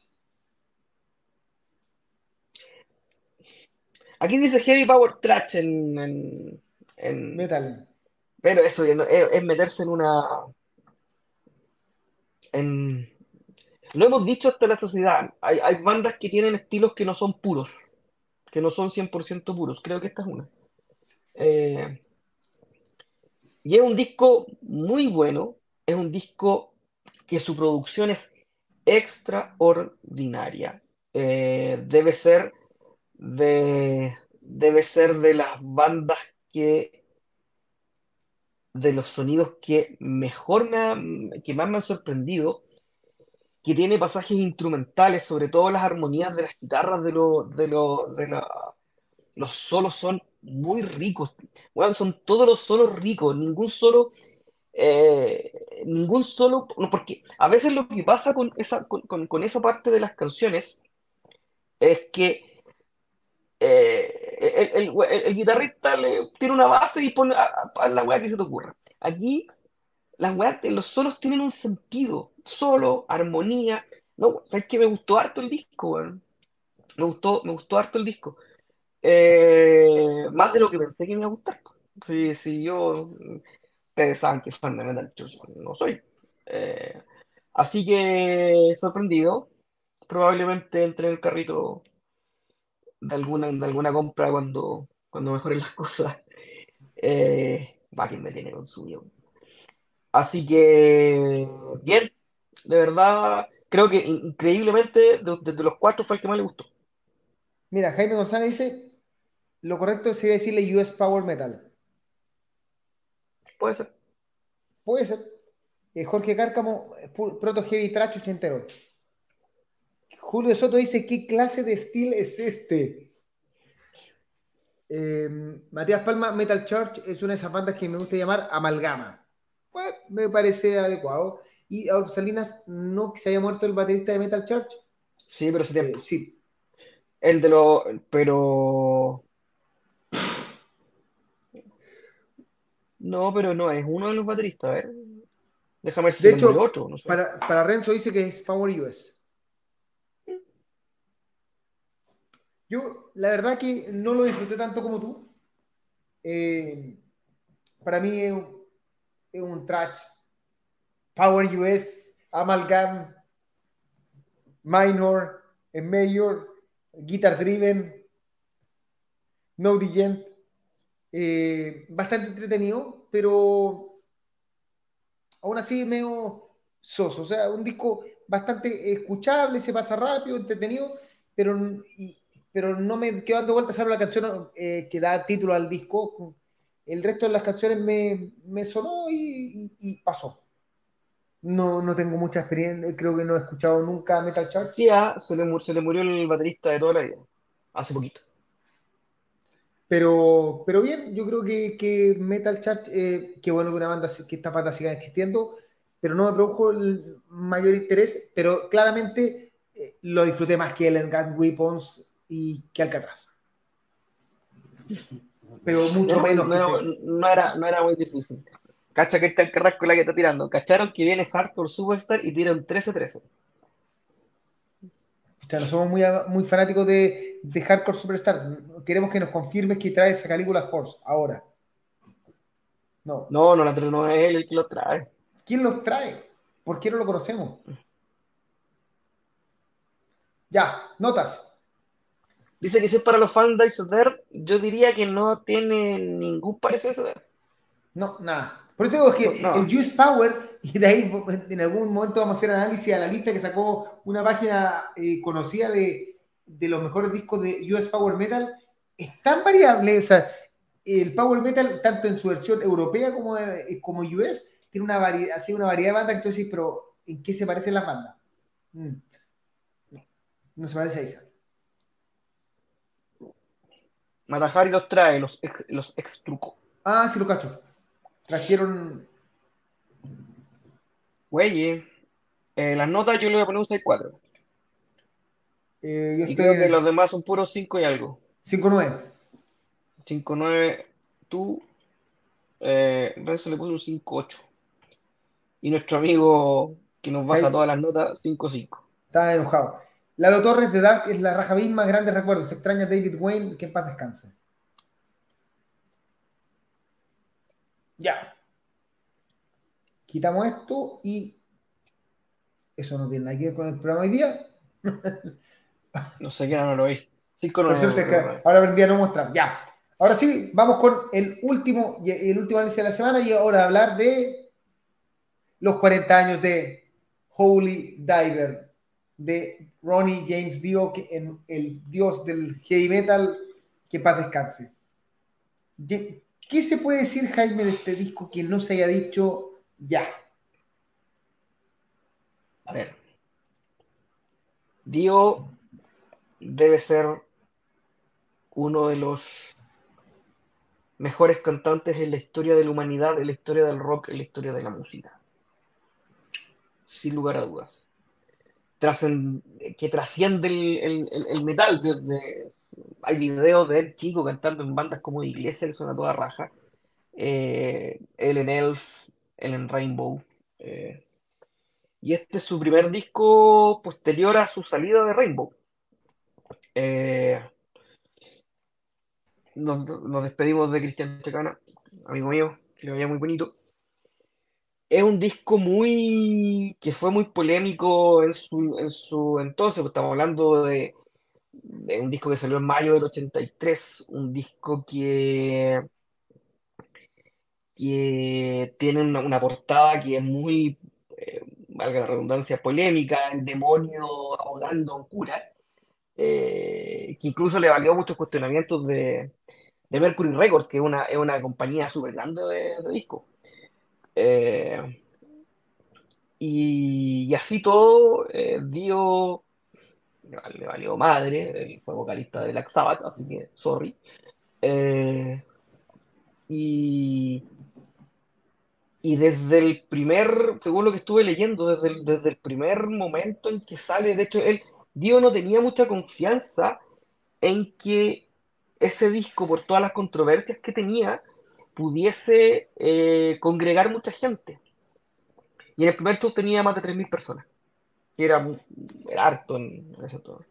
B: Aquí dice Heavy Power Trash en,
A: Metal.
B: Pero eso es, meterse en una. En... Lo hemos dicho hasta la sociedad. Hay, hay bandas que tienen estilos que no son puros que no son 100% puros. Creo que esta es una. Eh, y es un disco muy bueno, es un disco que su producción es extraordinaria. Eh, debe ser de debe ser de las bandas que de los sonidos que mejor me que más me han sorprendido que tiene pasajes instrumentales, sobre todo las armonías de las guitarras de, los de, de los solos son muy ricos. Bueno, son todos los solos ricos, ningún solo, eh, ningún solo, porque a veces lo que pasa con esa, con, esa parte de las canciones es que eh, el, guitarrista le, tiene una base y pone a, la weá que se te ocurra. Aquí las weas, los solos tienen un sentido, solo, armonía. No, sabes que me gustó harto el disco, weón. Me gustó, me gustó harto el disco. Eh, más de lo que pensé que me iba a gustar. Si, si yo, ustedes saben que fan de Metal no soy. Eh, así que sorprendido. Probablemente entre en el carrito de alguna, de alguna compra cuando, cuando mejoren las [laughs] cosas. Eh, va, quien me tiene consumido. Así que, bien, de verdad, creo que increíblemente, desde los cuatro fue el que más le gustó.
A: Mira, Jaime González dice, lo correcto sería decirle US Power Metal.
B: Puede ser.
A: Puede ser. Eh, Jorge Cárcamo, Proto Heavy Trash ochentero. Julio Soto dice, ¿qué clase de estilo es este? Eh, Matías Palma, Metal Church es una de esas bandas que me gusta llamar amalgama pues me parece adecuado. Y a Salinas, no que se haya muerto el baterista de Metal Church.
B: Sí, pero ese tiempo.
A: Eh, sí.
B: El de los. Pero. No, pero no, es uno de los bateristas. A ver. Déjame ver si
A: de hecho, otro. para, para Renzo dice que es Power US. Yo, la verdad que no lo disfruté tanto como tú. Eh, para mí es es un trash. Power US, Amalgam, Minor, Major, Guitar Driven, No Digent. Eh, bastante entretenido, pero aún así medio soso. O sea, un disco bastante escuchable, se pasa rápido, entretenido, pero, pero no me quedo dando vueltas a la canción eh, que da título al disco, el resto de las canciones me, sonó y, pasó. No, no tengo mucha experiencia, creo que no he escuchado nunca Metal Church.
B: Sí, ah, se, le, se le murió el baterista de toda la vida, hace poquito.
A: Pero, pero bien, yo creo que, Metal Church, eh, qué bueno que una banda, que esta banda siga existiendo, pero no me produjo el mayor interés, pero claramente eh, lo disfruté más que el Gun Weapons y que Alcatraz pero mucho menos.
B: No, era, no era muy difícil. Cacha que está el carrasco la que está tirando. Cacharon que viene Hardcore Superstar y tira un 13-13.
A: O no somos muy, muy fanáticos de, de, Hardcore Superstar. Queremos que nos confirmes que trae esa Calígula Force ahora.
B: No. No, no, no es él el que los trae.
A: ¿Quién los trae? ¿Por qué no lo conocemos? Ya, notas.
B: Dice que si es para los fans de Isoter, yo diría que no tiene ningún parecido a.
A: No, nada. Por eso digo que el US Power, [laughs] y de ahí en algún momento vamos a hacer análisis a la lista que sacó una página eh, conocida de, los mejores discos de US Power Metal, es tan variable, o sea, el power metal, tanto en su versión europea como, eh, como US, tiene una variedad, así una variedad de bandas, entonces, pero ¿en qué se parecen las bandas? Mm. No, se parece a esa.
B: Matajari los trae, los, los extrucó.
A: Ah, sí, lo cacho. Trajeron.
B: Güey, eh, las notas yo le voy a poner un 6-4. Eh, y creo que los demás son puros 5 y algo.
A: 5-9.
B: 5-9. Tú. Eh, Renzo le puso un 5-8. Y nuestro amigo que nos baja todas las notas, 5-5.
A: Está enojado. Lalo Torres de Dark es la raja misma, grandes recuerdos. Se extraña David Wayne, que en paz descanse. Ya. Quitamos esto y eso no tiene nada que ver con el programa hoy día.
B: no sé qué, no lo vi.
A: ahora vendría a no mostrar. Ya. Ahora sí, vamos con el último, el último análisis de la semana y ahora hablar de los 40 años de Holy Diver, de Ronnie James Dio, que el dios del heavy metal, que paz descanse. ¿Qué se puede decir, Jaime, de este disco que no se haya dicho ya?
B: A ver. Dio debe ser uno de los mejores cantantes en la historia de la humanidad, en la historia del rock, en la historia de la música. Sin lugar a dudas. que trasciende el, metal. desde hay videos de él chico cantando en bandas como Iglesia, que suena toda raja. Eh, Ellen Elf, Ellen Rainbow. Eh, y este es su primer disco posterior a su salida de Rainbow. Eh, nos, despedimos de Cristian Chacana, amigo mío, que le vaya muy bonito. Es un disco muy que fue muy polémico en su, en su entonces, pues estamos hablando de un disco que salió en mayo del 83, un disco que, que tiene una, portada que es muy, eh, valga la redundancia, polémica, el demonio ahogando a un cura, eh, que incluso le valió muchos cuestionamientos de, Mercury Records, que es una, es una compañía súper grande de, de disco. Eh, y, así todo dio le valió madre, él fue vocalista de Black Sabbath, así que sorry. Eh, y, y desde el primer, según lo que estuve leyendo, desde el, desde el primer momento en que sale, de hecho, él, Dio no tenía mucha confianza en que ese disco, por todas las controversias que tenía, pudiese eh, congregar mucha gente. Y en el primer tour tenía más de 3.000 personas que era, harto en, eso todo.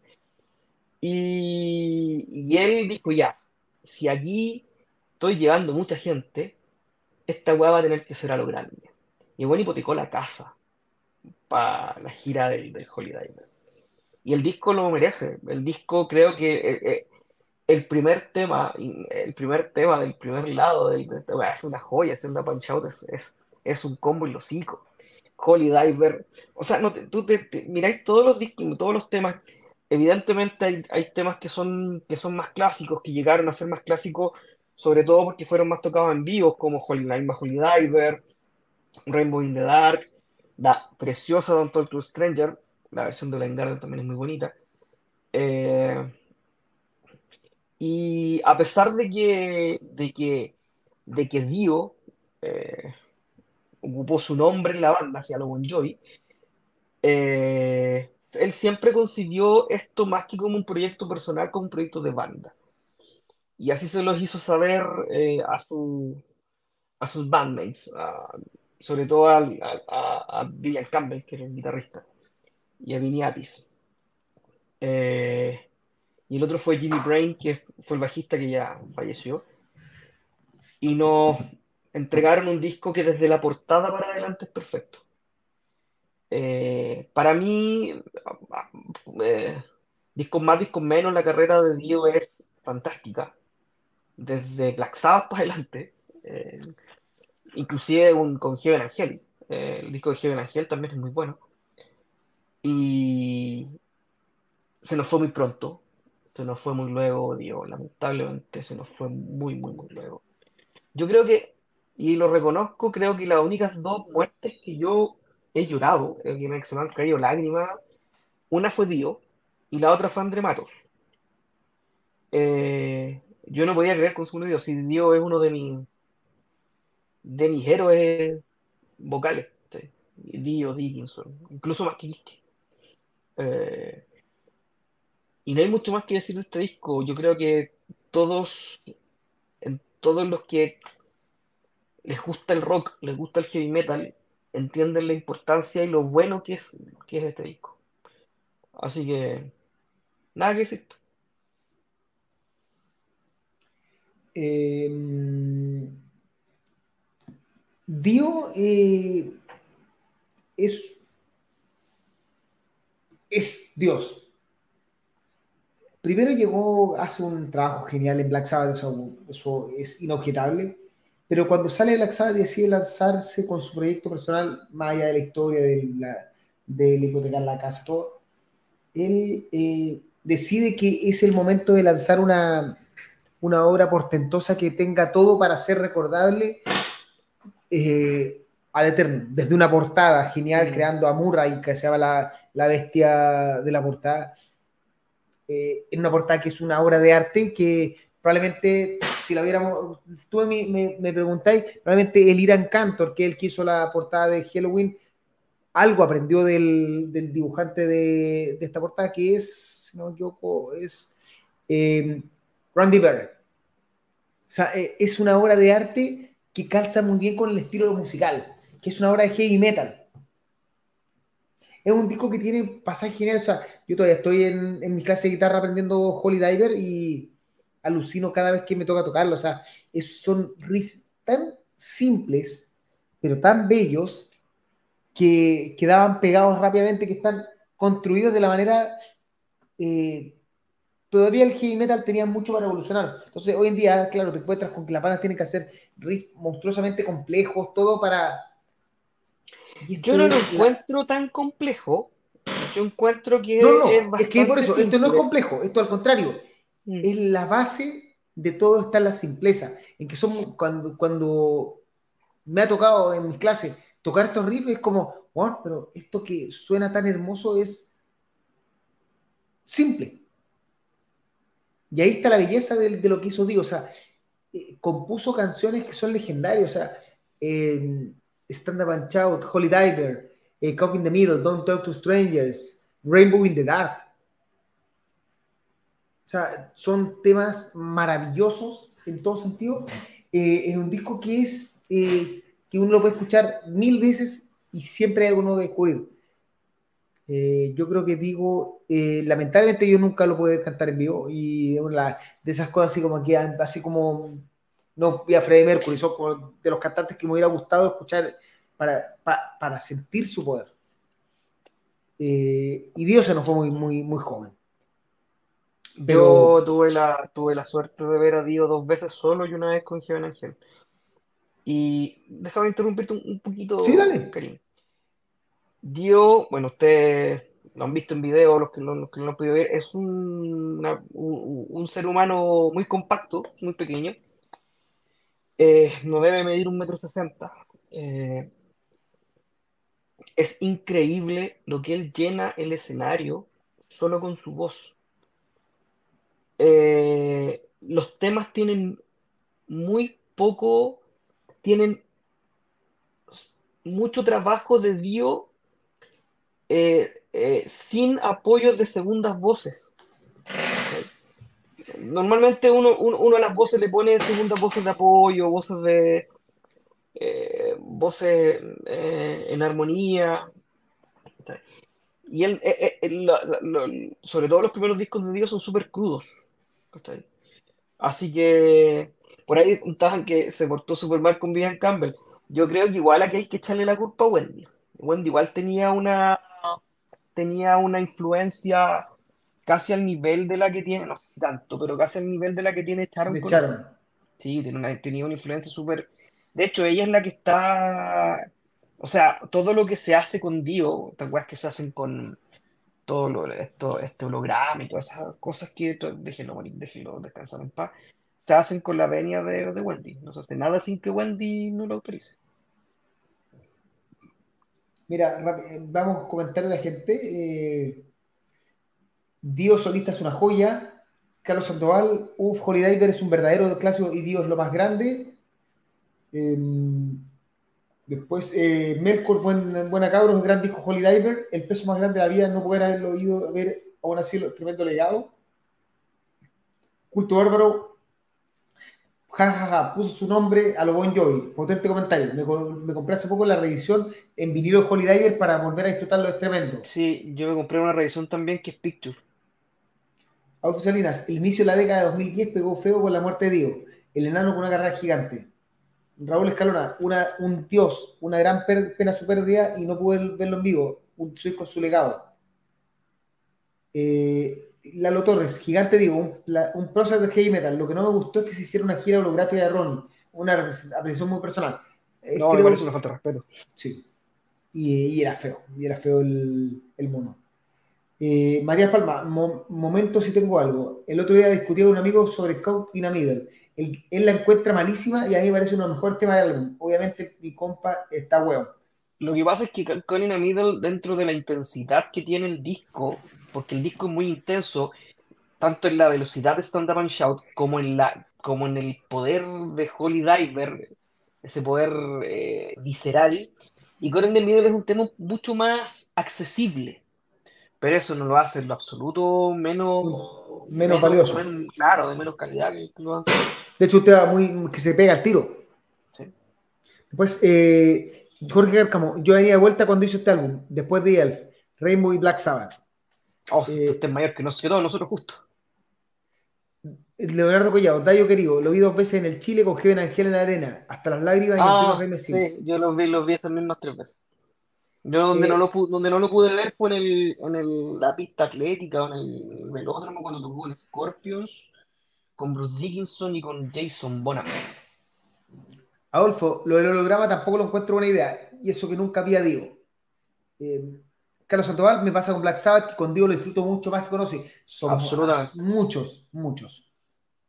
B: Y, y, él dijo, ya, si aquí estoy llevando mucha gente, esta weá va a tener que ser a lo grande. Y bueno, hipotecó la casa para la gira del, del Holiday. Y el disco lo merece. El disco creo que eh, eh, el primer tema, el primer tema del primer lado del, es una joya, es una punch out, es, es, un combo y lo hocico. Holy Diver. O sea, no tú te, miráis todos los discos, todos los temas. Evidentemente hay, temas que son, que son más clásicos, que llegaron a ser más clásicos, sobre todo porque fueron más tocados en vivo, como Holy, Holy Diver, Rainbow in the Dark, la preciosa Don't Talk to Stranger, la versión de Blind Garden también es muy bonita. Eh, y a pesar de que, de que, de que Dio, eh, ocupó su nombre en la banda, hacia lo Bon eh, él siempre consiguió esto más que como un proyecto personal, como un proyecto de banda. Y así se los hizo saber eh, a, su, a sus bandmates, sobre todo a, a, a, Campbell, que era el guitarrista, y a Vinny Apis. Eh, y el otro fue Jimmy Brain, que fue el bajista que ya falleció. Y nos, entregaron un disco que desde la portada para adelante es perfecto. Eh, para mí, eh, discos más, discos menos, la carrera de Dio es fantástica. Desde Black Sabbath para adelante. Eh, inclusive un, con Heaven Angel. el disco de Heaven Angel también es muy bueno. Y se nos fue muy pronto. se nos fue muy luego, Dio, lamentablemente se nos fue muy, muy, muy luego. Yo creo que, y lo reconozco, creo que las únicas dos muertes que yo he llorado, que me, han caído lágrimas, una fue Dio y la otra fue André Matos. Eh, yo no podía creer con su Dio, si Dio es uno de mis de mis héroes vocales, Dio, Dickinson, incluso más que eh, y no hay mucho más que decir de este disco. Yo creo que todos, en todos los que les gusta el rock, les gusta el heavy metal, entienden la importancia y lo bueno que es, que es este disco. Así que, nada que decir.
A: Em, Dio eh, es, es Dios. Primero llegó, hace un trabajo genial en Black Sabbath, eso, es inobjetable, pero cuando sale de Black Sabbath decide lanzarse con su proyecto personal, más allá de la historia, de, la, de hipotecar la casa, todo, él eh, decide que es el momento de lanzar una, una obra portentosa que tenga todo para ser recordable eh, ad desde una portada genial, creando a Murray, que se llama la, la bestia de la portada, eh, en una portada que es una obra de arte que probablemente, si la viéramos, tú me, me, preguntáis, probablemente el Irán Cantor, que él que hizo la portada de Halloween, algo aprendió del, del dibujante de, de, esta portada, que es, si no me equivoco, es eh, Randy Barrett. O sea, eh, es una obra de arte que calza muy bien con el estilo musical, que es una obra de heavy metal es un disco que tiene pasajes geniales. O sea, yo todavía estoy en, en mi clase de guitarra aprendiendo Holy Diver y alucino cada vez que me toca tocarlo. O sea, son riffs tan simples, pero tan bellos, que quedaban pegados rápidamente, que están construidos de la manera. Eh, todavía el heavy metal tenía mucho para evolucionar. Entonces, hoy en día, claro, te encuentras con que las bandas tienen que hacer riffs monstruosamente complejos, todo para
B: yo no lo encuentro tan complejo. Yo encuentro que
A: no, no, es, que por eso, esto no es complejo, esto al contrario, mm. es la base de todo está la simpleza, en que son cuando, cuando me ha tocado en mis clases tocar estos riffs es como, bueno, pero esto que suena tan hermoso es simple. Y ahí está la belleza de, de lo que hizo Dios, o sea, eh, compuso canciones que son legendarias, o sea, eh, Stand Up and Shout, Holy Diver, eh, Cock in the Middle, Don't Talk to Strangers, Rainbow in the Dark. O sea, son temas maravillosos en todo sentido, eh, en un disco que es eh, que uno lo puede escuchar mil veces y siempre hay algo nuevo que descubrir. yo creo que digo, lamentablemente yo nunca lo puedo cantar en vivo y de esas cosas así como que así como no vi a Freddie Mercury, son de los cantantes que me hubiera gustado escuchar para, para, sentir su poder. Eh, y Dios se nos fue muy, muy, muy joven.
B: Yo tuve la, tuve la suerte de ver a Dios dos veces solo y una vez con Jean Ángel. Y déjame interrumpirte un, poquito,
A: sí, dale.
B: Karim. Dio, bueno, ustedes lo han visto en video, los que no, los que no lo han podido ver, es un, un, ser humano muy compacto, muy pequeño, eh, no debe medir un metro sesenta. Eh, es increíble lo que él llena el escenario solo con su voz. Eh, los temas tienen muy poco, tienen mucho trabajo de Dio sin apoyo de segundas voces normalmente uno, uno, a las voces le pone segundas voces de apoyo, voces de eh, voces eh, en armonía. Y él, eh, sobre todo los primeros discos de Dios son súper crudos. Así que por ahí contaban que se portó súper mal con Vivian Campbell. Yo creo que igual aquí hay que echarle la culpa a Wendy. Wendy igual tenía una tenía una influencia casi al nivel de la que tiene, no sé si tanto, pero casi al nivel de la que tiene Sharon. Sí, tiene una, tenía una influencia súper... De hecho, ella es la que está... O sea, todo lo que se hace con Dio, ¿te acuerdas que se hacen con... todo esto, este holograma y todas esas cosas que déjenlo morir, déjenlo descansar en paz, se hacen con la venia de, de Wendy. No se hace nada sin que Wendy no lo autorice.
A: Mira, eh, vamos a comentar a la gente. Eh, Dios solista es una joya. Carlos Sandoval, Uf, Holiday es un verdadero clásico y Dios lo más grande. Em, después, eh, Melkor, buen, buena cabros, gran disco Holiday El peso más grande de la vida, no poder haberlo oído, ver aún así, tremendo legado. Culto Bárbaro, jajaja, puso su nombre a lo Bon Jovi. Potente comentario. Me, compré hace poco la reedición en vinilo Holy Diver para volver a disfrutarlo, es tremendo.
B: Sí, yo me compré una reedición también que es Picture.
A: Adolfo Salinas, el inicio de la década de 2010 pegó feo con la muerte de Dios. El enano con una carrera gigante. Raúl Escalona, una, un dios, una gran pena su pérdida y no pude verlo en vivo. Un soy con su legado. Eh, Lalo Torres, gigante digo, un, un de heavy metal. Lo que no me gustó es que se hiciera una gira holográfica de Ronnie, una apreciación muy personal.
B: no, me parece una falta de respeto.
A: Sí. Y, era feo, y era feo el, mono. Eh, María Palma, momento si tengo algo. El otro día discutí con un amigo sobre Scout a Middle. Él, la encuentra malísima y a mí me parece uno de los mejores temas del álbum. Obviamente mi compa está huevo.
B: Lo que pasa es que Scout in a Middle, dentro de la intensidad que tiene el disco, porque el disco es muy intenso, tanto en la velocidad de Stand Up and Shout como en, la, como en el poder de Holy Diver, ese poder eh, visceral. Y de Middle es un tema mucho más accesible, pero eso no lo hace en lo absoluto menos,
A: menos, valioso.
B: claro, de menos calidad que,
A: De hecho, usted va muy que se pega al tiro. Sí. Después, eh, Jorge Garcamo, yo venía de vuelta cuando hizo este álbum, después de Elf, Rainbow y Black Sabbath.
B: Oh, eh, este es mayor que, nosotros, todos nosotros justo.
A: Leonardo Collado, Dayo querido, lo vi dos veces en el Chile con Kevin Ángel en la arena, hasta las lágrimas y
B: ah, el Sí, yo los vi, los vi esas mismas tres veces. Yo donde, no, eh, lo pude, donde no lo pude ver fue en, el, en el, la pista atlética, en el velódromo cuando tocó en Scorpions, con Bruce Dickinson y con Jason Bonham.
A: Adolfo, lo del holograma tampoco lo encuentro buena idea, y eso que nunca había digo. Eh, Carlos Santoval me pasa con Black Sabbath, que con Dios lo disfruto mucho más que conocí. Son Absolutamente. muchos, muchos.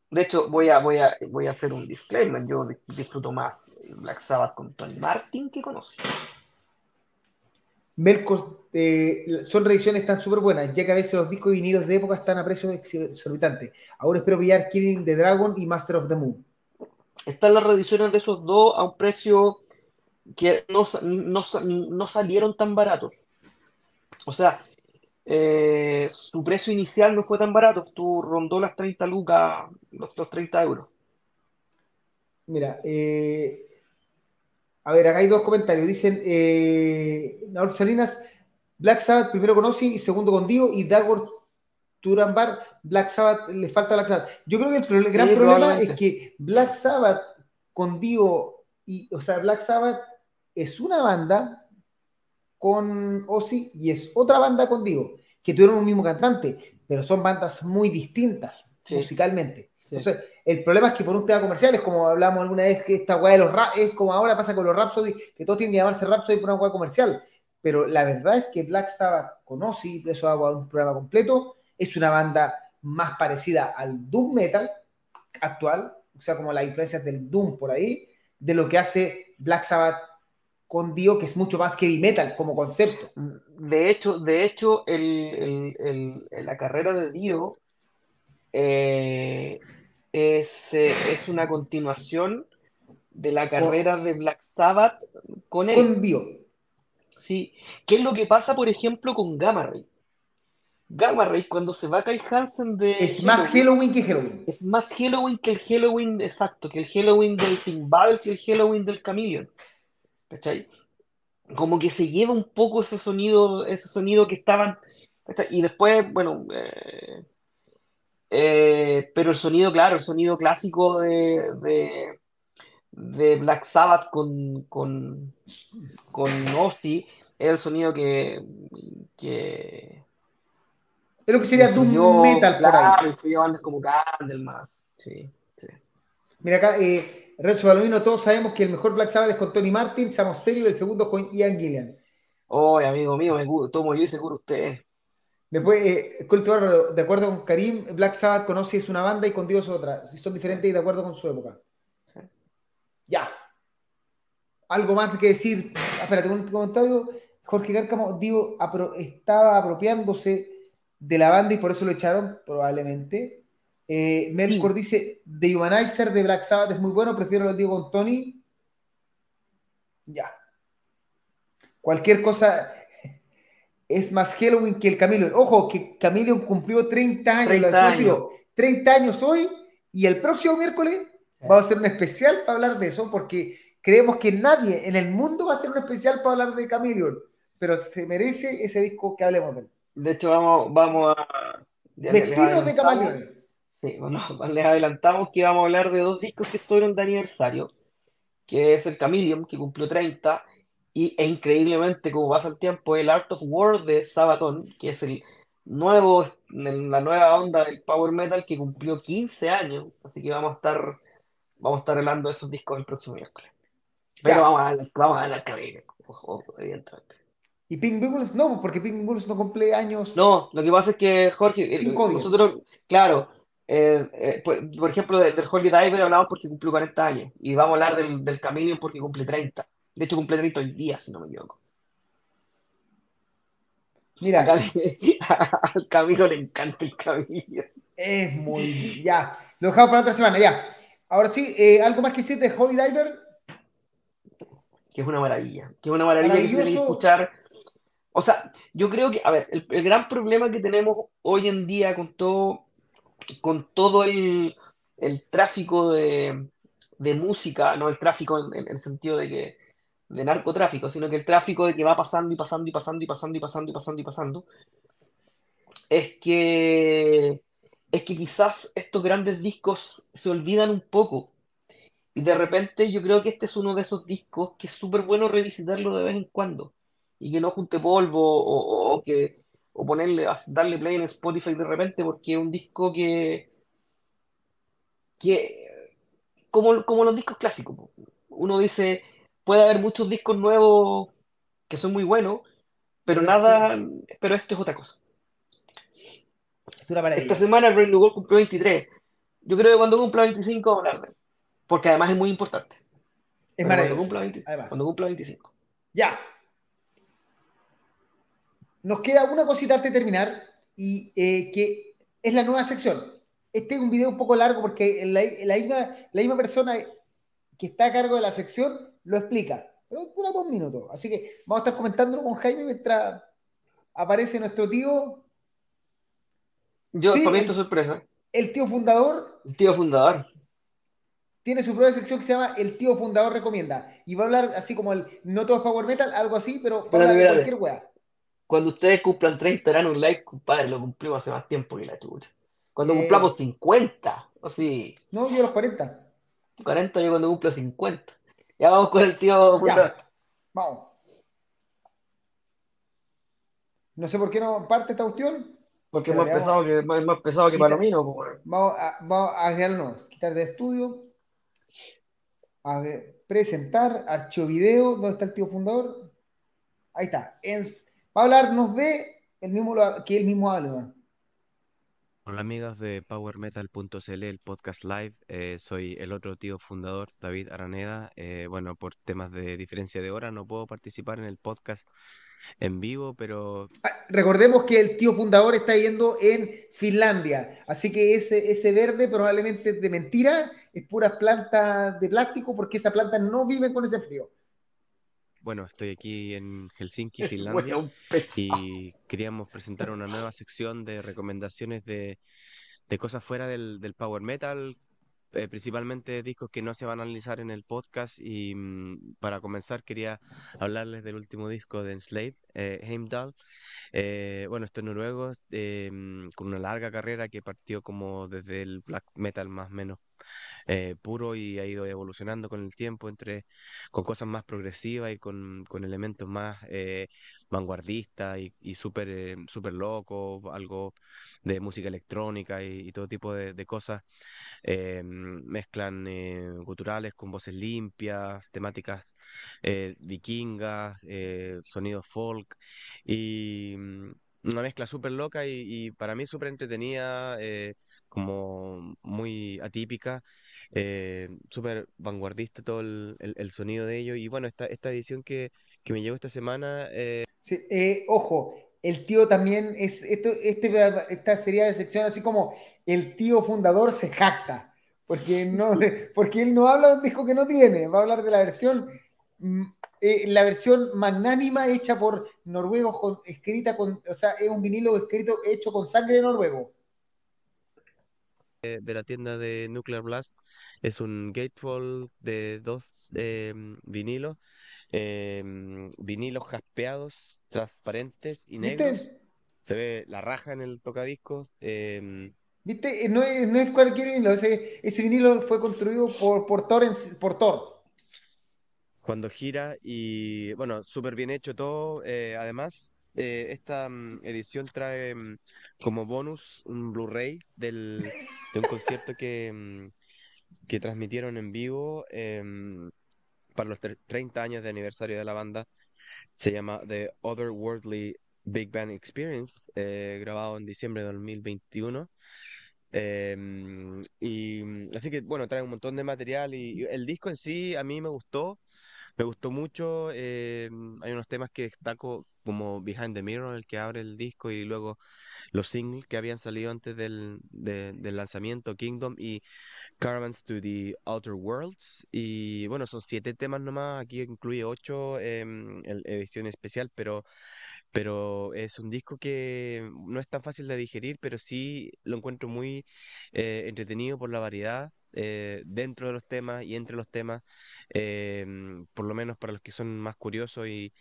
B: De hecho, voy a, voy, a, voy a hacer un disclaimer. Yo disfruto más Black Sabbath con Tony Martin que conocí.
A: Melkor, eh, son reediciones tan súper buenas, ya que a veces los discos y vinilos de época están a precios exorbitantes. Ahora espero pillar Killing the Dragon y Master of the Moon.
B: Están las reediciones de esos dos a un precio que no, no, no salieron tan baratos. O sea, eh, su precio inicial no fue tan barato, tú rondó las 30 lucas, los, 30 euros.
A: Mira, eh, a ver, acá hay dos comentarios. Dicen, eh, Salinas, Black Sabbath primero con Ozzy y segundo con Dio y Dagor Turambar, Black Sabbath, le falta Black Sabbath. Yo creo que el, gran problema es que Black Sabbath con Dio, y, o sea, Black Sabbath es una banda con Ozzy y es otra banda con Digo, que tuvieron un mismo cantante, pero son bandas muy distintas musicalmente. Entonces, el problema es que por un tema comercial, es como hablamos alguna vez que esta weá de los rap, es como ahora pasa con los Rhapsody, que todos tienen que llamarse Rhapsody por una weá comercial. Pero la verdad es que Black Sabbath con Ozzy, eso hago un programa completo, es una banda más parecida al Doom Metal actual, o sea, como las influencias del Doom por ahí, de lo que hace Black Sabbath con Dio, que es mucho más heavy metal como concepto.
B: De hecho, de hecho la carrera de Dio eh, es, es, una continuación de la carrera de Black Sabbath con él.
A: Con Dio.
B: Sí. ¿Qué es lo que pasa, por ejemplo, con Gamma Ray? Gamma Ray, cuando se va Kai Hansen de.
A: Es más Halloween que Halloween.
B: Es más Halloween que el Halloween, exacto, que el Halloween del Pink Balls y el Halloween del Chameleon. ¿cachai? Como que se lleva un poco ese sonido, ese sonido que estaban, Y después, bueno, eh, eh, pero el sonido, claro, el sonido clásico de, de, Black Sabbath con, con, con Ozzy es el sonido que, que
A: es lo que sería Doom Metal
B: claro, por ahí. bandas como Candlemas, sí, sí.
A: Mira acá, eh, Renzo Balomino, todos sabemos que el mejor Black Sabbath es con Tony Martin, Seamos serios, el segundo con Ian Gillian.
B: Oye, amigo mío, me tomo yo y seguro usted.
A: Después, eh, de acuerdo con Karim, Black Sabbath conoce es una banda y con Dios otra. Son diferentes y de acuerdo con su época. Ya. Algo más que decir. Espérate, un comentario. Jorge Cárcamo, digo, estaba apropiándose de la banda y por eso lo echaron, probablemente. Eh, Melkor dice, The Humanizer de Black Sabbath es muy bueno, prefiero lo digo con Tony. Ya. Cualquier cosa es más Halloween que el Camilo. Ojo, que Camilo cumplió 30 años. 30 años. 30 años hoy y el próximo miércoles vamos a hacer un especial para hablar de eso porque creemos que nadie en el mundo va a hacer un especial para hablar de Camilo, pero se merece ese disco que hablemos de él.
B: De hecho, vamos, vamos a...
A: Vestidos de camaleones.
B: Sí, bueno, [laughs] les adelantamos que vamos a hablar de dos discos que estuvieron de aniversario, que es el Chameleon, que cumplió 30, y, e increíblemente, como pasa el tiempo, el Art of War de Sabaton, que es el nuevo, la nueva onda del Power Metal que cumplió 15 años. Así que vamos a estar, vamos a estar hablando de esos discos el próximo miércoles. Pero vamos a, vamos a dar cabello, evidentemente.
A: Y Pink Bulls no, porque Pink Bulls no cumple años.
B: No, lo que pasa es que Jorge, nosotros, claro, eh, eh, por, ejemplo, del Holy Diver hablamos porque cumplió 40 años. Y vamos a hablar del, del Chameleon porque cumple 30. De hecho, cumple 30 hoy día, si no me equivoco. Mira. Al Camilo [laughs] le encanta el Camilo.
A: Es muy. Ya. Lo dejamos para otra semana, ya. Ahora sí, eh, ¿algo más que decir de Holy Diver?
B: Que es una maravilla. Que es una maravilla que se le escuchar. O sea, yo creo que, a ver, el, gran problema que tenemos hoy en día con todo, con todo el, tráfico de, música, no el tráfico en, el sentido de que de narcotráfico, sino que el tráfico de que va pasando y pasando y pasando y pasando y pasando y pasando y pasando, es que es que quizás estos grandes discos se olvidan un poco. Y de repente yo creo que este es uno de esos discos que es súper bueno revisitarlo de vez en cuando. Y que no junte polvo o, que o ponerle, darle play en Spotify de repente, porque es un disco que, que como, como los discos clásicos, uno dice, puede haber muchos discos nuevos que son muy buenos, pero nada, pero esto es otra cosa. Esta semana el Rain World cumplió 23. Yo creo que cuando cumpla 25 vamos a hablar de Porque además es muy importante. Es cuando cumpla, cuando cumpla 25.
A: Ya. Nos queda una cosita antes de terminar y eh, que es la nueva sección. Este es un video un poco largo porque la, la, misma, la misma persona que está a cargo de la sección lo explica. Pero dura dos minutos. Así que vamos a estar comentándolo con Jaime mientras aparece nuestro tío.
B: Yo sí, comento sorpresa.
A: El tío fundador.
B: El tío fundador.
A: Tiene su propia sección que se llama El tío fundador recomienda. Y va a hablar así como el No todo es Power Metal, algo así, pero
B: va a de cualquier weá. Cuando ustedes cumplan 30 darán un like, compadre, lo cumplimos hace más tiempo que la chucha. Cuando eh, cumplamos 50, o sí.
A: No, yo a los 40.
B: 40 yo cuando cumplo 50. Ya vamos con el tío
A: vamos. No sé por qué no parte esta cuestión.
B: Porque es más, pesado que, más pesado que Palomino.
A: Vamos a, vamos a quitar de estudio. A ver, presentar, archivo video, ¿dónde está el tío fundador? Ahí está. va a hablarnos de el mismo que él mismo habla.
C: Hola amigos de PowerMetal.cl, el podcast live. Eh, soy el otro tío fundador, David Araneda. Eh, bueno, por temas de diferencia de hora no puedo participar en el podcast en vivo, pero...
A: Ah, recordemos que el tío fundador está yendo en Finlandia, así que ese, ese verde probablemente es de mentira, es pura planta de plástico porque esa planta no vive con ese frío.
C: Bueno, estoy aquí en Helsinki, [laughs] Finlandia, y queríamos presentar una [laughs] nueva sección de recomendaciones de, cosas fuera del, Power Metal, eh, principalmente discos que no se van a analizar en el podcast. Y mm, para comenzar, quería hablarles del último disco de Enslave, eh, Heimdall. Eh, bueno, este noruego, mm, con una larga carrera que partió como desde el black metal más o menos eh, puro y ha ido evolucionando con el tiempo entre con cosas más progresivas y con, elementos más eh, vanguardistas y, súper eh, super locos, algo de música electrónica y, todo tipo de, cosas. mezclan culturales con voces limpias, temáticas vikingas, sonidos folk y una mezcla súper loca y, para mí súper entretenida, como muy atípica, eh, súper vanguardista todo el, sonido de ello. Y bueno, esta, esta edición que, me llegó esta semana...
A: Eh, sí, ojo, el tío también es, esto, este, esta sería de sección así como el tío fundador se jacta, porque, no, [laughs] [laughs] porque él no habla de un disco que no tiene, va a hablar de la versión mm, eh, la versión magnánima hecha por noruegos, escrita con, o sea, es un vinilo escrito hecho con sangre de noruego.
C: De la tienda de Nuclear Blast es un gatefold de dos em, vinilos, em, vinilos jaspeados, transparentes y negros. Se ve la raja en el tocadiscos. Em,
A: ¿Viste? No es, no es cualquier vinilo, ese, ese vinilo fue construido por, por Thor, por Thor
C: cuando gira y bueno, súper bien hecho todo. Eh, además, eh, esta mm, edición trae mm, como bonus un Blu-ray de un concierto que, mm, que transmitieron en vivo em, para los 30 años de aniversario de la banda. Se llama The Otherworldly Big Band Experience, eh, grabado en diciembre de 2021. Em, y así que bueno, trae un montón de material y el disco en sí a mí me gustó. Me gustó mucho, eh, hay unos temas que destaco como Behind the Mirror, el que abre el disco, y luego los singles que habían salido antes del, del lanzamiento, Kingdom y Caravans to the Outer Worlds. Y bueno, son siete temas nomás, aquí incluye ocho en edición especial, pero pero es un disco que no es tan fácil de digerir, pero sí lo encuentro muy eh, entretenido por la variedad eh, dentro de los temas y entre los temas, em, por lo menos para los que son más curiosos y,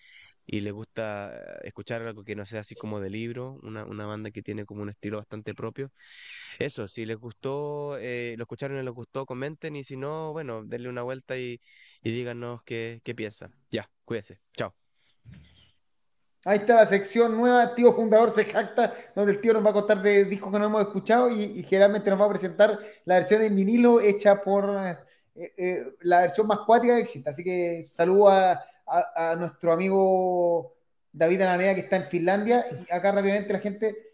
C: y les gusta escuchar algo que no sea así como de libro, una, una banda que tiene como un estilo bastante propio. Eso, si les gustó, eh, lo escucharon y les gustó, comenten y si no, bueno, denle una vuelta y, y díganos qué, qué piensan. Ya, cuídense. Chao.
A: Ahí está la sección nueva, tío fundador se jacta, donde el tío nos va a contar de discos que no hemos escuchado y, generalmente nos va a presentar la versión en vinilo hecha por eh, eh, la versión más cuática que existe. Así que saludo a, nuestro amigo David Ananea que está en Finlandia y acá rápidamente la gente...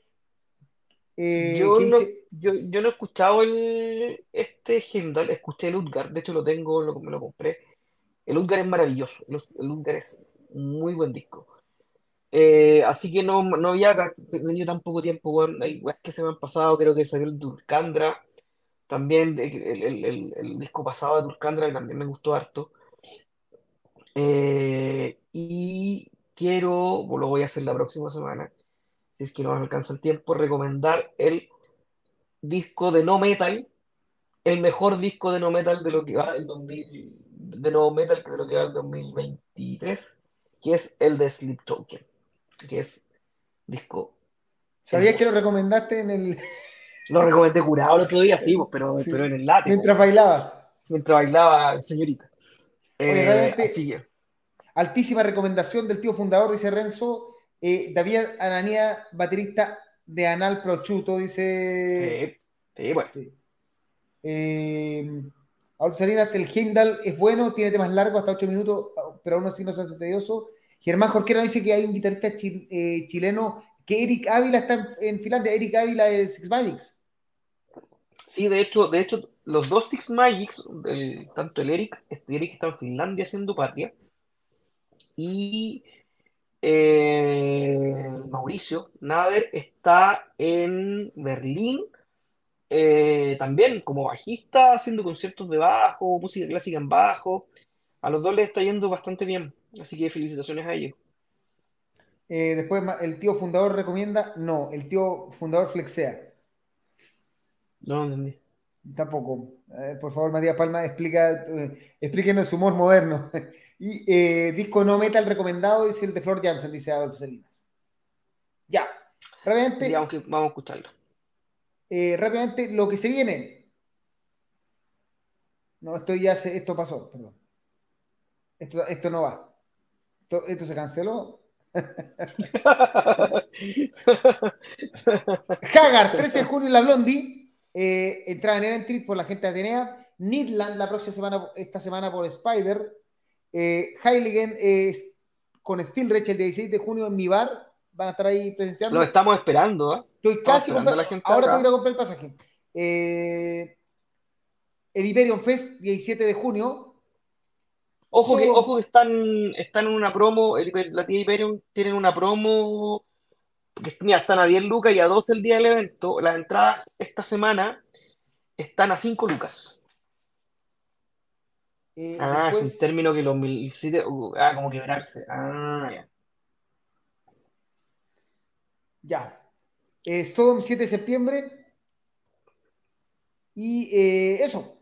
B: Eh, yo, no, yo, no, he escuchado el, este Hendal, escuché el Utgar, de hecho lo tengo, lo, me lo compré. El Utgar es maravilloso, el Utgar es muy buen disco. Eh, así que no, no había tenido tan poco tiempo, Hay que se me han pasado, creo que salió el Turcandra, también el, disco pasado de Turcandra, que también me gustó harto. Eh, y quiero, lo voy a hacer la próxima semana, si es que no me alcanza el tiempo, recomendar el disco de no metal, el mejor disco de no metal de lo que va del 2000, de no metal de lo que va del 2023, que es el de Sleep Token que es disco.
A: ¿Sabías que lo recomendaste en el. [laughs]
B: Lo recomendé curado el otro día, sí, pero, pero en el látigo.
A: Mientras bailabas.
B: Mientras bailaba, señorita. Eh, así
A: Altísima recomendación del tío fundador, dice Renzo. Eh, David Ananía, baterista de Anal Prochuto, dice.
B: Eh, bueno.
A: Eh, Salinas, el Hindal es bueno, tiene temas largos, hasta 8 minutos, pero aún así no se hace tedioso. Germán Jorquera dice que hay un guitarrista eh, chileno que Eric Ávila está en, Finlandia. Eric Ávila de Six Magics.
B: Sí, de hecho, de hecho, los dos Six Magics, tanto el Eric, este Eric está en Finlandia haciendo patria. Y eh, Mauricio Nader está en Berlín, eh, también como bajista, haciendo conciertos de bajo, música clásica en bajo. A los dos les está yendo bastante bien. Así que felicitaciones a ellos.
A: Eh, después, ¿el tío fundador recomienda? No, el tío fundador flexea.
B: No, entendí.
A: Tampoco. Eh, por favor, Matías Palma, explica, eh, explíquenos su humor moderno. [laughs] y disco no metal recomendado es el de Flor Jansen, dice Adolfo Salinas. Ya. Rápidamente.
B: Ya, vamos a escucharlo.
A: rápidamente, lo que se viene. No, esto ya se, esto pasó, perdón. Esto, esto no va. Esto, se canceló. [laughs] Hagar, 13 de junio en la Blondie. Eh, entrada en Eventrit por la gente de Atenea. Nidland la próxima semana, esta semana por Spider. Eh, Heiligen con Steel el 16 de junio en mi bar. van a estar ahí presenciando.
B: Lo estamos esperando, ¿eh?
A: Estoy casi comprando.
B: la gente
A: Ahora tengo que comprar el pasaje. Eh, el. Eh, Iberion Fest, 17 de junio.
B: Ojo que, ojo que están, están en una promo, el la tía Hyperion tienen una promo, mira, están a 10 lucas y a 12 el día del evento. Las entradas esta semana están a 5 lucas.
A: eh,
B: Ah, es
A: después-
B: un término que los mil uh, ah, como quebrarse. Ah, ya.
A: Ya. Eh, Sodom 7 de septiembre. Y eh, eso.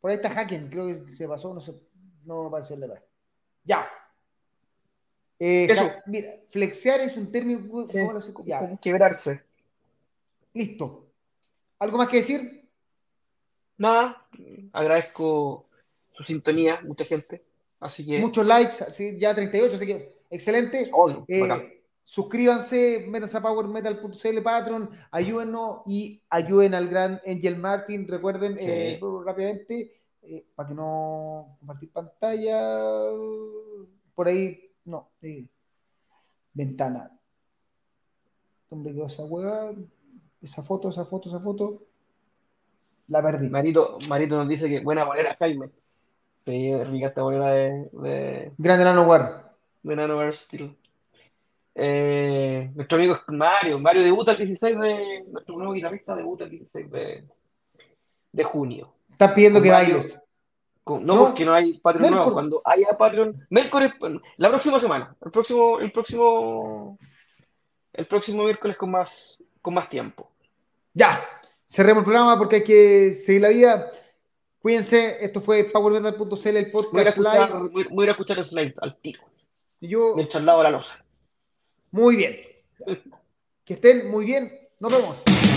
A: Por ahí está Hacken, creo que se pasó, no sé, no me pareció legal. Ya. Eh,
B: Eso.
A: mira, flexear es un término.
B: quebrarse.
A: listo. ¿Algo más que decir?
B: Nada, agradezco su sintonía, mucha gente. Así que,
A: Muchos likes, así, ya 38, así que excelente. Eh, suscríbanse, métanse a powermetal.cl Patreon, ayúdennos y ayuden al gran Angel Martin. Recuerden
B: Sí.
A: eh, rápidamente, eh, para que no compartir pantalla, por ahí, no, eh, ventana. ¿Dónde quedó esa hueá? Esa foto, esa foto, esa foto. La perdí.
B: Marito, Marito nos dice que buena bolera, Jaime. Sí, rica esta bolera de, de,
A: Grande Nano War.
B: de Nanoware Steel. Eh, nuestro amigo es Mario. Mario debuta el 16 de. Nuestro nuevo guitarrista debuta el 16 de, de junio.
A: Estás pidiendo que
B: Mario.
A: bailes.
B: No,
A: No.
B: porque no hay Patreon nuevo. Cuando haya Patreon. Es la próxima semana. El próximo, el próximo. El próximo miércoles con más, con más tiempo.
A: Ya, cerremos el programa porque hay que seguir la vida. Cuídense, esto fue powermetal.cl, el
B: Voy a
A: podcast
B: escuchar,
A: live.
B: voy, voy a ir a escuchar el slide al tiro.
A: Yo,
B: Mientras lavo la losa.
A: muy bien. [laughs] Que estén muy bien. Nos vemos.